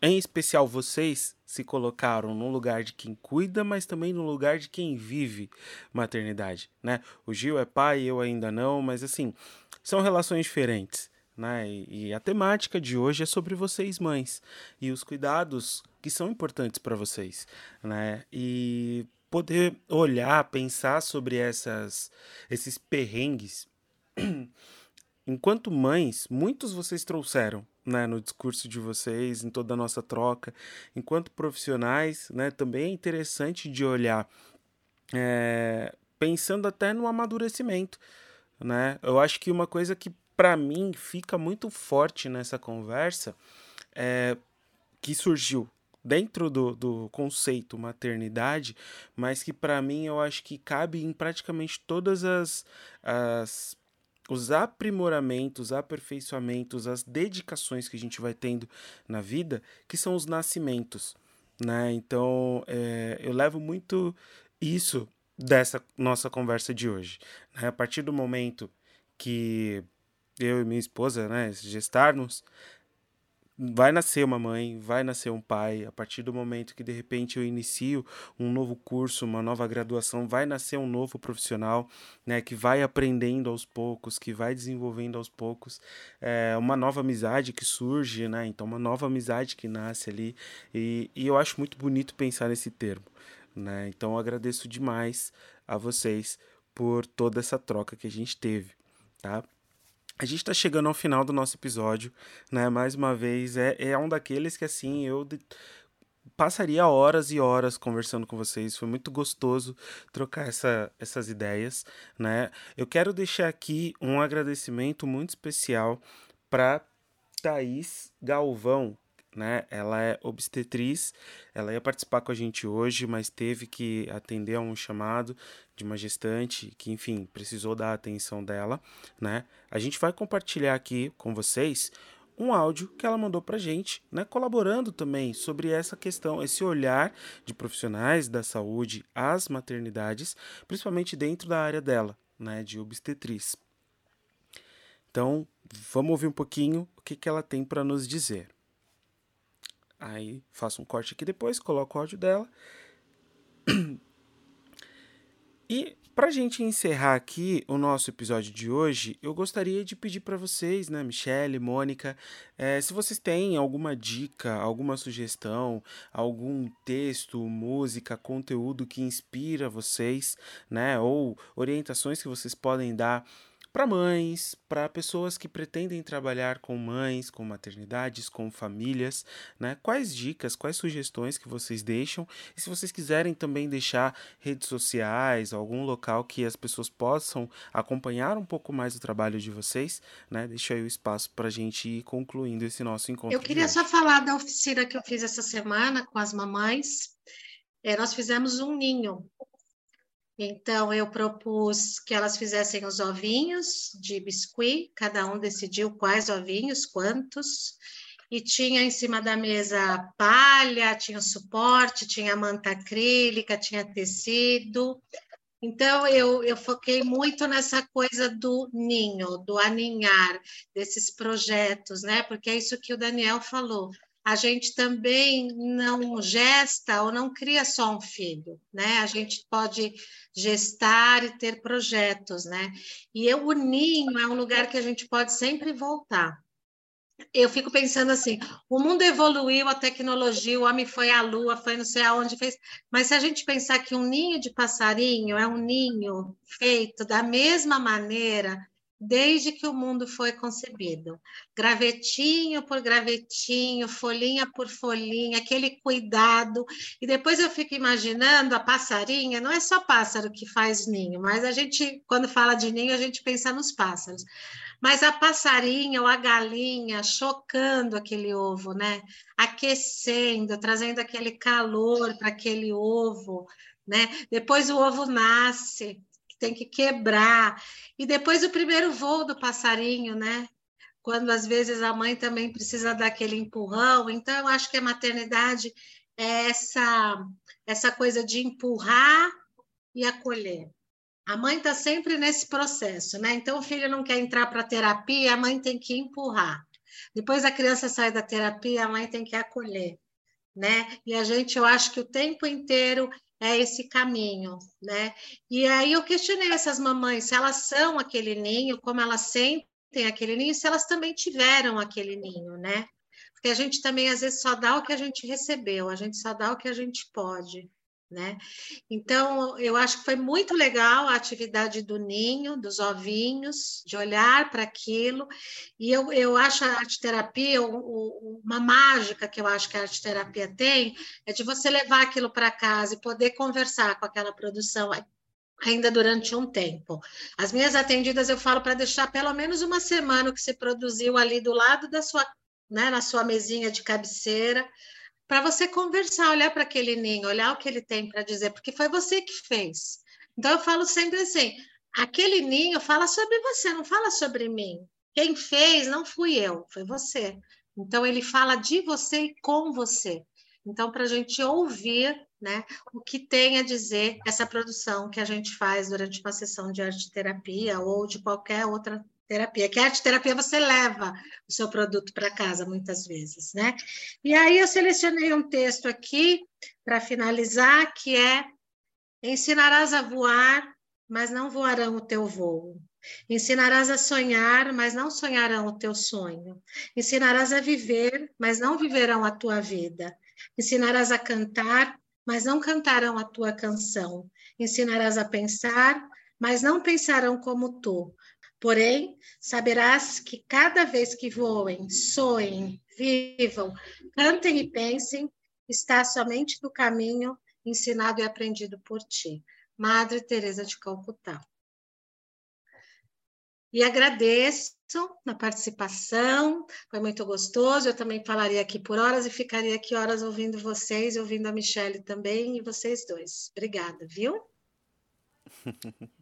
em especial vocês, se colocaram no lugar de quem cuida, mas também no lugar de quem vive maternidade, né? O Gil é pai, eu ainda não, mas assim, são relações diferentes. Né? E, e a temática de hoje é sobre vocês, mães, e os cuidados que são importantes para vocês, né? E poder olhar, pensar sobre essas, esses perrengues. [clears throat] Enquanto mães, muitos vocês trouxeram né, no discurso de vocês, em toda a nossa troca. Enquanto profissionais, né, também é interessante de olhar, é, pensando até no amadurecimento. Né? Eu acho que uma coisa que para mim fica muito forte nessa conversa é, que surgiu dentro do, do conceito maternidade, mas que para mim eu acho que cabe em praticamente todas as, as os aprimoramentos, aperfeiçoamentos, as dedicações que a gente vai tendo na vida, que são os nascimentos. né? Então, é, eu levo muito isso dessa nossa conversa de hoje. Né? A partir do momento que eu e minha esposa, né, gestarmos, vai nascer uma mãe, vai nascer um pai. A partir do momento que de repente eu inicio um novo curso, uma nova graduação, vai nascer um novo profissional, né, que vai aprendendo aos poucos, que vai desenvolvendo aos poucos, é, uma nova amizade que surge, né? Então uma nova amizade que nasce ali e, e eu acho muito bonito pensar nesse termo, né? Então eu agradeço demais a vocês por toda essa troca que a gente teve, tá? A gente está chegando ao final do nosso episódio, né? Mais uma vez, é, é um daqueles que assim eu de... passaria horas e horas conversando com vocês. Foi muito gostoso trocar essa, essas ideias, né? Eu quero deixar aqui um agradecimento muito especial para Thaís Galvão, né? Ela é obstetriz, ela ia participar com a gente hoje, mas teve que atender a um chamado de uma gestante que, enfim, precisou da atenção dela, né? A gente vai compartilhar aqui com vocês um áudio que ela mandou pra gente, né, colaborando também sobre essa questão, esse olhar de profissionais da saúde às maternidades, principalmente dentro da área dela, né, de obstetriz. Então, vamos ouvir um pouquinho o que, que ela tem para nos dizer. Aí faço um corte aqui depois, coloco o áudio dela. E para gente encerrar aqui o nosso episódio de hoje, eu gostaria de pedir para vocês, né, Michelle, Mônica, é, se vocês têm alguma dica, alguma sugestão, algum texto, música, conteúdo que inspira vocês, né, ou orientações que vocês podem dar para mães, para pessoas que pretendem trabalhar com mães, com maternidades, com famílias, né? Quais dicas, quais sugestões que vocês deixam? E se vocês quiserem também deixar redes sociais, algum local que as pessoas possam acompanhar um pouco mais o trabalho de vocês, né? Deixa aí o espaço para a gente ir concluindo esse nosso encontro. Eu queria só falar da oficina que eu fiz essa semana com as mamães. É, nós fizemos um ninho então, eu propus que elas fizessem os ovinhos de biscuit, cada um decidiu quais ovinhos, quantos, e tinha em cima da mesa palha, tinha suporte, tinha manta acrílica, tinha tecido. Então, eu, eu foquei muito nessa coisa do ninho, do aninhar, desses projetos, né? Porque é isso que o Daniel falou a gente também não gesta ou não cria só um filho, né? A gente pode gestar e ter projetos, né? E eu, o ninho é um lugar que a gente pode sempre voltar. Eu fico pensando assim, o mundo evoluiu, a tecnologia, o homem foi à lua, foi não sei aonde fez, mas se a gente pensar que um ninho de passarinho é um ninho feito da mesma maneira desde que o mundo foi concebido. Gravetinho por gravetinho, folhinha por folhinha, aquele cuidado. E depois eu fico imaginando a passarinha, não é só pássaro que faz ninho, mas a gente, quando fala de ninho, a gente pensa nos pássaros. Mas a passarinha ou a galinha chocando aquele ovo, né? Aquecendo, trazendo aquele calor para aquele ovo, né? Depois o ovo nasce, tem que quebrar. E depois o primeiro voo do passarinho, né? Quando às vezes a mãe também precisa daquele empurrão. Então, eu acho que a maternidade é essa, essa coisa de empurrar e acolher. A mãe está sempre nesse processo, né? Então, o filho não quer entrar para terapia, a mãe tem que empurrar. Depois a criança sai da terapia, a mãe tem que acolher, né? E a gente, eu acho que o tempo inteiro é esse caminho, né? E aí eu questionei essas mamães se elas são aquele ninho, como elas sentem aquele ninho, se elas também tiveram aquele ninho, né? Porque a gente também às vezes só dá o que a gente recebeu, a gente só dá o que a gente pode né? Então, eu acho que foi muito legal a atividade do ninho, dos ovinhos, de olhar para aquilo, e eu, eu acho a arte-terapia, uma mágica que eu acho que a arte-terapia tem, é de você levar aquilo para casa e poder conversar com aquela produção ainda durante um tempo. As minhas atendidas eu falo para deixar pelo menos uma semana o que se produziu ali do lado da sua, né, na sua mesinha de cabeceira, para você conversar, olhar para aquele ninho, olhar o que ele tem para dizer, porque foi você que fez. Então eu falo sempre assim: aquele ninho fala sobre você, não fala sobre mim. Quem fez não fui eu, foi você. Então ele fala de você e com você. Então, para a gente ouvir né, o que tem a dizer essa produção que a gente faz durante uma sessão de arte terapia ou de qualquer outra terapia. Que a arte terapia você leva o seu produto para casa muitas vezes, né? E aí eu selecionei um texto aqui para finalizar que é ensinarás a voar, mas não voarão o teu voo. Ensinarás a sonhar, mas não sonharão o teu sonho. Ensinarás a viver, mas não viverão a tua vida. Ensinarás a cantar, mas não cantarão a tua canção. Ensinarás a pensar, mas não pensarão como tu. Porém, saberás que cada vez que voem, soem, vivam, cantem e pensem, está somente no caminho ensinado e aprendido por ti. Madre Teresa de Calcutá. E agradeço a participação, foi muito gostoso. Eu também falaria aqui por horas e ficaria aqui horas ouvindo vocês, ouvindo a Michelle também e vocês dois. Obrigada, viu? [laughs]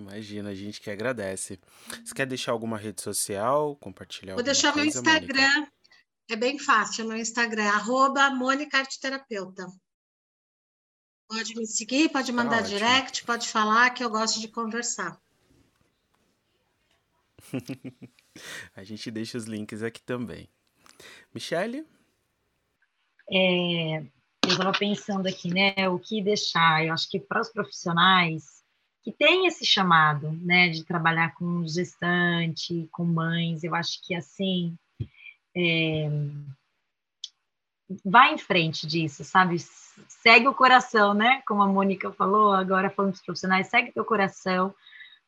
Imagina, a gente que agradece. Você quer deixar alguma rede social, compartilhar Vou deixar coisa, meu Instagram, Mônica? é bem fácil, meu Instagram, arroba Mônica Arteterapeuta. Pode me seguir, pode mandar ótimo. direct, pode falar que eu gosto de conversar. [laughs] a gente deixa os links aqui também. Michele? É, eu estava pensando aqui, né, o que deixar. Eu acho que para os profissionais que têm esse chamado, né, de trabalhar com gestante, com mães, eu acho que assim, é, vai em frente disso, sabe? Segue o coração, né? Como a Mônica falou, agora falando dos profissionais, segue teu coração,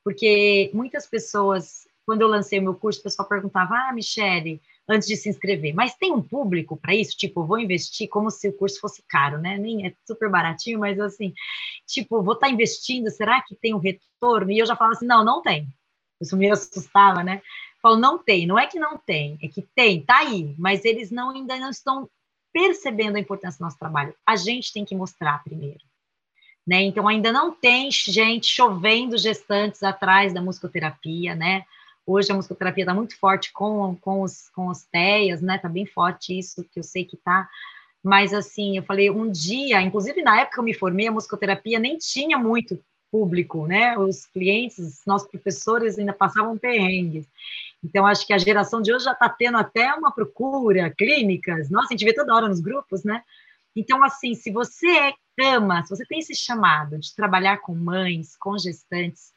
porque muitas pessoas, quando eu lancei o meu curso, o pessoal perguntava, ah, Michele, antes de se inscrever, mas tem um público para isso? Tipo, vou investir como se o curso fosse caro, né? Nem é super baratinho, mas assim, tipo, vou estar tá investindo, será que tem um retorno? E eu já falava assim, não, não tem. Isso me assustava, né? Falo, não tem, não é que não tem, é que tem, tá aí, mas eles não ainda não estão percebendo a importância do nosso trabalho. A gente tem que mostrar primeiro. Né? Então, ainda não tem gente chovendo gestantes atrás da musicoterapia, né? Hoje a musicoterapia está muito forte com, com, os, com os TEAs, né? Está bem forte isso, que eu sei que está. Mas, assim, eu falei, um dia, inclusive na época que eu me formei, a musicoterapia nem tinha muito público, né? Os clientes, os nossos professores ainda passavam perrengues. Então, acho que a geração de hoje já está tendo até uma procura, clínicas. Nossa, a gente vê toda hora nos grupos, né? Então, assim, se você ama, se você tem esse chamado de trabalhar com mães, com gestantes,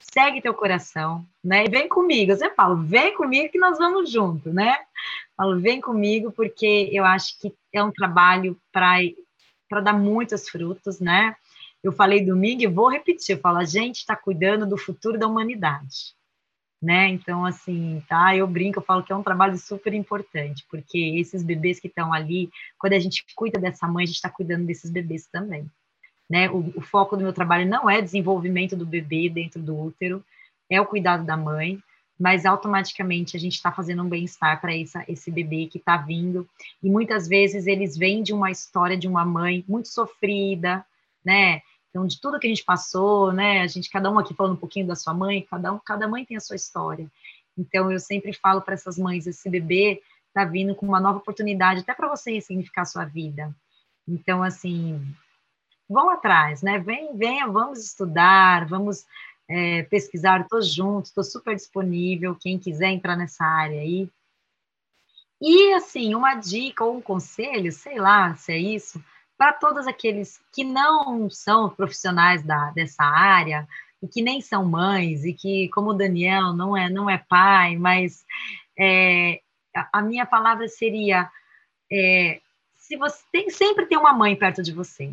segue teu coração, né? E vem comigo. Eu sempre falo, vem comigo que nós vamos junto, né? Falo, vem comigo, porque eu acho que é um trabalho para dar muitos frutos, né? Eu falei domingo e vou repetir, eu falo, a gente está cuidando do futuro da humanidade né? Então, assim, tá? Eu brinco, eu falo que é um trabalho super importante, porque esses bebês que estão ali, quando a gente cuida dessa mãe, a gente está cuidando desses bebês também, né? O, o, foco do meu trabalho não é desenvolvimento do bebê dentro do útero, é o cuidado da mãe, mas automaticamente a gente está fazendo um bem-estar para esse bebê que está vindo, e muitas vezes eles vêm de uma história de uma mãe muito sofrida, né? Então, de tudo que a gente passou, né? A gente, cada um aqui falando um pouquinho da sua mãe, cada, um, cada mãe tem a sua história. Então, eu sempre falo para essas mães: esse bebê está vindo com uma nova oportunidade, até para você ressignificar a sua vida. Então, assim, vão atrás, né? Vem, venha, vamos estudar, vamos é, pesquisar, estou junto, estou super disponível, quem quiser entrar nessa área aí. E, assim, uma dica ou um conselho, sei lá se é isso, para todos aqueles que não são profissionais da, dessa área e que nem são mães e que, como o Daniel, não é, não é pai, mas é, a minha palavra seria é, se você tem, sempre tem uma mãe perto de você,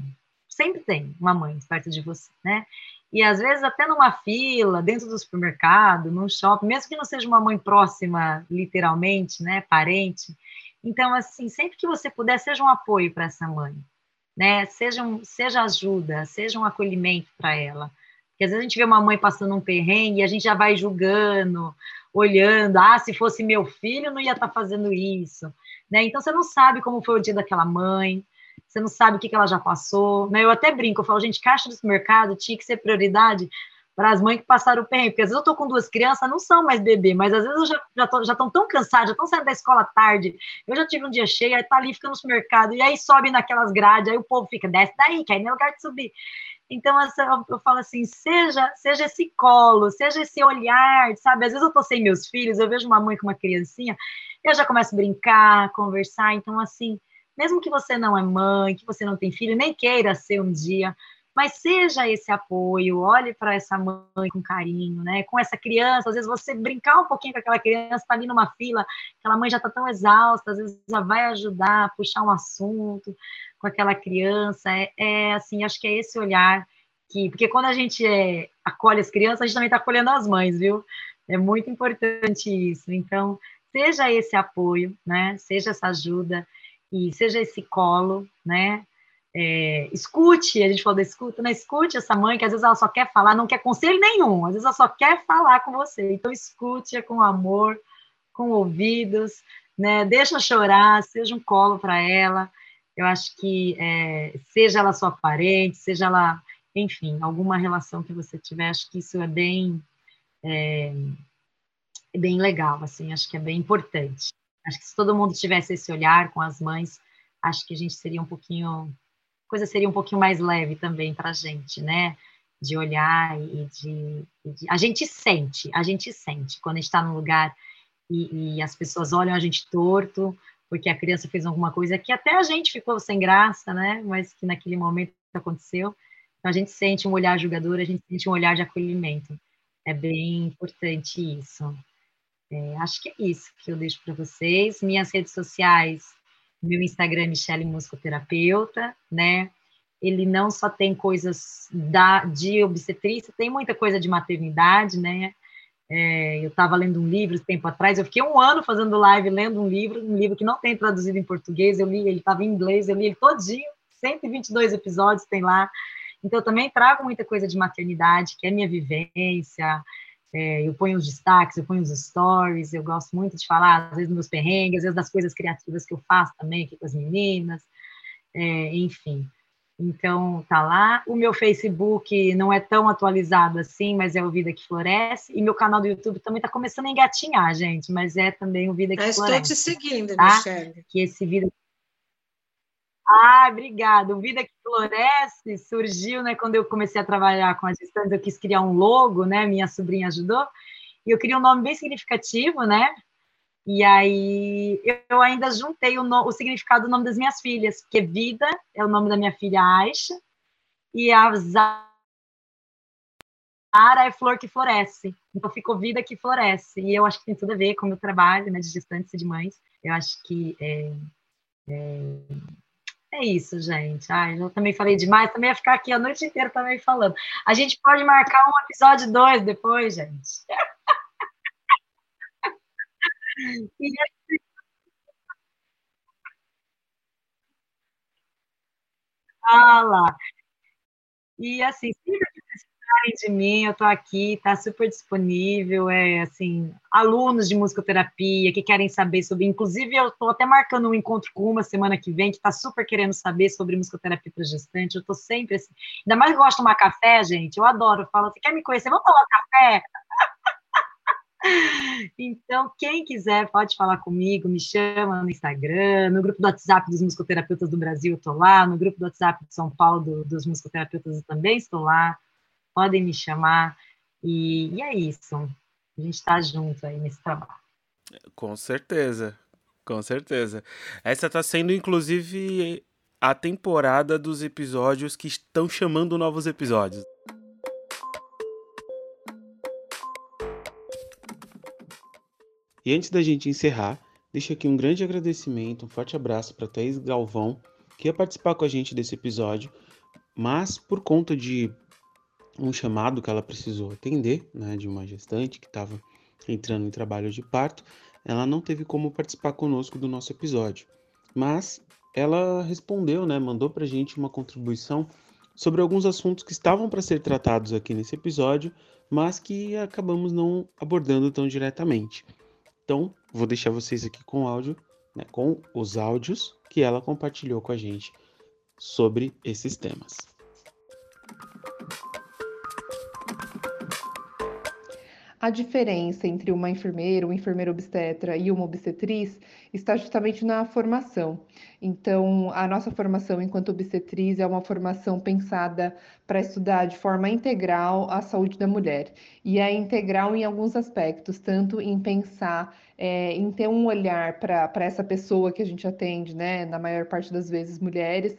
sempre tem uma mãe perto de você, né? E às vezes até numa fila, dentro do supermercado, num shopping, mesmo que não seja uma mãe próxima, literalmente, né, parente. Então, assim, sempre que você puder, seja um apoio para essa mãe né? Seja, um, seja ajuda, seja um acolhimento para ela. Porque às vezes a gente vê uma mãe passando um perrengue e a gente já vai julgando, olhando, ah, se fosse meu filho, não ia estar tá fazendo isso. Né? Então você não sabe como foi o dia daquela mãe, você não sabe o que, que ela já passou. Né? Eu até brinco, eu falo, gente, caixa do mercado tinha que ser prioridade para as mães que passaram o perrengue, porque às vezes eu tô com duas crianças, não são mais bebê, mas às vezes eu já, já, tô, já tão cansadas, já estão saindo da escola tarde, eu já tive um dia cheio, aí tá ali, fica no supermercado, e aí sobe naquelas grades, aí o povo fica, desce daí, que aí nem é lugar de subir. Então, eu falo assim, seja, seja esse colo, seja esse olhar, sabe? Às vezes eu tô sem meus filhos, eu vejo uma mãe com uma criancinha, eu já começo a brincar, conversar, então, assim, mesmo que você não é mãe, que você não tem filho, nem queira ser um dia, mas seja esse apoio, olhe para essa mãe com carinho, né? Com essa criança, às vezes você brincar um pouquinho com aquela criança, está ali numa fila, aquela mãe já está tão exausta, às vezes já vai ajudar, puxar um assunto com aquela criança. É, é assim, acho que é esse olhar que, porque quando a gente é, acolhe as crianças, a gente também está acolhendo as mães, viu? É muito importante isso. Então, seja esse apoio, né? Seja essa ajuda e seja esse colo, né? É, escute, a gente falou da escuta, né? Escute essa mãe que às vezes ela só quer falar, não quer conselho nenhum, às vezes ela só quer falar com você. Então escute com amor, com ouvidos, né? Deixa chorar, seja um colo para ela. Eu acho que é, seja ela sua parente, seja ela, enfim, alguma relação que você tiver, acho que isso é bem é, bem legal, assim, acho que é bem importante. Acho que se todo mundo tivesse esse olhar com as mães, acho que a gente seria um pouquinho coisa seria um pouquinho mais leve também para a gente, né? De olhar e de, de, A gente sente, a gente sente quando a gente está num lugar e, e, as pessoas olham a gente torto, porque a criança fez alguma coisa que até a gente ficou sem graça, né? Mas que naquele momento aconteceu. Então a gente sente um olhar julgador, a gente sente um olhar de acolhimento. É bem importante isso. É, acho que é isso que eu deixo para vocês. Minhas redes sociais meu Instagram é Michele Muscoterapeuta, né? Ele não só tem coisas da, de obstetrícia, tem muita coisa de maternidade, né? É, eu estava lendo um livro tempo atrás, eu fiquei um ano fazendo live lendo um livro, um livro que não tem traduzido em português, eu li, ele estava em inglês, eu li ele todinho, 122 episódios tem lá. Então, eu também trago muita coisa de maternidade, que é minha vivência, é, eu ponho os destaques, eu ponho os stories, eu gosto muito de falar, às vezes, dos meus perrengues, às vezes das coisas criativas que eu faço também aqui com as meninas, é, enfim. Então, tá lá. O meu Facebook não é tão atualizado assim, mas é o Vida que Floresce. E meu canal do YouTube também está começando a engatinhar, gente, mas é também o Vida que Floresce. Estou te seguindo, tá? Michelle. Que esse Vida ah, obrigada. Vida que Floresce surgiu, né, quando eu comecei a trabalhar com as gestantes, eu quis criar um logo, né, minha sobrinha ajudou, e eu queria um nome bem significativo, né, e aí eu ainda juntei o, no, o significado do nome das minhas filhas, porque Vida é o nome da minha filha Aisha, e a Zara é flor que floresce, então ficou Vida que Floresce, e eu acho que tem tudo a ver com o meu trabalho, né, de gestantes e de mães, eu acho que é, é é isso, gente. Ai, eu também falei demais, também ia ficar aqui a noite inteira também falando. A gente pode marcar um episódio 2 depois, gente. [laughs] e... Ah lá. E assim, sempre precisarem de mim, eu estou aqui, está super disponível, é assim, alunos de musicoterapia que querem saber sobre, inclusive eu estou até marcando um encontro com uma semana que vem, que está super querendo saber sobre musicoterapia para gestante, eu estou sempre assim, ainda mais gosto de tomar café, gente, eu adoro, eu falo, você quer me conhecer, vamos tomar café? [laughs] Então, quem quiser pode falar comigo, me chama no Instagram, no grupo do WhatsApp dos musicoterapeutas do Brasil, eu estou lá, no grupo do WhatsApp de São Paulo do, dos musicoterapeutas eu também estou lá podem me chamar. E, e é isso. A gente está junto aí nesse trabalho. Com certeza, com certeza. Essa está sendo, inclusive, a temporada dos episódios que estão chamando novos episódios. E antes da gente encerrar, deixo aqui um grande agradecimento, um forte abraço para Thaís Galvão, que ia participar com a gente desse episódio, mas por conta de um chamado que ela precisou atender, né, de uma gestante que estava entrando em trabalho de parto, ela não teve como participar conosco do nosso episódio, mas ela respondeu, né, mandou para a gente uma contribuição sobre alguns assuntos que estavam para ser tratados aqui nesse episódio, mas que acabamos não abordando tão diretamente. Então, vou deixar vocês aqui com áudio, né, com os áudios que ela compartilhou com a gente sobre esses temas. A diferença entre uma enfermeira, um enfermeiro obstetra e uma obstetriz está justamente na formação. Então, a nossa formação enquanto obstetriz é uma formação pensada para estudar de forma integral a saúde da mulher. E é integral em alguns aspectos, tanto em pensar, é, em ter um olhar para essa pessoa que a gente atende, né, na maior parte das vezes mulheres,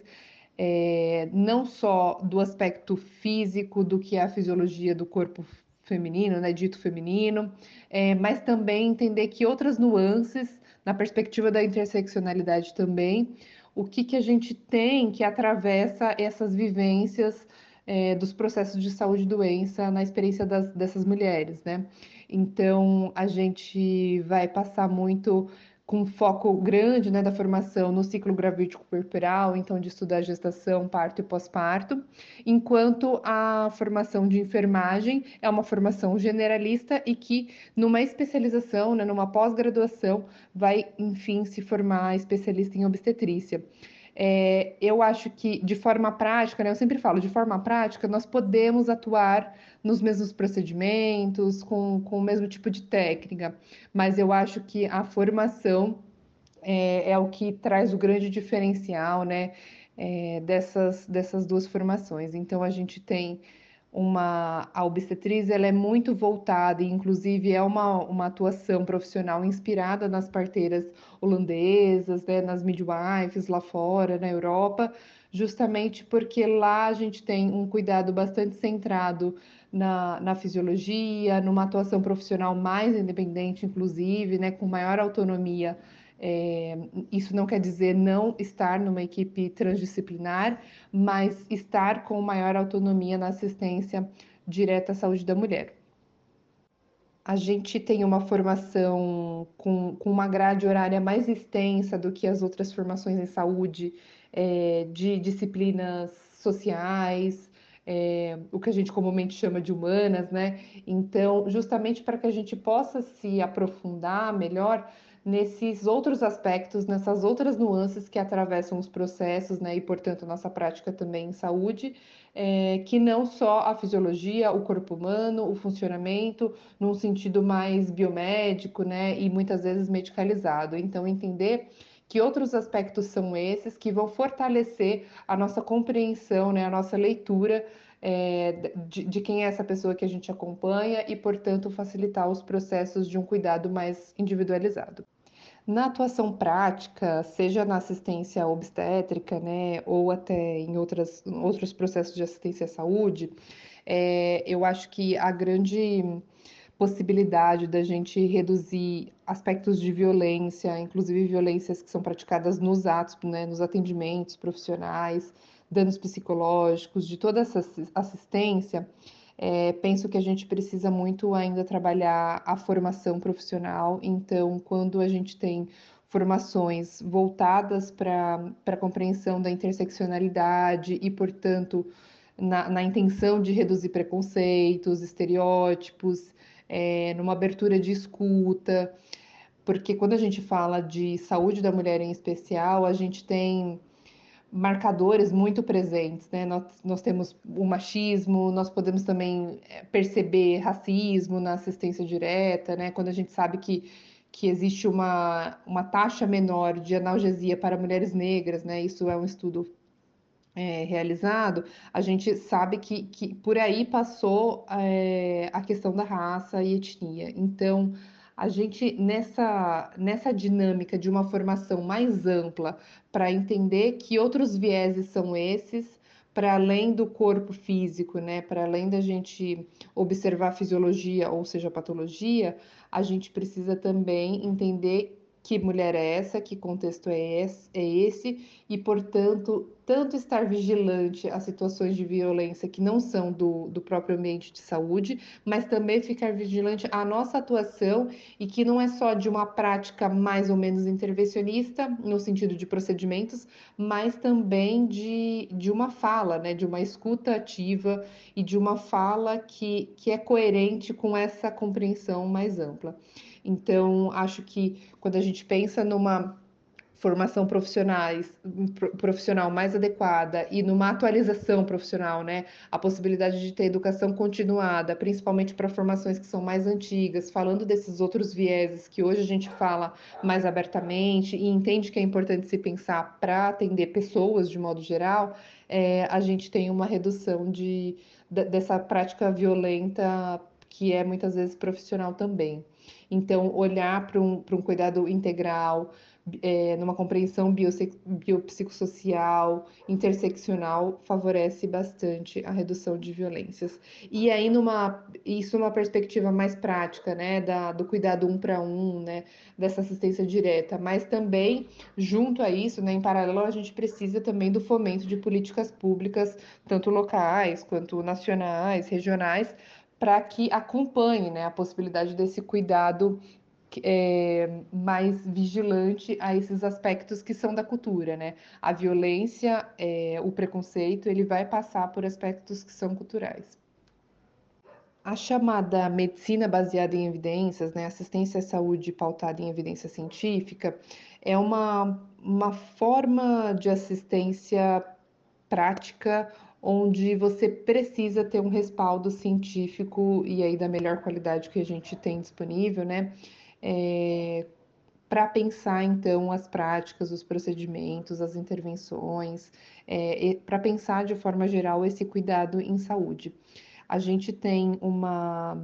é, não só do aspecto físico, do que é a fisiologia do corpo feminino, né, dito feminino, é, mas também entender que outras nuances, na perspectiva da interseccionalidade também, o que, que a gente tem que atravessa essas vivências é, dos processos de saúde e doença na experiência das, dessas mulheres, né? Então, a gente vai passar muito com foco grande né, da formação no ciclo gravídico corporal, então de estudar gestação, parto e pós-parto, enquanto a formação de enfermagem é uma formação generalista e que numa especialização, né, numa pós-graduação, vai, enfim, se formar especialista em obstetrícia. É, eu acho que de forma prática, né, eu sempre falo, de forma prática, nós podemos atuar nos mesmos procedimentos, com, com o mesmo tipo de técnica, mas eu acho que a formação é, é o que traz o grande diferencial né, é, dessas, dessas duas formações. Então, a gente tem uma a obstetriz ela é muito voltada e inclusive é uma, uma atuação profissional inspirada nas parteiras holandesas, né, nas midwives lá fora, na Europa, justamente porque lá a gente tem um cuidado bastante centrado na, na fisiologia, numa atuação profissional mais independente, inclusive, né, com maior autonomia é, isso não quer dizer não estar numa equipe transdisciplinar, mas estar com maior autonomia na assistência direta à saúde da mulher. A gente tem uma formação com, com uma grade horária mais extensa do que as outras formações em saúde, é, de disciplinas sociais, é, o que a gente comumente chama de humanas, né? Então, justamente para que a gente possa se aprofundar melhor, nesses outros aspectos, nessas outras nuances que atravessam os processos, né, e portanto nossa prática também em saúde, é, que não só a fisiologia, o corpo humano, o funcionamento, num sentido mais biomédico, né, e muitas vezes medicalizado. Então, entender que outros aspectos são esses que vão fortalecer a nossa compreensão, né, a nossa leitura é, de, de, quem é essa pessoa que a gente acompanha e, portanto, facilitar os processos de um cuidado mais individualizado. Na atuação prática, seja na assistência obstétrica, né, ou até em outras, outros processos de assistência à saúde, é, eu acho que a grande possibilidade da gente reduzir aspectos de violência, inclusive violências que são praticadas nos atos, né, nos atendimentos profissionais, danos psicológicos, de toda essa assistência, é, penso que a gente precisa muito ainda trabalhar a formação profissional. Então, quando a gente tem formações voltadas para a compreensão da interseccionalidade e, portanto, na, na, intenção de reduzir preconceitos, estereótipos, é, numa abertura de escuta, porque quando a gente fala de saúde da mulher em especial, a gente tem marcadores muito presentes, né? Nós, nós temos o machismo, nós podemos também eh, perceber racismo na assistência direta, né? Quando a gente sabe que, que existe uma, uma taxa menor de analgesia para mulheres negras, né? Isso é um estudo é, realizado, a gente sabe que, que por aí passou é, a questão da raça e etnia. Então, a gente nessa, nessa dinâmica de uma formação mais ampla para entender que outros vieses são esses, para além do corpo físico, né, para além da gente observar fisiologia, ou seja, patologia, a gente precisa também entender que mulher é essa, que contexto é esse, é esse, e, portanto, tanto estar vigilante a situações de violência que não são do, do próprio ambiente de saúde, mas também ficar vigilante à nossa atuação e que não é só de uma prática mais ou menos intervencionista, no sentido de procedimentos, mas também de, de uma fala, né, de uma escuta ativa e de uma fala que, que é coerente com essa compreensão mais ampla. Então, acho que quando a gente pensa numa formação profissionais, profissional mais adequada e numa atualização profissional, né? A possibilidade de ter educação continuada, principalmente para formações que são mais antigas, falando desses outros vieses que hoje a gente fala mais abertamente e entende que é importante se pensar para atender pessoas de modo geral, é, a gente tem uma redução de, dessa prática violenta que é muitas vezes profissional também. Então, olhar para um, um cuidado integral, é, numa compreensão biopsicossocial, interseccional, favorece bastante a redução de violências. E aí, numa, isso numa perspectiva mais prática, né, da, do cuidado um para um, né, dessa assistência direta, mas também, junto a isso, né, em paralelo, a gente precisa também do fomento de políticas públicas, tanto locais quanto nacionais, regionais, para que acompanhe né, a possibilidade desse cuidado é, mais vigilante a esses aspectos que são da cultura, né? A violência, é, o preconceito, ele vai passar por aspectos que são culturais. A chamada medicina baseada em evidências, né, assistência à saúde pautada em evidência científica, é uma, uma forma de assistência prática onde você precisa ter um respaldo científico e aí da melhor qualidade que a gente tem disponível, né? É, para pensar então as práticas, os procedimentos, as intervenções, é, para pensar de forma geral esse cuidado em saúde. A gente tem uma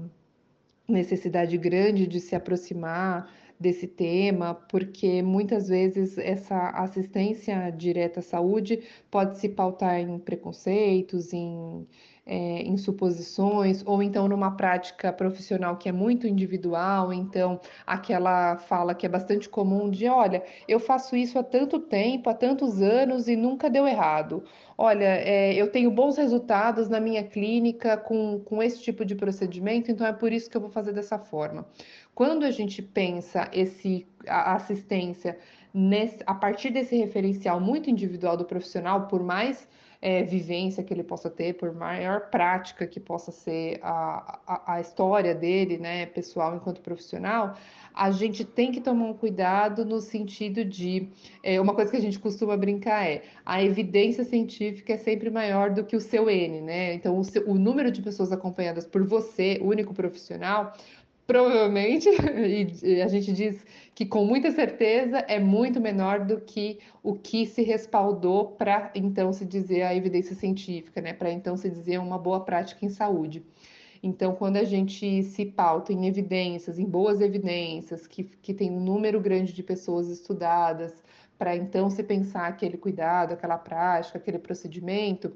necessidade grande de se aproximar desse tema, porque muitas vezes essa assistência direta à saúde pode se pautar em preconceitos, em é, em suposições, ou então numa prática profissional que é muito individual, então aquela fala que é bastante comum de: olha, eu faço isso há tanto tempo, há tantos anos e nunca deu errado. Olha, é, eu tenho bons resultados na minha clínica com, com esse tipo de procedimento, então é por isso que eu vou fazer dessa forma. Quando a gente pensa esse, a assistência nesse, a partir desse referencial muito individual do profissional, por mais é, vivência que ele possa ter, por maior prática que possa ser a, a, a história dele, né, pessoal enquanto profissional, a gente tem que tomar um cuidado no sentido de é, uma coisa que a gente costuma brincar é a evidência científica é sempre maior do que o seu N, né? Então, o, seu, o número de pessoas acompanhadas por você, único profissional, provavelmente, [laughs] e a gente diz que com muita certeza é muito menor do que o que se respaldou para então se dizer a evidência científica, né? Para então se dizer uma boa prática em saúde. Então, quando a gente se pauta em evidências, em boas evidências, que, que tem um número grande de pessoas estudadas, para então se pensar aquele cuidado, aquela prática, aquele procedimento,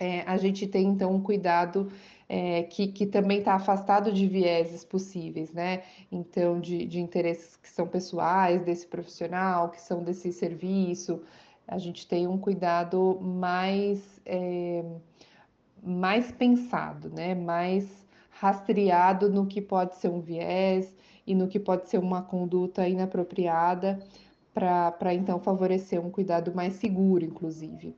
é, a gente tem então um cuidado é, que, que também está afastado de vieses possíveis, né? Então, de, de interesses que são pessoais desse profissional, que são desse serviço, a gente tem um cuidado mais, é, mais pensado, né? Mais rastreado no que pode ser um viés e no que pode ser uma conduta inapropriada para então favorecer um cuidado mais seguro, inclusive.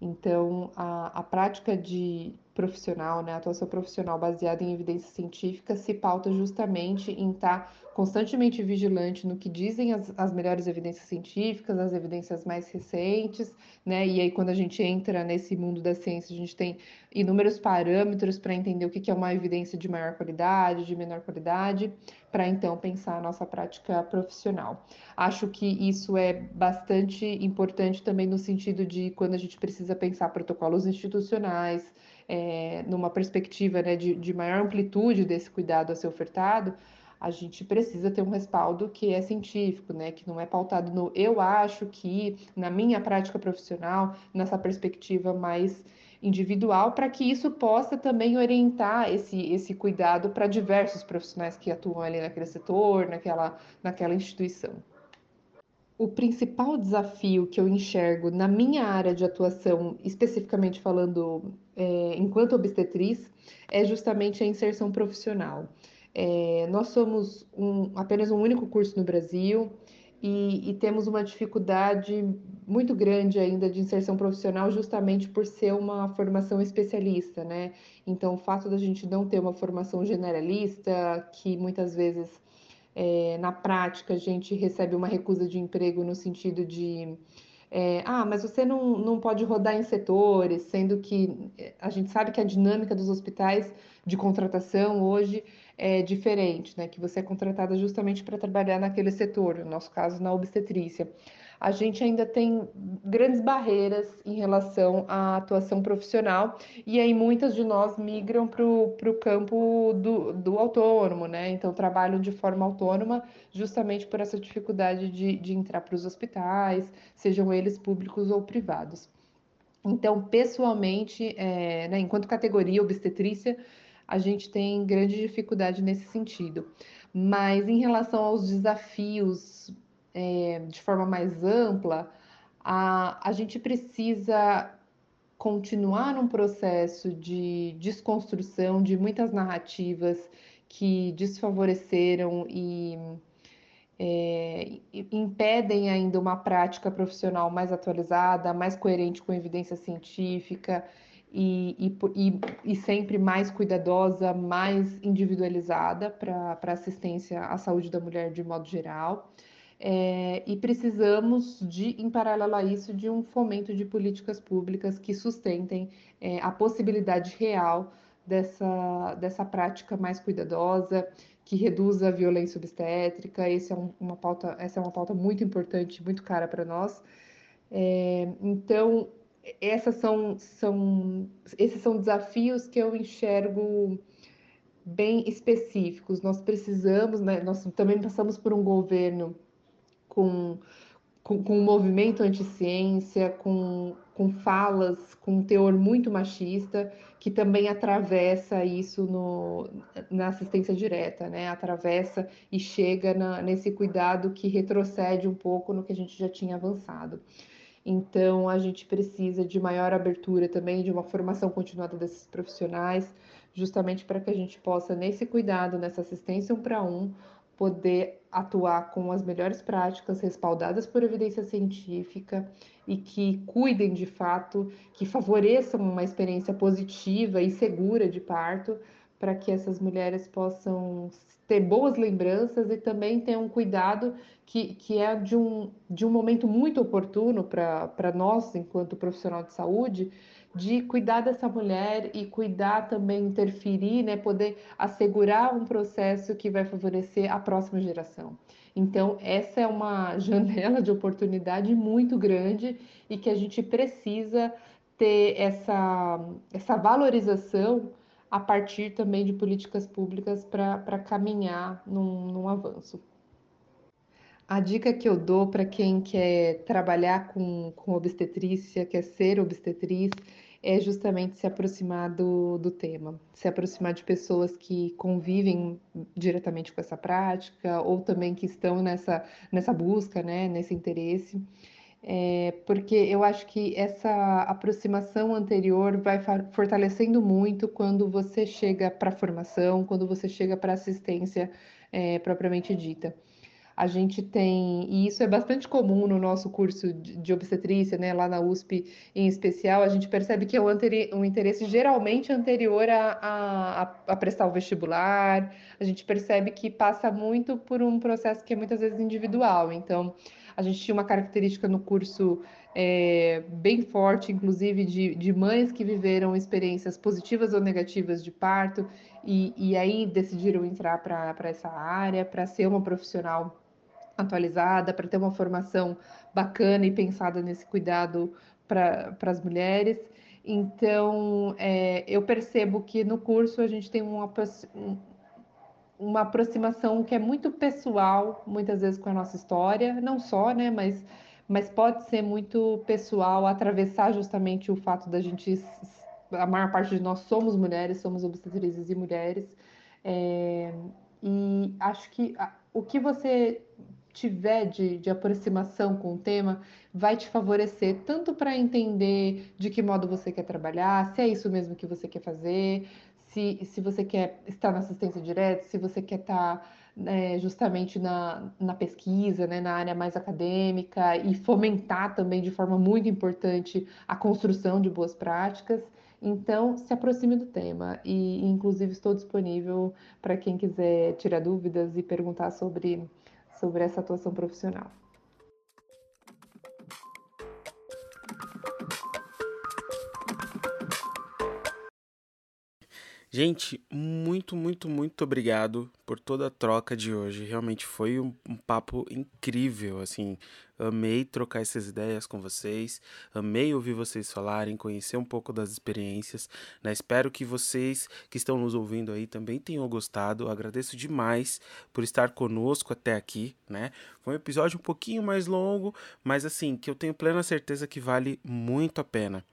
Então, a, a prática de, profissional, né, a atuação profissional baseada em evidência científica se pauta justamente em estar tá constantemente vigilante no que dizem as, as melhores evidências científicas, as evidências mais recentes, né, e aí quando a gente entra nesse mundo da ciência, a gente tem inúmeros parâmetros para entender o que, que é uma evidência de maior qualidade, de menor qualidade, para então pensar a nossa prática profissional. Acho que isso é bastante importante também no sentido de quando a gente precisa pensar protocolos institucionais, é, numa perspectiva né, de, de maior amplitude desse cuidado a ser ofertado, a gente precisa ter um respaldo que é científico, né? Que não é pautado no eu acho que, na minha prática profissional, nessa perspectiva mais individual, para que isso possa também orientar esse, esse cuidado para diversos profissionais que atuam ali naquele setor, naquela, naquela instituição. O principal desafio que eu enxergo na minha área de atuação, especificamente falando é, enquanto obstetriz, é justamente a inserção profissional. É, nós somos um, apenas um único curso no Brasil e, e, temos uma dificuldade muito grande ainda de inserção profissional, justamente por ser uma formação especialista, né? Então, o fato da gente não ter uma formação generalista, que muitas vezes é, na prática a gente recebe uma recusa de emprego no sentido de é, ah, mas você não, não pode rodar em setores, sendo que é, a gente sabe que a dinâmica dos hospitais de contratação hoje é diferente, né? Que você é contratada justamente para trabalhar naquele setor, no nosso caso, na obstetrícia a gente ainda tem grandes barreiras em relação à atuação profissional, e aí muitas de nós migram para o campo do, do autônomo, né? Então trabalham de forma autônoma justamente por essa dificuldade de, de entrar para os hospitais, sejam eles públicos ou privados. Então, pessoalmente, é, né, enquanto categoria obstetrícia, a gente tem grande dificuldade nesse sentido. Mas em relação aos desafios é, de forma mais ampla, a, a gente precisa continuar num processo de desconstrução de muitas narrativas que desfavoreceram e é, impedem ainda uma prática profissional mais atualizada, mais coerente com a evidência científica e, e, e sempre mais cuidadosa, mais individualizada para assistência à saúde da mulher de modo geral. É, e precisamos de, em paralelo a isso, de um fomento de políticas públicas que sustentem é, a possibilidade real dessa, dessa prática mais cuidadosa, que reduza a violência obstétrica. Esse é um, uma pauta, essa é uma pauta muito importante, muito cara para nós. É, então, essas são, são, esses são desafios que eu enxergo bem específicos. Nós precisamos, né, nós também passamos por um governo com, com, com um movimento anti-ciência, com, com falas, com um teor muito machista, que também atravessa isso no, na assistência direta, né? Atravessa e chega na, nesse cuidado que retrocede um pouco no que a gente já tinha avançado. Então, a gente precisa de maior abertura também, de uma formação continuada desses profissionais, justamente para que a gente possa, nesse cuidado, nessa assistência um para um, poder atuar com as melhores práticas respaldadas por evidência científica e que cuidem de fato, que favoreçam uma experiência positiva e segura de parto, para que essas mulheres possam ter boas lembranças e também tenham um cuidado que, que é de um, de um momento muito oportuno para nós, enquanto profissional de saúde, de cuidar dessa mulher e cuidar também, interferir, né, poder assegurar um processo que vai favorecer a próxima geração. Então, essa é uma [laughs] janela de oportunidade muito grande e que a gente precisa ter essa, essa valorização a partir também de políticas públicas para caminhar num, num avanço. A dica que eu dou para quem quer trabalhar com, com obstetrícia, quer ser obstetriz, é justamente se aproximar do, do tema, se aproximar de pessoas que convivem diretamente com essa prática ou também que estão nessa, nessa busca, né, nesse interesse. É, porque eu acho que essa aproximação anterior vai fortalecendo muito quando você chega para a formação, quando você chega para a assistência é, propriamente dita a gente tem, e isso é bastante comum no nosso curso de, obstetrícia, né, lá na USP em especial, a gente percebe que é um, um interesse geralmente anterior a, a, a, prestar o vestibular, a gente percebe que passa muito por um processo que é muitas vezes individual, então a gente tinha uma característica no curso é, bem forte, inclusive de, de mães que viveram experiências positivas ou negativas de parto e, e aí decidiram entrar para essa área, para ser uma profissional atualizada, para ter uma formação bacana e pensada nesse cuidado para as mulheres. Então, é, eu percebo que no curso a gente tem uma, uma aproximação que é muito pessoal, muitas vezes com a nossa história, não só, né, mas, mas pode ser muito pessoal, atravessar justamente o fato da gente, a maior parte de nós somos mulheres, somos obstetrizes e mulheres, é, e acho que o que você tiver de, de aproximação com o tema vai te favorecer tanto para entender de que modo você quer trabalhar, se é isso mesmo que você quer fazer, se, se você quer estar na assistência direta, se você quer estar né, justamente na, na pesquisa, né, na área mais acadêmica e fomentar também de forma muito importante a construção de boas práticas. Então, se aproxime do tema e, inclusive, estou disponível para quem quiser tirar dúvidas e perguntar sobre, sobre essa atuação profissional. Gente, muito, muito, muito obrigado por toda a troca de hoje. Realmente foi um, um, papo incrível, assim. Amei trocar essas ideias com vocês, amei ouvir vocês falarem, conhecer um pouco das experiências. Né? Espero que vocês que estão nos ouvindo aí também tenham gostado. agradeço demais por estar conosco até aqui, né? Foi um episódio um pouquinho mais longo, mas assim, que eu tenho plena certeza que vale muito a pena.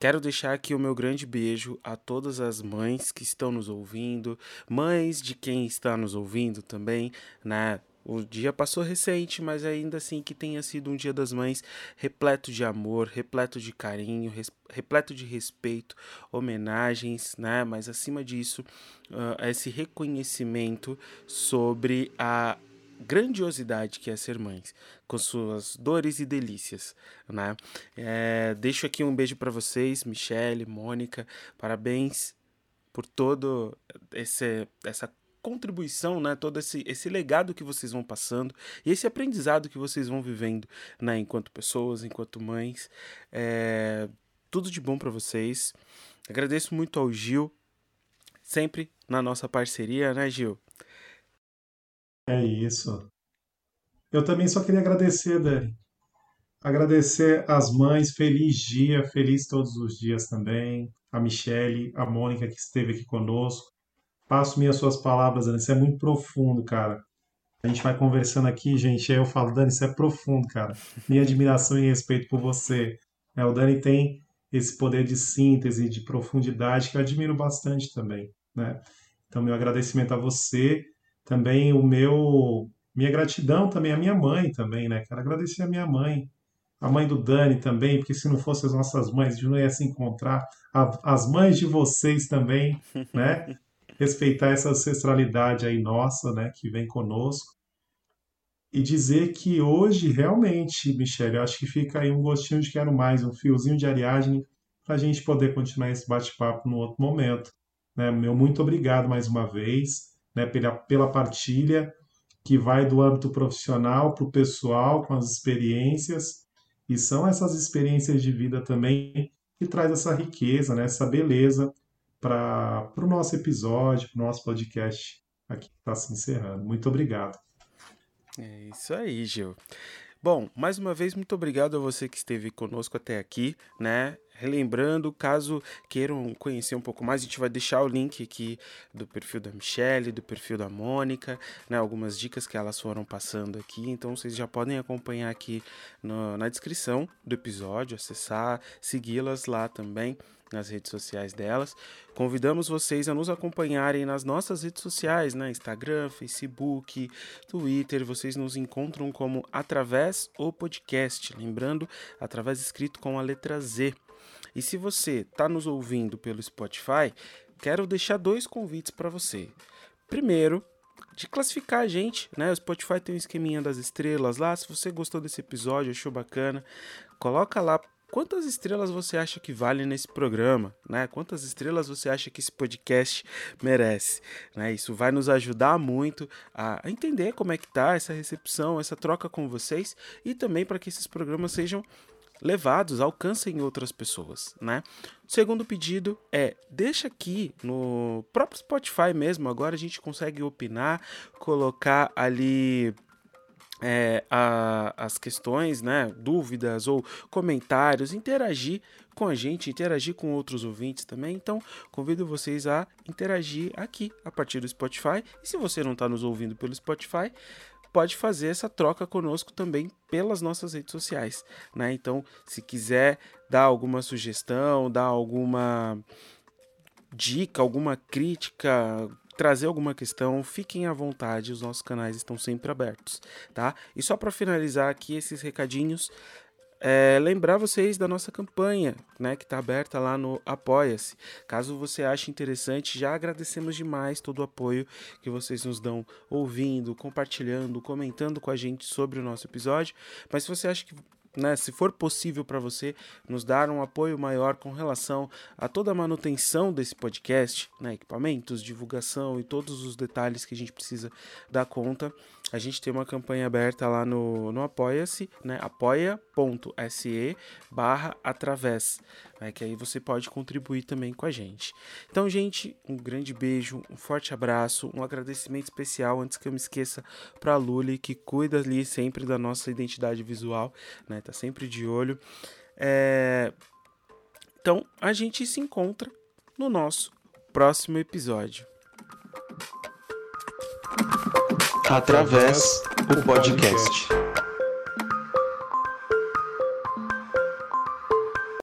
Quero deixar aqui o meu grande beijo a todas as mães que estão nos ouvindo, mães de quem está nos ouvindo também, né? O dia passou recente, mas ainda assim que tenha sido um Dia das Mães repleto de amor, repleto de carinho, repleto de respeito, homenagens, né? Mas acima disso, uh, esse reconhecimento sobre a grandiosidade que é ser mães, com suas dores e delícias, né? É, deixo aqui um beijo para vocês, Michele, Mônica, parabéns por todo esse, essa contribuição, né? Todo esse, esse legado que vocês vão passando e esse aprendizado que vocês vão vivendo, né? Enquanto pessoas, enquanto mães, é, tudo de bom para vocês. Agradeço muito ao Gil, sempre na nossa parceria, né, Gil? É isso. Eu também só queria agradecer, Dani. Agradecer às mães, feliz dia, feliz todos os dias também. A Michele, a Mônica que esteve aqui conosco. Passo minhas suas palavras, Dani. Isso é muito profundo, cara. A gente vai conversando aqui, gente. Aí eu falo, Dani, isso é profundo, cara. Minha admiração e respeito por você. É, o Dani tem esse poder de síntese, de profundidade, que eu admiro bastante também. Né? Então, meu agradecimento a você também o meu minha gratidão também à minha mãe também, né? Quero agradecer a minha mãe, a mãe do Dani também, porque se não fossem as nossas mães, a gente não ia se encontrar. A, as mães de vocês também, [laughs] né? Respeitar essa ancestralidade aí nossa, né? Que vem conosco. E dizer que hoje, realmente, Michelle, eu acho que fica aí um gostinho de quero mais, um fiozinho de Ariadne, para a gente poder continuar esse bate-papo no outro momento. Né? Meu muito obrigado mais uma vez né, pela, pela partilha que vai do âmbito profissional para o pessoal, com as experiências, e são essas experiências de vida também que traz essa riqueza, né, essa beleza para o nosso episódio, para o nosso podcast aqui que está se encerrando. Muito obrigado. É isso aí, Gil. Bom, mais uma vez, muito obrigado a você que esteve conosco até aqui, né? Relembrando, caso queiram conhecer um pouco mais, a gente vai deixar o link aqui do perfil da Michelle, do perfil da Mônica, né, algumas dicas que elas foram passando aqui. Então vocês já podem acompanhar aqui no, na descrição do episódio, acessar, segui-las lá também nas redes sociais delas. Convidamos vocês a nos acompanharem nas nossas redes sociais, né? Instagram, Facebook, Twitter. Vocês nos encontram como através o podcast, lembrando, através escrito com a letra Z. E se você está nos ouvindo pelo Spotify, quero deixar dois convites para você. Primeiro, de classificar a gente, né? O Spotify tem um esqueminha das estrelas lá. Se você gostou desse episódio, achou bacana, coloca lá quantas estrelas você acha que vale nesse programa, né? Quantas estrelas você acha que esse podcast merece, né? Isso vai nos ajudar muito a entender como é que tá essa recepção, essa troca com vocês e também para que esses programas sejam levados alcancem outras pessoas, né? Segundo pedido é deixa aqui no próprio Spotify mesmo. Agora a gente consegue opinar, colocar ali é, a, as questões, né, dúvidas ou comentários, interagir com a gente, interagir com outros ouvintes também. Então, convido vocês a interagir aqui a partir do Spotify. E se você não está nos ouvindo pelo Spotify, pode fazer essa troca conosco também pelas nossas redes sociais, né? Então, se quiser dar alguma sugestão, dar alguma dica, alguma crítica, trazer alguma questão, fiquem à vontade, os nossos canais estão sempre abertos, tá? E só para finalizar aqui esses recadinhos, é, lembrar vocês da nossa campanha, né, que está aberta lá no Apoia-se. Caso você ache interessante, já agradecemos demais todo o apoio que vocês nos dão, ouvindo, compartilhando, comentando com a gente sobre o nosso episódio. Mas se você acha que né, se for possível para você, nos dar um apoio maior com relação a toda a manutenção desse podcast, né, equipamentos, divulgação e todos os detalhes que a gente precisa dar conta, a gente tem uma campanha aberta lá no, no Apoia-se, né, apoia.se barra através, né, que aí você pode contribuir também com a gente. Então, gente, um grande beijo, um forte abraço, um agradecimento especial, antes que eu me esqueça, para a Luli, que cuida ali sempre da nossa identidade visual, né, tá sempre de olho. É... Então, a gente se encontra no nosso próximo episódio. Através o podcast.